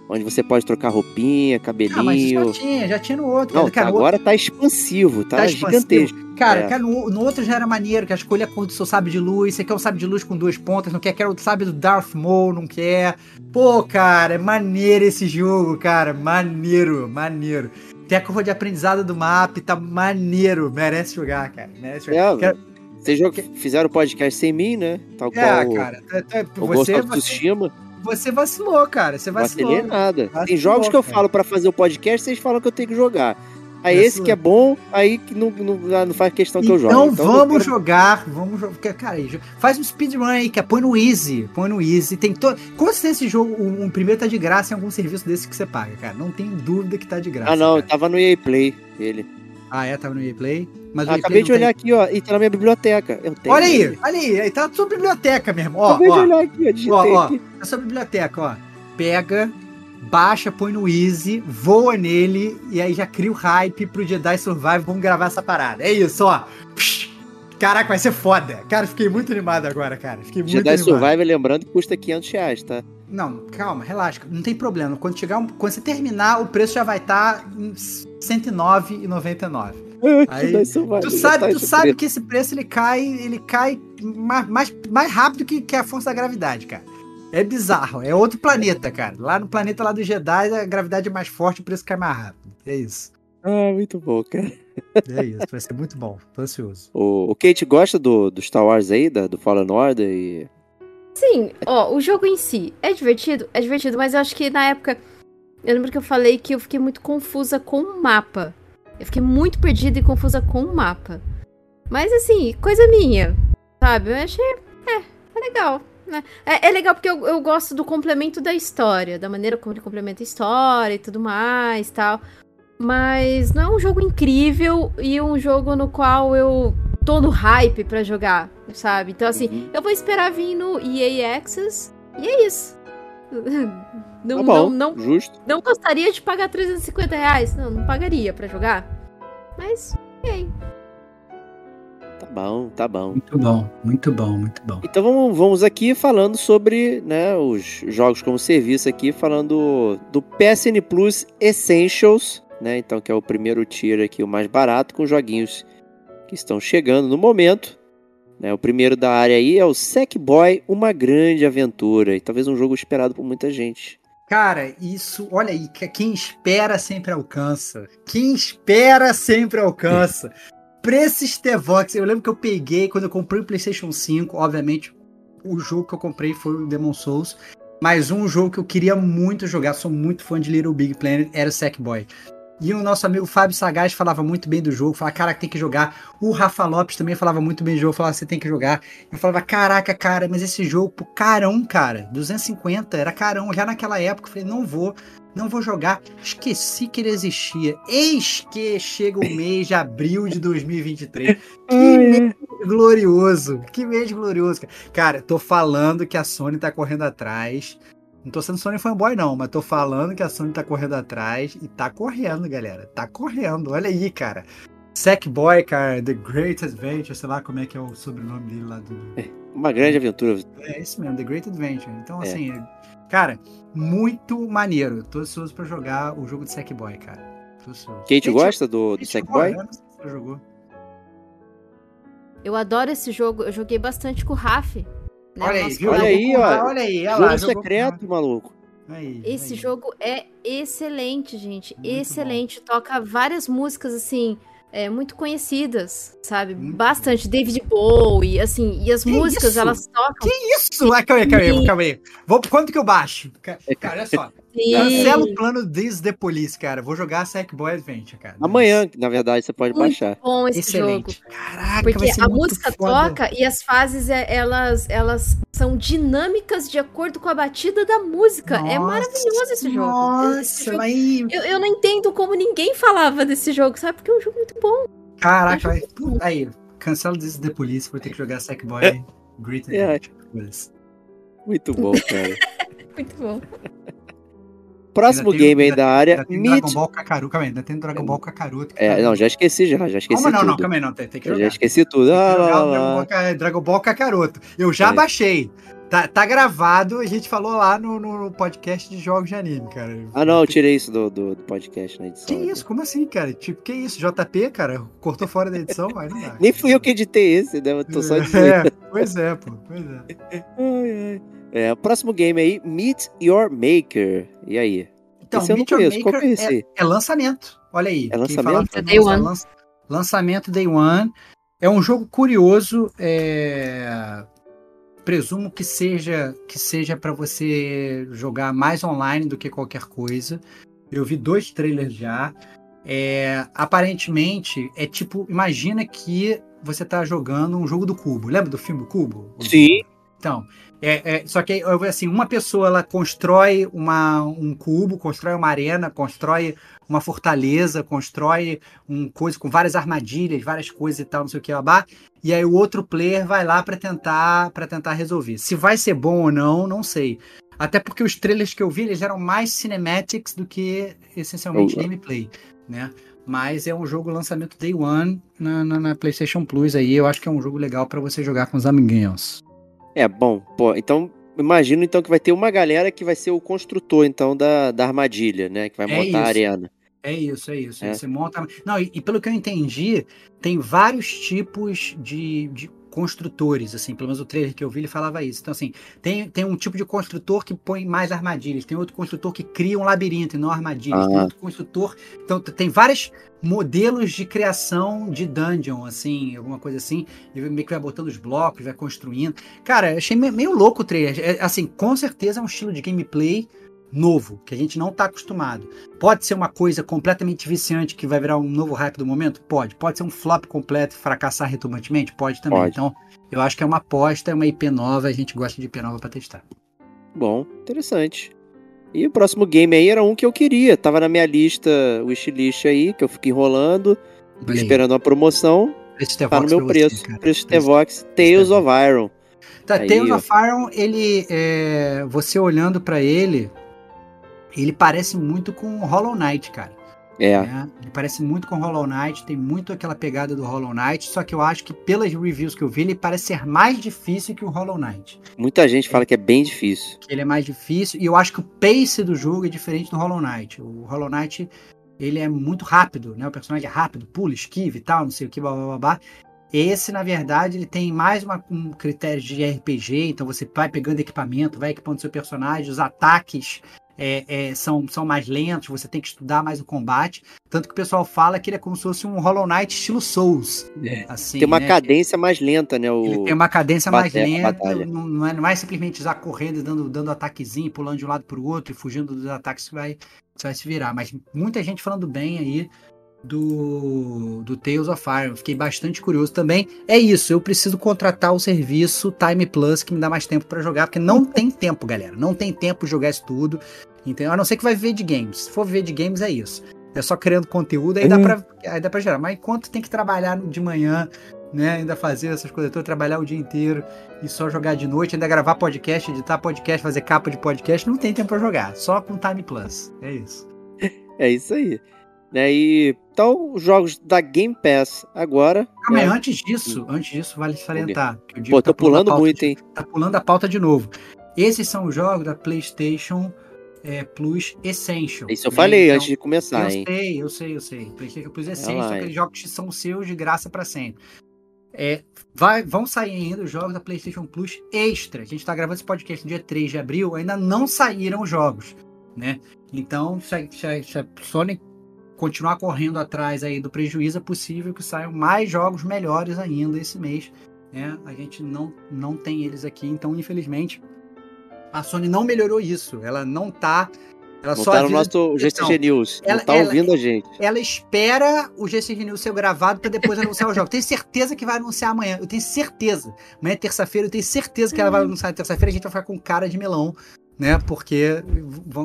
onde você pode trocar roupinha, Ah, mas cabelinho. já tinha, já tinha no outro. Não, cara, tá- agora tá expansivo, tá, Tá expansivo. gigantesco. Cara, É. cara no, no outro já era maneiro, que a escolha a cor do seu sabre de luz, você quer um sabre de luz com duas pontas, não quer, quer o sabre do Darth Maul, não quer. Pô, cara, é maneiro esse jogo, cara, maneiro, maneiro. Tem a curva de aprendizado do mapa, tá maneiro, merece jogar, cara, merece jogar. É, Quero- Vocês fizeram podcast sem mim, né? Tal qual É, o, cara, tá- o você, Ghost of você, Tsushima. você vacilou, cara, você Não vacilou. vacilei nada. Tem Vacilou, jogos que eu cara. falo pra fazer o podcast, vocês falam que eu tenho que jogar. Aí esse que é bom, aí que não, não, não faz questão que eu jogue. Então, eu vamos quero- jogar, vamos jogar. Cara, aí, faz um speedrun aí, que é põe no easy, põe no easy. Tem to... Com certeza esse jogo, o, o primeiro tá de graça em algum serviço desse que você paga, cara. Não tem dúvida que tá de graça. Ah, não, cara. tava no EA Play, ele. Ah, é, tava no EA Play. Mas Ah, acabei Play de olhar aqui, ó, e tá na minha biblioteca. Eu tem- tenho. Olha aí, ele. olha aí, aí tá na sua biblioteca mesmo. Ó, acabei de ó, olhar aqui, ó, digitei ó, ó, aqui. na sua biblioteca, ó. Pega, baixa, põe no easy, voa nele e aí já cria o hype pro Jedi Survive. Vamos gravar essa parada. É isso, ó. Psh, Caraca, vai ser foda. Cara, fiquei muito animado agora, cara. Fiquei muito Jedi animado. Survivor, lembrando que custa 500 reais, tá? Não, calma, relaxa, não tem problema. Quando chegar, quando você terminar, o preço já vai estar em R$ 109,99. Aí, Tu sabe, tá tu sabe que esse preço ele cai, ele cai mais, mais, mais rápido que, que a força da gravidade, cara. É bizarro, é outro planeta, cara. Lá no planeta lá do Jedi, a gravidade é mais forte, o preço cai mais rápido. É isso. Ah, muito bom, cara. É isso, vai ser muito bom. Tô ansioso. O, o Kate gosta do, do Star Wars aí, da, do Fallen Order e... Sim, ó, o jogo em si é divertido, é divertido, mas eu acho que na época. Eu lembro que eu falei que eu fiquei muito confusa com o mapa. Eu fiquei muito perdida e confusa com o mapa. Mas assim, coisa minha, sabe? Eu achei. É, é legal. Né? É, é legal porque eu, eu gosto do complemento da história, da maneira como ele complementa a história e tudo mais tal. Mas não é um jogo incrível e um jogo no qual eu tô no hype pra jogar, sabe? Então, assim, Uhum. eu vou esperar vir no EA Access e é isso. Não, Tá bom, não, não, justo. não gostaria de pagar 350 reais. Não, não pagaria pra jogar. Mas, e aí? Tá bom, tá bom. Muito bom, muito bom, muito bom. Então vamos, vamos aqui falando sobre né, os jogos como serviço aqui, falando do PSN Plus Essentials, né? Então que é o primeiro tier aqui, o mais barato, com joguinhos que estão chegando no momento. Né? O primeiro da área aí é o Sackboy, Uma Grande Aventura, e talvez um jogo esperado por muita gente. Cara, isso, olha aí, que quem espera sempre alcança. Quem espera sempre alcança. Preço Stevox, eu lembro que eu peguei quando eu comprei o PlayStation 5, obviamente, o jogo que eu comprei foi o Demon Souls, mas um jogo que eu queria muito jogar, sou muito fã de Little Big Planet, era o Sackboy. E o nosso amigo Fábio Sagaz falava muito bem do jogo, falava, cara, tem que jogar. O Rafa Lopes também falava muito bem do jogo, falava, você tem que jogar. Eu falava, caraca, cara, mas esse jogo, pô, carão, cara, 250, era carão. Já naquela época, eu falei, não vou, não vou jogar. Esqueci que ele existia. Eis que chega o mês de abril de 2023. Que mês glorioso, que mês glorioso. cara. Cara, tô falando que a Sony tá correndo atrás. Não tô sendo Sony fanboy, não, mas tô falando que a Sony tá correndo atrás e tá correndo, galera. Tá correndo, olha aí, cara. Sackboy, cara, The Great Adventure, sei lá como é que é o sobrenome dele lá do. Uma grande aventura. É isso mesmo, The Great Adventure. Então, É. assim, cara, muito maneiro. Tô ansioso pra jogar o jogo de Sackboy, cara. Tô ansioso. Kate Kate- gosta do, do Sackboy? jogou, eu não sei se você jogou. Eu adoro esse jogo. Eu joguei bastante com o Raf. Né? Olha aí? Olha aí, ó. Olha aí, olha Jogo lá. jogou- secreto, maluco. Aí, Esse aí. jogo é excelente, gente. Muito excelente. Toca várias músicas, assim, é, muito conhecidas, sabe? Bastante. David Bowie, assim, e as Que músicas, isso? elas tocam. Que isso? Ah, calma aí, calma aí, calma aí. Vou, quanto que eu baixo? Ca- Cara, olha só. Cancela o plano This The Police, cara. Vou jogar Sackboy Adventure, cara. Amanhã, na verdade, você pode Muito baixar. bom esse Excelente. jogo. Caraca, Porque vai ser a muito música foda. toca e as fases, é- elas, elas são dinâmicas de acordo com a batida da música. é Nossa, maravilhoso esse jogo. Nossa, Esse jogo- mas... Eu, eu não entendo como ninguém falava desse jogo, sabe? Porque é um jogo muito bom. Caraca, vai... Eu jogo Aí, cancela This The Police, vou ter que jogar Sackboy Great É. Adventure. Foda-se. Muito bom, cara. Muito bom. Próximo Ainda tem- game aí ainda- da área, Ainda tem Meet... Dragon Ball Kakaroto. Calma aí, ainda tem Dragon Ball Kakaroto. É, tá- não, já esqueci já, já esqueci Calma, não, tudo. não, calma aí, não. Tem, tem que Eu jogar. já esqueci tudo. Tem Ah, lá, lá, Dragon. Ball, Ka- Dragon Ball Kakaroto. Eu já É. baixei. Tá, tá gravado, a gente falou lá no, no podcast de jogos de anime, cara. Ah, não, eu tirei isso do, do, do podcast na edição. Que isso? Como assim, cara? Tipo, que isso? JP, cara? Cortou fora da edição? Aí não dá. Nem fui eu que editei esse, né? Eu tô só dizendo. É, pois é, pô. Pois é. Ai, ai. É, o próximo game aí, Meet Your Maker. E aí? Então, Esse eu não Meet Your conheço. Qual que é Maker esse aí? É lançamento. Olha aí. É Quem lançamento? fala- É Day One. lança- lançamento Day One. É um jogo curioso. é, Presumo que seja que seja para você jogar mais online do que qualquer coisa. Eu vi dois trailers já. É, Aparentemente é tipo, imagina que você tá jogando um jogo do Cubo. Lembra do filme Cubo? Sim. Então, é, é, só que assim, uma pessoa ela constrói uma, um cubo, constrói uma arena, constrói uma fortaleza, constrói um coisa com várias armadilhas, várias coisas e tal, não sei o que babá, e aí o outro player vai lá para tentar para tentar resolver. Se vai ser bom ou não, não sei. Até porque os trailers que eu vi, eles eram mais cinematics do que essencialmente Oh. gameplay, né? Mas é um jogo lançamento Day One na, na, na PlayStation Plus aí. Eu acho que é um jogo legal para você jogar com os amiguinhos. É, bom, pô, então imagino então que vai ter uma galera que vai ser o construtor então da, da armadilha, né? Que vai É montar a isso. arena. É isso, é isso. É. Você monta. Não, e, e pelo que eu entendi, tem vários tipos de, de construtores, assim, pelo menos o trailer que eu vi, ele falava isso. Então, assim, tem, tem um tipo de construtor que põe mais armadilhas, tem outro construtor que cria um labirinto e não armadilhas, tem Ah. outro construtor. Então, tem vários modelos de criação de dungeon, assim, alguma coisa assim, e meio que vai botando os blocos, vai construindo. Cara, achei meio, meio louco o trailer. É, assim, com certeza é um estilo de gameplay novo, que a gente não tá acostumado. Pode ser uma coisa completamente viciante que vai virar um novo hype do momento? Pode. Pode ser um flop completo e fracassar retumbantemente? Pode também. Pode. Então, eu acho que é uma aposta, é uma IP nova, a gente gosta de IP nova pra testar. Bom, interessante. E o próximo game aí era um que eu queria. Tava na minha lista, wishlist aí, que eu fico enrolando, esperando uma promoção. Preço Tá no meu pra você, preço. cara. preço Tevox, Tales of Iron. Tá, Aí, Tales of Iron, ele, é, você olhando pra ele, ele parece muito com Hollow Knight, cara. É, né? Ele parece muito com Hollow Knight, tem muito aquela pegada do Hollow Knight, só que eu acho que pelas reviews que eu vi, ele parece ser mais difícil que o Hollow Knight. muita gente fala que é bem difícil. Ele é mais difícil, e eu acho que o pace do jogo é diferente do Hollow Knight. O Hollow Knight, ele é muito rápido, né? O personagem é rápido, pula, esquiva e tal, não sei o que, blá blá blá. blá. Esse, na verdade, ele tem mais uma- um critério de RPG, então você vai pegando equipamento, vai equipando seu personagem, os ataques é, é, são, são mais lentos, você tem que estudar mais o combate. Tanto que o pessoal fala que ele é como se fosse um Hollow Knight estilo Souls. Assim, tem uma né? cadência mais lenta, né? O... Ele tem uma cadência mais bate- lenta, batalha. não, não é, não é simplesmente usar correndo e dando, dando ataquezinho, pulando de um lado para o outro e fugindo dos ataques que vai, você vai se virar. Mas muita gente falando bem aí do, do Tales of Iron. Fiquei bastante curioso também. É isso, eu preciso contratar o serviço Time Plus que me dá mais tempo para jogar, porque não tem tempo, galera. Não tem tempo de jogar isso tudo. Entendeu? A não ser que vai viver de games. Se for viver de games, é isso. É só criando conteúdo, aí dá Hum. pra, aí dá pra gerar. Mas enquanto tem que trabalhar de manhã, né? Ainda fazer essas coisas todas, trabalhar o dia inteiro e só jogar de noite, ainda gravar podcast, editar podcast, fazer capa de podcast, não tem tempo pra jogar. Só com Time Plus. É isso. É isso aí. Né? E, então, os jogos da Game Pass agora. Calma aí, né? antes disso, antes disso, vale salientar. que eu digo Pô, que tá tô pulando a pauta muito, de- hein? Tá pulando a pauta de novo. Esses são os jogos da PlayStation é, Plus Essential. Isso eu né? falei Então, antes de começar, eu hein? sei, eu sei, eu sei. PlayStation Plus Essential lá, hein? aqueles jogos que são seus de graça pra sempre. É, vai- vão sair ainda os jogos da PlayStation Plus Extra. A gente tá gravando esse podcast no dia 3 de abril, ainda não saíram os jogos, né? Então, se a, se a- se a Sony continuar correndo atrás aí do prejuízo, é possível que saiam mais jogos melhores ainda esse mês. Né? A gente não, não tem eles aqui, então infelizmente a Sony não melhorou isso. Ela não tá. Ela Não só tá no avisa- nosso GCG News. ela- não tá ela- ouvindo a gente. ela espera o GCG News ser gravado para depois anunciar o jogo. Tenho certeza que vai anunciar amanhã. Eu tenho certeza. Amanhã é terça-feira, eu tenho certeza que ela vai anunciar na terça-feira. A gente vai ficar com cara de melão, né? Porque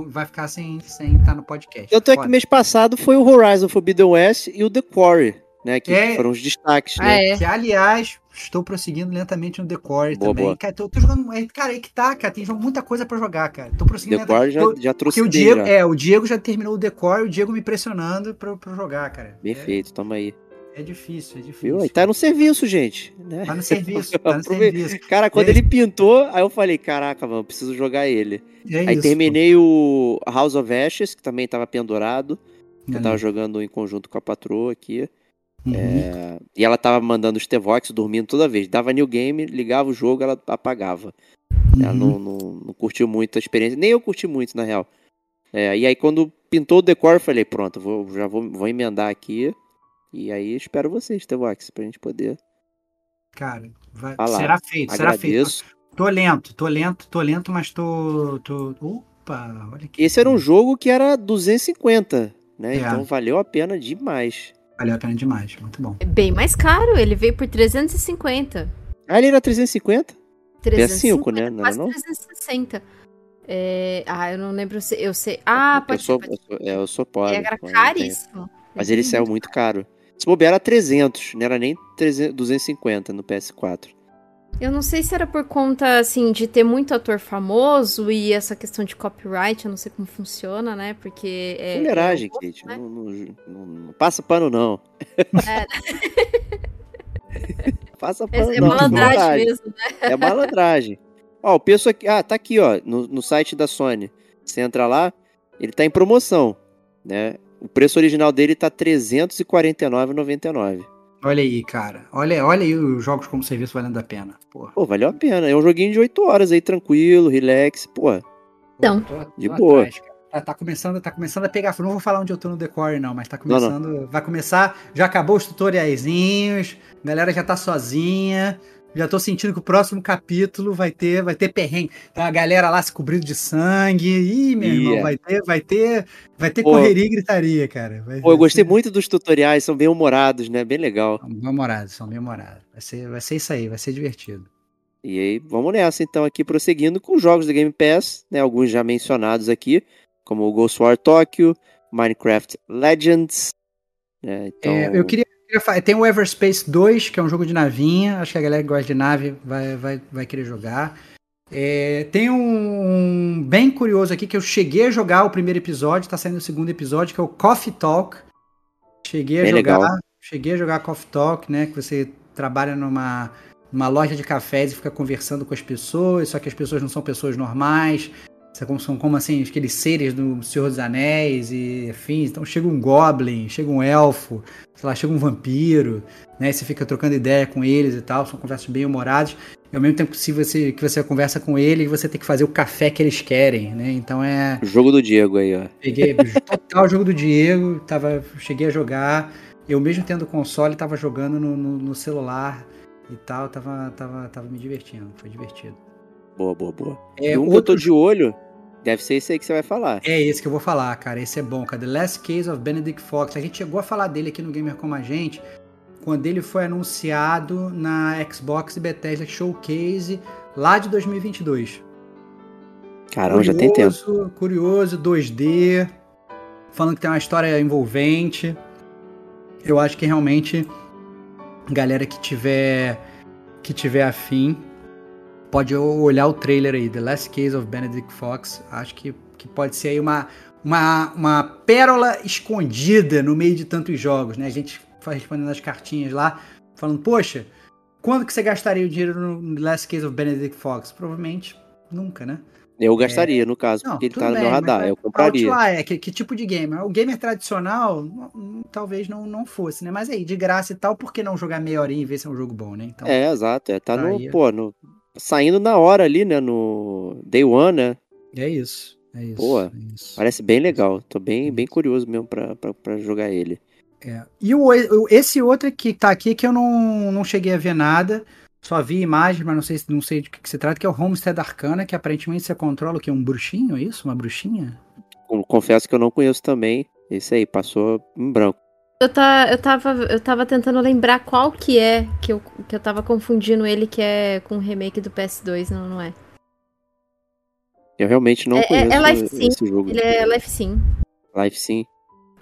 vai ficar sem sem estar no podcast. Tanto é que Foda. mês passado foi o Horizon Forbidden West e o The Quarry, né? Que É. foram os destaques, Ah, né? é. Que, aliás, estou prosseguindo lentamente no The Core Boa, também. boa. Cara, tô, tô jogando. é, Cara, aí que tá, cara. Tem jogo- muita coisa pra jogar, cara. Tô prosseguindo The Quarry já, já trouxe o Diego, já. é, o Diego já terminou o The Core, o Diego me pressionando pra, pra jogar, cara. Perfeito, tamo aí. É, difícil, é difícil. Aí tá no serviço, gente. Né? Tá no serviço, tá no serviço. Cara, quando É ele pintou, aí eu falei, caraca, mano, preciso jogar ele. É aí isso, terminei o House of Ashes, que também tava pendurado. pô. Eu tava jogando em conjunto com a patroa aqui. Uhum. É, E ela tava mandando os T-Vox dormindo toda vez. Dava new game, ligava o jogo, ela apagava. Ela Uhum. não, não, não curtiu muito a experiência. Nem eu curti muito, na real. É, e aí, quando pintou o decor, eu falei, pronto, vou, já vou, vou emendar aqui. E aí, espero vocês, T-Vox, pra gente poder Cara, vai- falar. será feito, será feito. Agradeço. Tô lento, tô lento, tô lento, mas tô. tô... Opa, olha aqui. Esse era um jogo que era 250, né? É. Então valeu a pena demais. Valeu a pena demais, muito bom. É bem mais caro, ele veio por 350. Ah, ele era 350? 350, né? Não era quase não? 360. É, Ah, eu não lembro se eu sei. Ah, eu pode sou, ser. Pode eu sou, é, eu sou pobre. Era eu não tenho. caríssimo. Mas ele saiu muito caro. Se bobear era 300, não era nem 300, 250 no PS4. Eu não sei se era por conta, assim, de ter muito ator famoso e essa questão de copyright, eu não sei como funciona, né? Porque. É, Fuleiragem, é Kate. né? Não, não- não- não passa pano, não. passa pano, É, é não. malandragem fuleiragem. mesmo, né? É malandragem. Ó, o preço aqui. Ah, tá aqui, ó. No, no site da Sony. Você entra lá, ele tá em promoção. Né? O preço original dele tá R$ 349,99. Olha aí, cara. Olha, olha aí os jogos como serviço valendo a pena. Porra. Pô, valeu a pena. É um joguinho de 8 horas aí, tranquilo, relax. Pô, Então. Tô- tô de boa. atrás. Tá, tá começando, tá começando a pegar. Não vou falar onde eu tô no decore, não, mas tá começando. Vai começar. Já acabou os tutoriaizinhos. A galera já tá sozinha. Já tô sentindo que o próximo capítulo vai ter, vai ter perrengue. Tá a galera lá se cobrindo de sangue. Ih, meu Ia. irmão, vai ter, vai ter, vai ter Pô. correria e gritaria, cara. Vai, pô, eu gostei muito dos tutoriais, são bem humorados, né? Bem legal. São memorados, são memorados. Vai ser, vai ser isso aí, vai ser divertido. E aí, vamos nessa então aqui, prosseguindo com os jogos do Game Pass, né? Alguns já mencionados aqui, como o Ghostwire Tokyo, Minecraft Legends. né, Então, É, eu queria, queria Tem o Everspace 2, que é um jogo de navinha. Acho que a galera que gosta de nave vai, vai, vai querer jogar. É, tem um, um bem curioso aqui que eu cheguei a jogar o primeiro episódio, tá saindo o segundo episódio, que é o Coffee Talk. Cheguei a Bem jogar. legal. Cheguei a jogar Coffee Talk, né? Que você trabalha numa, numa loja de cafés e fica conversando com as pessoas, só que as pessoas não são pessoas normais. São como assim, aqueles seres do Senhor dos Anéis e afins. Então chega um Goblin, chega um elfo, sei lá, chega um vampiro, né? Você fica trocando ideia com eles e tal. São conversas bem humoradas. E ao mesmo tempo que você, que você conversa com eles, você tem que fazer o café que eles querem, né? Então é. o jogo do Diego aí, ó. Peguei total o jogo do Diego, tava, cheguei a jogar. Eu mesmo tendo console, tava jogando no, no- no celular e tal, tava, tava, tava me divertindo, foi divertido. Boa, boa, boa. É, e um que eu tô outro de olho, deve ser esse aí que você vai falar. É esse que eu vou falar, cara. Esse é bom, cara. The Last Case of Benedict Fox. A gente chegou a falar dele aqui no Gamer Como a Gente quando ele foi anunciado na Xbox e Bethesda Showcase lá de 2022. Caramba, já tem tempo. Curioso, Curioso, 2D, falando que tem uma história envolvente. Eu acho que realmente galera que tiver que tiver afim pode olhar o trailer aí, The Last Case of Benedict Fox. Acho que, que pode ser aí uma, uma, uma pérola escondida no meio de tantos jogos, né? A gente vai respondendo as cartinhas lá, falando, poxa, quando que você gastaria o dinheiro no The Last Case of Benedict Fox? Provavelmente nunca, né? Eu gastaria, no caso, Não, porque ele tá no bem, meu mas radar. Eu compraria. Outlier, que, que tipo de gamer? O gamer tradicional, talvez não, não fosse, né? Mas aí, de graça e tal, por que não jogar meia horinha e ver se é um jogo bom, né? Então, É, exato. É, tá no, é. pô, no, saindo na hora ali, né? No Day One, né? é isso. É isso. Boa. é isso. Parece bem legal. Tô bem, bem curioso mesmo pra, pra, pra jogar ele. É. E o, esse outro que tá aqui que eu não, não cheguei a ver nada, só vi imagens, mas não sei, se- não sei de que, que se trata, que é o Homestead Arcana, que aparentemente você controla o que? Um bruxinho, é isso? Uma bruxinha? Confesso que eu não conheço também. Esse aí, passou em branco. Eu, tá, eu, tava, eu tava tentando lembrar qual que é, que eu, que eu tava confundindo ele, que é com o remake do PS2, não, não é? Eu realmente não É- é- conheço é Life Sim. esse jogo. Ele é Life Sim. Life Sim.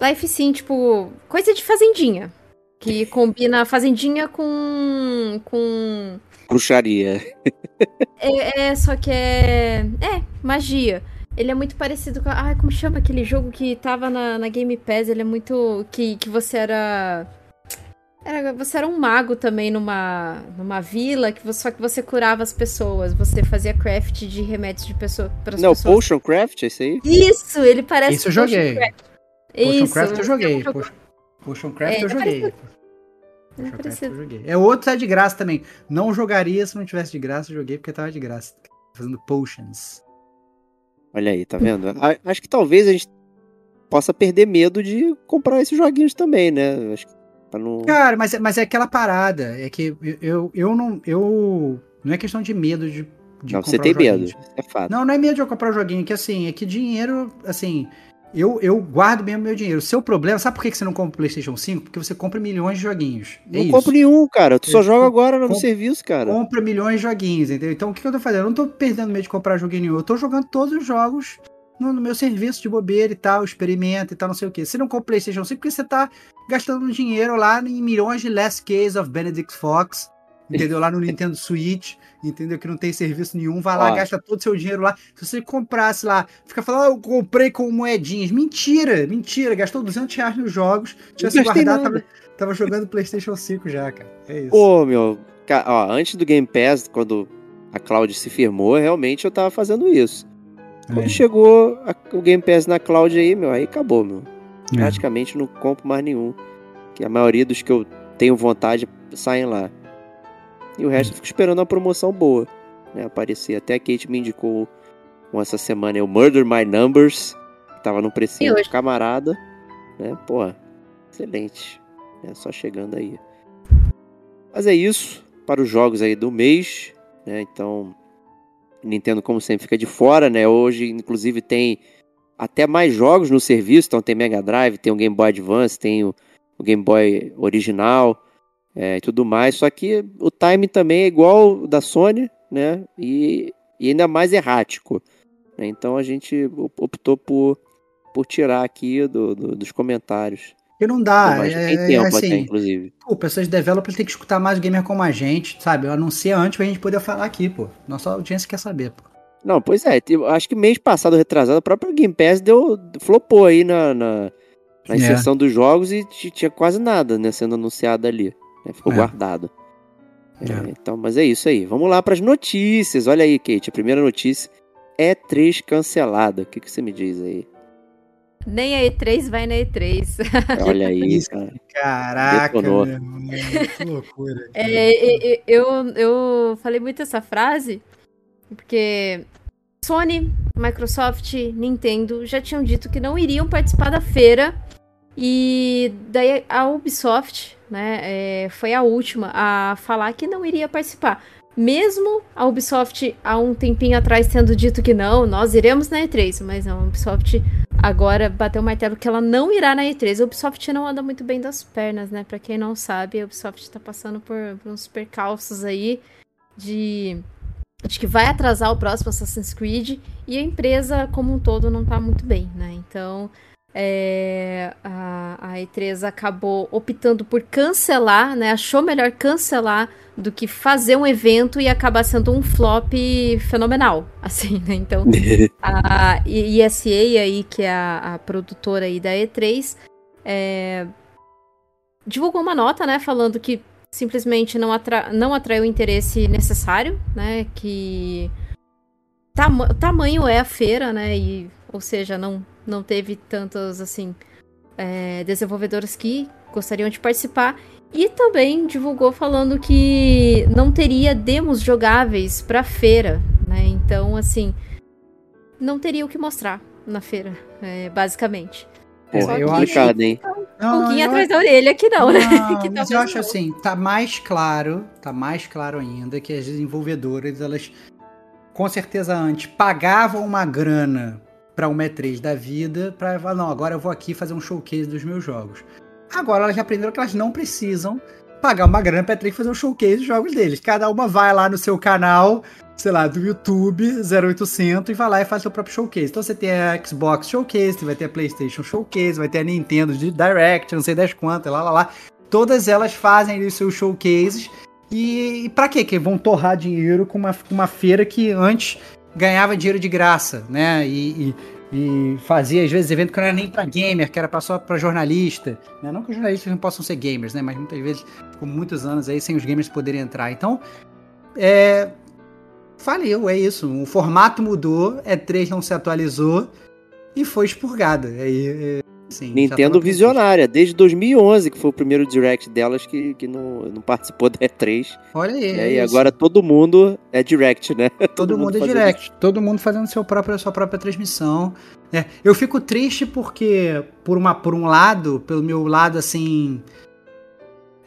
Life Sim, tipo, coisa de fazendinha. Que combina fazendinha com. com. Bruxaria. É, é, só que é. É, magia. Ele é muito parecido com. Ah, como chama aquele jogo que tava na, na Game Pass? Ele é muito. Que, que você era. Era, você era um mago também numa, numa vila, que você, só que você curava as pessoas. Você fazia craft de remédios de pessoa, pras Não, pessoas. Potion Craft, esse aí? Isso, ele parece. Esse eu Potion joguei. Craft. Potion Isso, Craft eu é joguei. Potion, Potion Craft É, eu é joguei. parecido. Potion é Craft parecido. eu joguei. É outro é de graça também. Não jogaria se não tivesse de graça, eu joguei porque tava de graça. Fazendo potions. Olha aí, tá vendo? Acho que talvez a gente possa perder medo de comprar esses joguinhos também, né? Acho que pra não. Cara, mas, é- mas é aquela parada. É que eu, eu, eu não. Eu. Não é questão de medo de. de não, você tem medo. É fato. Não, não é medo de eu comprar o joguinho, que assim, é que dinheiro, assim, eu, eu guardo mesmo meu dinheiro. O seu problema, sabe por que você não compra o PlayStation 5? Porque você compra milhões de joguinhos. É não isso. compro nenhum, cara. Tu só Eu joga agora no serviço, cara. Compra milhões de joguinhos, entendeu? Então o que, que eu tô fazendo? Eu não tô perdendo medo de comprar joguinho nenhum. Eu tô jogando todos os jogos no, no meu serviço de bobeira e tal, experimenta e tal, não sei o que. Você não compra o PlayStation 5 porque você tá gastando dinheiro lá em milhões de Last Case of Benedict Fox. Entendeu? Lá no Nintendo Switch, entendeu? Que não tem serviço nenhum. Vai lá, Ó. gasta todo o seu dinheiro lá. Se você comprasse lá, fica falando, ah, eu comprei com moedinhas. Mentira, mentira. Gastou 200 reais nos jogos. Tivesse gastei guardado, tava, tava jogando PlayStation 5 já, cara. É isso. Pô, meu. Ó, antes do Game Pass, quando a Cloud se firmou, realmente eu tava fazendo isso. Quando É. chegou a- o Game Pass na Cloud aí, meu, aí acabou, meu. É. Praticamente não compro mais nenhum. Que a maioria dos que eu tenho vontade saem lá. E o resto eu fico esperando uma promoção boa. Né, aparecer. Até a Kate me indicou com essa semana o Murder My Numbers. Que tava no precinho E hoje? camarada. Né? Pô, excelente. É só chegando aí. Mas é isso para os jogos aí do mês. Né? Então, Nintendo, como sempre, fica de fora. Né? Hoje, inclusive, tem até mais jogos no serviço. Então, tem Mega Drive, tem o Game Boy Advance, tem o, o Game Boy original é, e tudo mais. Só que o time também é igual o da Sony, né? E, e ainda mais errático. né? Então, a gente op- optou por, por tirar aqui do- do- dos comentários. Porque não dá. Mas é, tem é tempo até, assim, inclusive. pô, pessoas de developer tem que escutar mais o gamer como a gente, sabe? Anuncia antes pra gente poder falar aqui, pô. Nossa audiência quer saber, pô. Não, pois é. Acho que mês passado, retrasado, a própria Game Pass deu, flopou aí na, na, na É. inserção dos jogos e tinha quase nada né, sendo anunciado ali. Né, Ficou É. guardado. É, É. então, mas é isso aí. Vamos lá para as notícias. Olha aí, Kate. A primeira notícia é 3 cancelada. O que, que você me diz aí? Nem a E3 vai na E3. Olha aí, Isso. cara. Caraca, que loucura. cara. É, eu, eu falei muito essa frase porque Sony, Microsoft, Nintendo já tinham dito que não iriam participar da feira e daí a Ubisoft, né, é, foi a última a falar que não iria participar. Mesmo a Ubisoft há um tempinho atrás tendo dito que não, nós iremos na E3, mas não, a Ubisoft agora bateu o martelo que ela não irá na E3. A Ubisoft não anda muito bem das pernas, né? Pra quem não sabe, a Ubisoft tá passando por, por uns percalços aí de, de que vai atrasar o próximo Assassin's Creed e a empresa como um todo não tá muito bem, né? Então é, a, a E3 acabou optando por cancelar, né? Achou melhor cancelar do que fazer um evento e acabar sendo um flop fenomenal, assim, né? Então a ESA aí, que é a, a produtora aí da E3, é, divulgou uma nota, né, falando que simplesmente não, atra não atraiu o interesse necessário, né, que tama tamanho é a feira, né, e, ou seja, não, não teve tantos, assim, é, desenvolvedores que gostariam de participar, e também divulgou falando que não teria demos jogáveis para feira, né, então, assim, não teria o que mostrar na feira, é, basicamente. Pô, Só eu que- complicado, hein? Não, Pulguinha eu- atrás da orelha que não, né? Não, que mas eu acho não. assim, tá mais claro, tá mais claro ainda que as desenvolvedoras, elas com certeza antes pagavam uma grana para uma E3 da vida para falar, não, agora eu vou aqui fazer um showcase dos meus jogos. Agora elas já aprenderam que elas não precisam pagar uma grana pra E3 fazer um showcase dos jogos deles. Cada uma vai lá no seu canal, sei lá, do YouTube 0800 e vai lá e faz seu próprio showcase. Então você tem a Xbox Showcase, vai ter a PlayStation Showcase, vai ter a Nintendo de Direct, não sei das quantas, lá lá lá. Todas elas fazem ali os seus showcases. E, e quê? Que vão torrar dinheiro com uma, uma feira que antes ganhava dinheiro de graça, né? E, e- e fazia, às vezes, evento que não era nem pra gamer, que era pra, só pra jornalista. Né? Não que os jornalistas não possam ser gamers, né? Mas muitas vezes ficou muitos anos aí sem os gamers poderem entrar. Então, é. Faliu, é isso. O formato mudou, E3 não se atualizou e foi expurgada. Aí, é, já Nintendo visionária, desde 2011, que foi o primeiro direct delas que, que não, não participou da E3. Olha aí. é e agora todo mundo é direct, né? Todo, mundo, é fazendo direct, todo mundo fazendo seu próprio, sua própria transmissão. É, eu fico triste porque, por, uma, por um lado, pelo meu lado assim.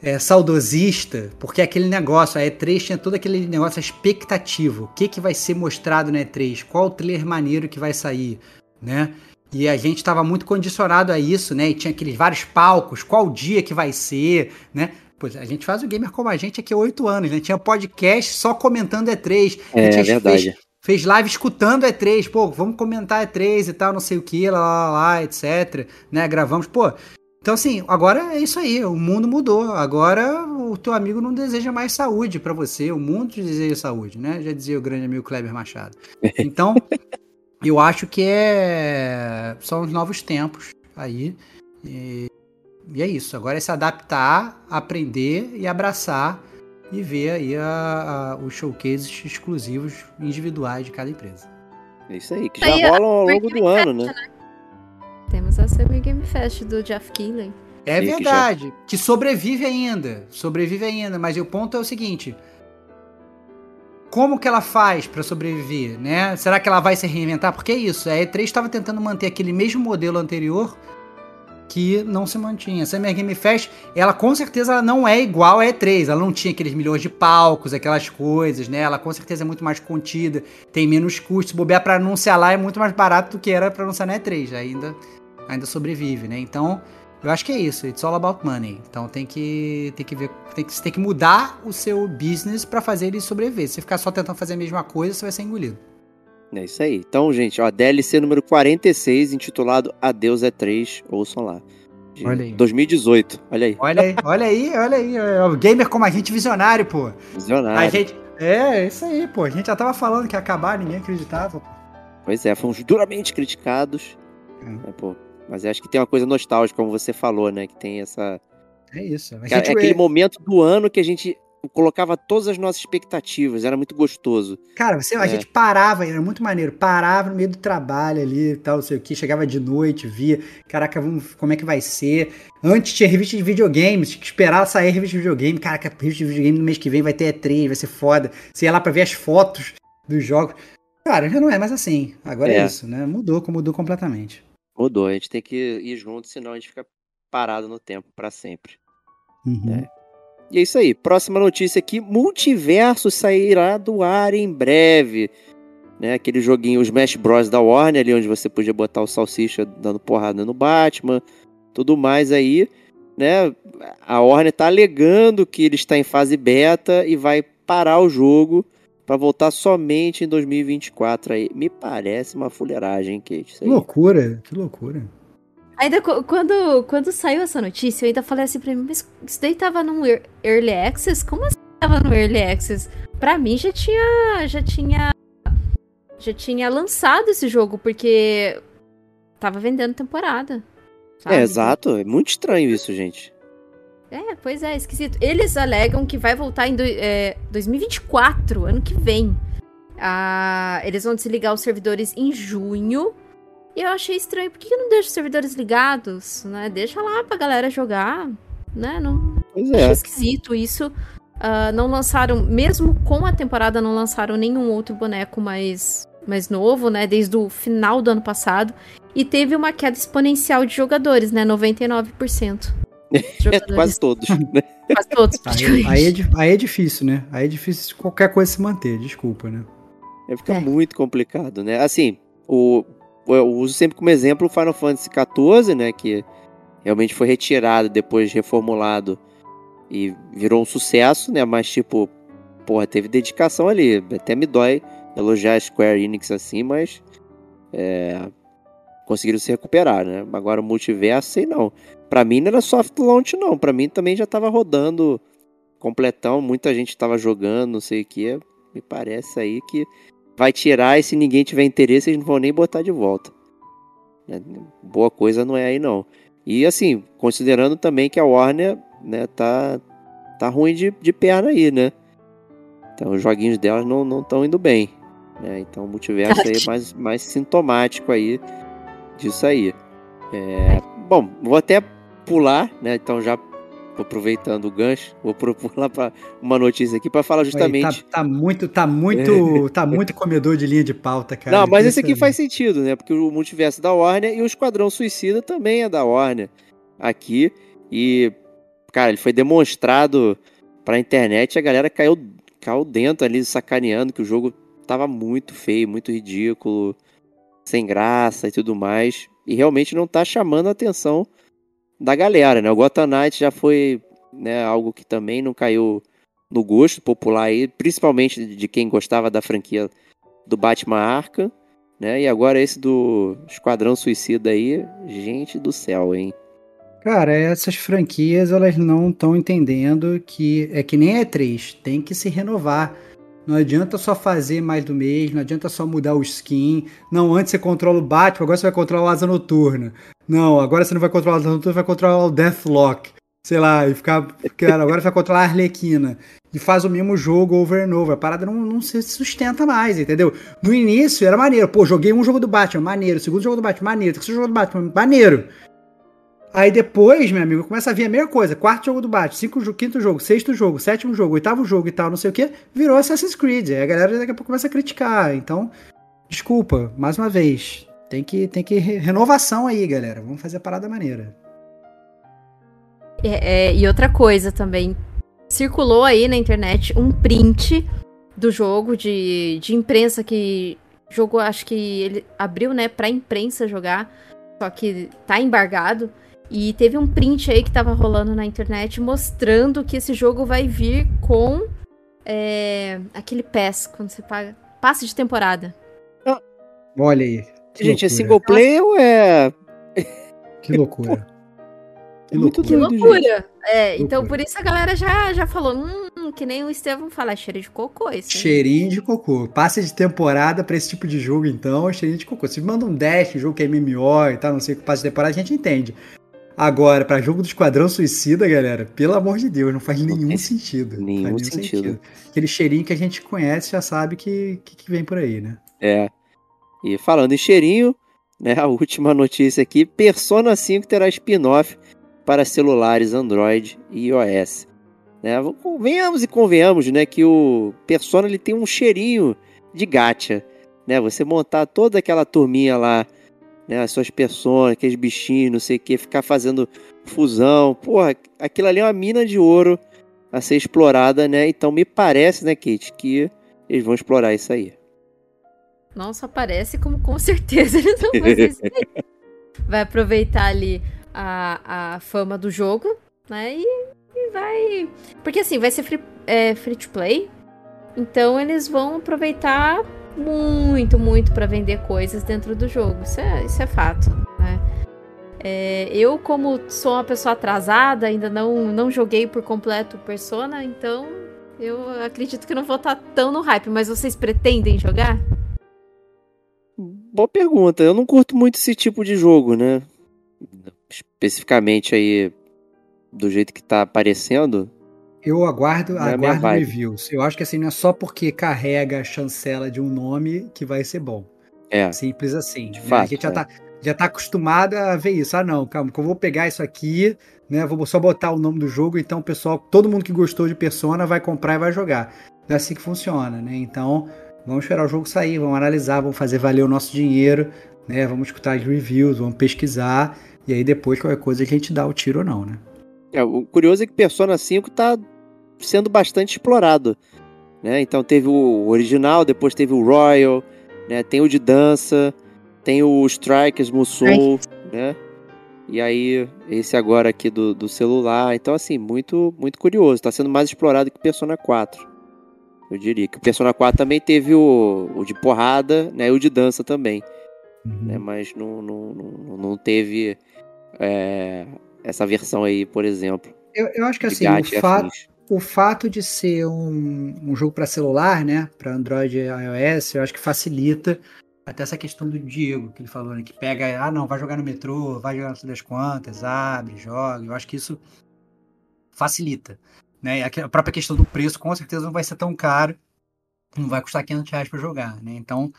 É, saudosista, porque aquele negócio, a E3 tinha todo aquele negócio expectativo. O que, que vai ser mostrado na E3? Qual o trailer maneiro que vai sair? Né? E a gente estava muito condicionado a isso, né? E tinha aqueles vários palcos, qual dia que vai ser, né? Pois a gente faz o gamer como a gente aqui há oito anos, né? Tinha podcast só comentando E3. A É gente verdade. Fez, fez live escutando E3, pô, vamos comentar E3 e tal, não sei o que, lá, lá, lá, etc. Né? Gravamos, pô. Então, assim, agora é isso aí, o mundo mudou. Agora o teu amigo não deseja mais saúde pra você, o mundo te deseja saúde, né? Já dizia o grande amigo Kleber Machado. Então, eu acho que é são os novos tempos aí. E, e é isso. Agora é se adaptar, aprender e abraçar e ver aí a- a- os showcases exclusivos individuais de cada empresa. É isso aí, que já Aí, rolam ao longo do ano, né? Temos a Summer Game Fest do Jeff Keighley. É Sim, que verdade, que sobrevive ainda, sobrevive ainda, mas o ponto é o seguinte: como que ela faz pra sobreviver, né? Será que ela vai se reinventar? Porque é isso, a E3 estava tentando manter aquele mesmo modelo anterior que não se mantinha. A Summer Game Fest, ela com certeza ela não é igual à E3, ela não tinha aqueles milhões de palcos, aquelas coisas, né? Ela com certeza é muito mais contida, tem menos custos, bobear pra anunciar lá é muito mais barato do que era pra anunciar na E3, ainda ainda sobrevive, né? Então, eu acho que é isso. It's all about money. Então tem que, tem que ver, tem que, você tem que mudar o seu business pra fazer ele sobreviver. Se você ficar só tentando fazer a mesma coisa, você vai ser engolido. É isso aí. Então, gente, ó, DLC número 46, intitulado Adeus E3, ouçam lá. Olha aí. 2018, olha aí. Olha aí, olha aí, olha aí. É o gamer como a gente visionário, pô. Visionário. A gente. É, é isso aí, pô. A gente já tava falando que ia acabar, ninguém acreditava. Pois é, fomos duramente criticados. Hum. né, pô. Mas eu acho que tem uma coisa nostálgica, como você falou, né? Que tem essa. É isso. É, aquele momento do ano que a gente colocava todas as nossas expectativas, era muito gostoso. Cara, você, a É. gente parava, era muito maneiro, parava no meio do trabalho ali e tal, não sei o que, chegava de noite, via, caraca, vamos, como é que vai ser? Antes tinha revista de videogames, tinha que esperar sair revista de videogame, caraca, revista de videogame no mês que vem vai ter E3, vai ser foda. Você ia lá pra ver as fotos dos jogos. Cara, já não é mais assim. Agora é, É. isso, né? Mudou, mudou completamente. Mudou, a gente tem que ir junto, senão a gente fica parado no tempo pra sempre. Uhum. É. E é isso aí. Próxima notícia aqui: Multiverso sairá do ar em breve. Né, aquele joguinho, os Smash Bros. da Warner, ali onde você podia botar o Salsicha dando porrada no Batman, tudo mais aí. Né, a Warner tá alegando que ele está em fase beta e vai parar o jogo para voltar somente em 2024 aí. Me parece uma fuleiragem, hein, Kate? Que loucura, que loucura. Ainda quando, quando saiu essa notícia, eu ainda falei assim pra mim, mas isso daí tava no ear- Early Access? Como assim tava no Early Access? Pra mim já tinha. Já tinha. Já tinha lançado esse jogo, porque tava vendendo temporada. sabe? É, exato. É muito estranho isso, gente. É, pois é, esquisito. Eles alegam que vai voltar em do- é, 2024, ano que vem. Ah, eles vão desligar os servidores em junho. E eu achei estranho. Por que não deixa os servidores ligados? Né? Deixa lá pra galera jogar. Né? Não, Pois achei é. esquisito isso. Ah, não lançaram, mesmo com a temporada, não lançaram nenhum outro boneco mais, mais novo, né? Desde o final do ano passado. E teve uma queda exponencial de jogadores, né? 99%. Quase todos. Né? Quase todos, aí, aí, é, aí é difícil, né? Aí é difícil qualquer coisa se manter, desculpa, né? É, fica é. muito complicado, né? Assim, o, eu uso sempre como exemplo o Final Fantasy XIV, né? Que realmente foi retirado, depois reformulado e virou um sucesso, né? Mas, tipo, porra, teve dedicação ali. Até me dói elogiar a Square Enix assim, mas é, conseguiram se recuperar, né? Agora o multiverso, sei não. Pra mim não era soft launch, não. Pra mim também já tava rodando completão, muita gente tava jogando, não sei o que. Me parece aí que vai tirar e se ninguém tiver interesse, eles não vão nem botar de volta. É, boa coisa não é aí, não. E assim, considerando também que a Warner, né, tá, tá ruim de, de perna aí, né? Então os joguinhos delas não estão indo bem. Né? Então o multiverso aí é mais, mais sintomático aí disso aí. É, bom, vou até pular, né? Então já aproveitando o gancho, vou pular para uma notícia aqui para falar justamente. Tá, tá, muito, tá muito, tá muito comedor de linha de pauta, cara. Não, mas esse aqui faz sentido, né? Porque o multiverso é da Warner e o Esquadrão Suicida também é da Warner aqui e cara, ele foi demonstrado para a internet, a galera caiu, caiu dentro ali sacaneando que o jogo tava muito feio, muito ridículo, sem graça e tudo mais. E realmente não tá chamando a atenção da galera, né? O Gotham Knight já foi né, algo que também não caiu no gosto popular aí, principalmente de quem gostava da franquia do Batman Arkham, né? E agora esse do Esquadrão Suicida aí, gente do céu, hein? Cara, essas franquias elas não estão entendendo que é que nem é 3, tem que se renovar. Não adianta só fazer mais do mesmo, não adianta só mudar o skin. Não, antes você controla o Batman, agora você vai controlar o Asa Noturna. Não, agora você não vai controlar o Asa Noturna, vai controlar o Deathlock. Sei lá, e ficar. Cara, agora você vai controlar a Arlequina. E faz o mesmo jogo over and over. A parada não, não se sustenta mais, entendeu? No início era maneiro. Pô, joguei um jogo do Batman, maneiro. Segundo jogo do Batman, maneiro. Terceiro jogo do Batman, maneiro. Aí depois, meu amigo, começa a vir a mesma coisa. Quarto jogo do Batman, cinco, quinto jogo, sexto jogo, sétimo jogo, oitavo jogo e tal, não sei o que, virou Assassin's Creed. Aí a galera daqui a pouco começa a criticar. Então, desculpa, mais uma vez. Tem que, tem que renovação aí, galera. Vamos fazer a parada maneira. É, é, e outra coisa também. Circulou aí na internet um print do jogo de, de imprensa que jogou, acho que ele abriu, né, pra imprensa jogar. Só que tá embargado. E teve um print aí que tava rolando na internet mostrando que esse jogo vai vir com é, aquele pass, quando você paga. Passe de temporada. Ah. Olha aí. Gente, loucura. é single player ou é. Que loucura. Que loucura. Que loucura. É, então por isso a galera já, já falou, hum, que nem o Estevão fala, cheirinho de cocô isso. Cheirinho de cocô. Passe de temporada pra esse tipo de jogo, então, cheirinho de cocô. Se manda um dash, um jogo que é MMO e tal, não sei o que passe de temporada, a gente entende. Agora, para jogo do Esquadrão Suicida, galera, pelo amor de Deus, não faz nenhum sentido. Nenhum, nenhum sentido. sentido. Aquele cheirinho que a gente conhece já sabe que, que, que vem por aí, né? É. E falando em cheirinho, né, a última notícia aqui, Persona 5 terá spin-off para celulares Android e iOS. Né, convenhamos e convenhamos, né, que o Persona ele tem um cheirinho de gacha, né? Você montar toda aquela turminha lá né? As suas personas, aqueles bichinhos, não sei o que, ficar fazendo fusão. Porra, aquilo ali é uma mina de ouro a ser explorada, né? Então me parece, né, Kate, que eles vão explorar isso aí. Nossa, parece como com certeza eles vão fazer isso aí. Vai aproveitar ali a, a fama do jogo, né? E, e vai. Porque assim, vai ser free, é, free to play. Então eles vão aproveitar muito, muito para vender coisas dentro do jogo. Isso é, isso é fato, né? É, eu, como sou uma pessoa atrasada, ainda não, não joguei por completo Persona, então eu acredito que não vou estar tão no hype. Mas vocês pretendem jogar? Boa pergunta. Eu não curto muito esse tipo de jogo, né? Especificamente aí do jeito que tá aparecendo. Eu aguardo, é aguardo reviews. Eu acho que assim, não é só porque carrega a chancela de um nome que vai ser bom. É. Simples assim. Né? fato, a gente já, é. tá, já tá acostumado a ver isso. Ah, não, calma, que eu vou pegar isso aqui, né? Vou só botar o nome do jogo, então o pessoal, todo mundo que gostou de Persona vai comprar e vai jogar. Não é assim que funciona, né? Então, Vamos esperar o jogo sair, vamos analisar, vamos fazer valer o nosso dinheiro, né? Vamos escutar as reviews, vamos pesquisar e aí depois qualquer coisa a gente dá o tiro ou não, né? É, o curioso é que Persona 5 tá sendo bastante explorado, né? Então teve o original, depois teve o Royal, né? Tem o de dança, tem o Strikers Musou, né? E aí, esse agora aqui do, do celular. Então, assim, muito muito curioso. Está sendo mais explorado que o Persona 4. Eu diria que o Persona 4 também teve o, o de porrada, né? E o de dança também. Uhum. Né, mas não, não, não, não teve é, essa versão aí, por exemplo. Eu, eu acho que assim, o, fa o fato de ser um, um jogo para celular, né? Para Android e iOS, eu acho que facilita até essa questão do Diego, que ele falou, né? Que pega, ah, não, vai jogar no metrô, vai jogar todas as quantas, abre, joga. Eu acho que isso facilita. Né? A própria questão do preço, com certeza, não vai ser tão caro. Não vai custar 500 reais para jogar, né? Então,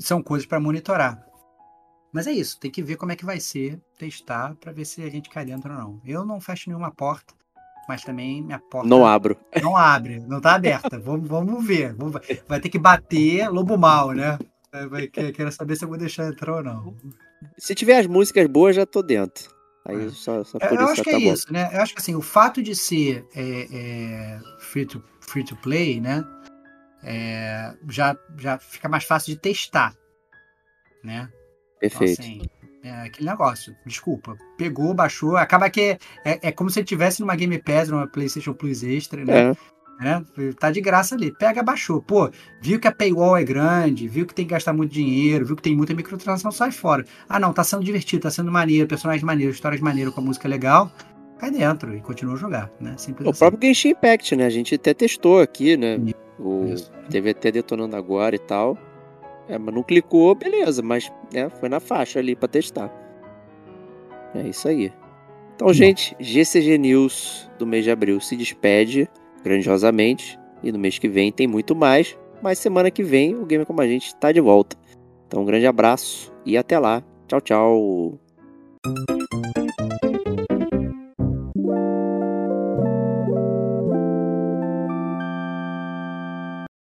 são coisas para monitorar. Mas é isso, tem que ver como é que vai ser, testar, para ver se a gente cai dentro ou não. Eu não fecho nenhuma porta, mas também minha porta. Não abro. Não abre, não tá aberta. vamos, vamos ver. vai ter que bater lobo mal, né? Vai, quero saber se eu vou deixar entrar ou não. Se tiver as músicas boas, já tô dentro. Aí é. só, só por eu isso acho que tá é bom. isso, né? Eu acho que assim, o fato de ser é, é, free, to, free to play, né? É, já, já fica mais fácil de testar, né? Perfeito. Então, assim, é aquele negócio, desculpa. Pegou, baixou, acaba que é, é, como se ele tivesse numa Game Pass, numa PlayStation Plus Extra, né? É. Né? Tá de graça ali. Pega, baixou. Pô, viu que a paywall é grande, viu que tem que gastar muito dinheiro, viu que tem muita microtransação, sai fora. Ah, não, tá sendo divertido, tá sendo maneiro, personagens maneiros, histórias maneiras com a música legal. Cai dentro e continua a jogar, né? Simples o assim. próprio Genshin Impact, né? A gente até testou aqui, né? O... Teve até detonando agora e tal. É, mas não clicou, beleza, mas né, foi na faixa ali para testar. É isso aí. Então, gente, GCG News do mês de abril se despede grandiosamente. E no mês que vem tem muito mais. Mas semana que vem o Gamer Como a Gente está de volta. Então um grande abraço e até lá. Tchau, tchau.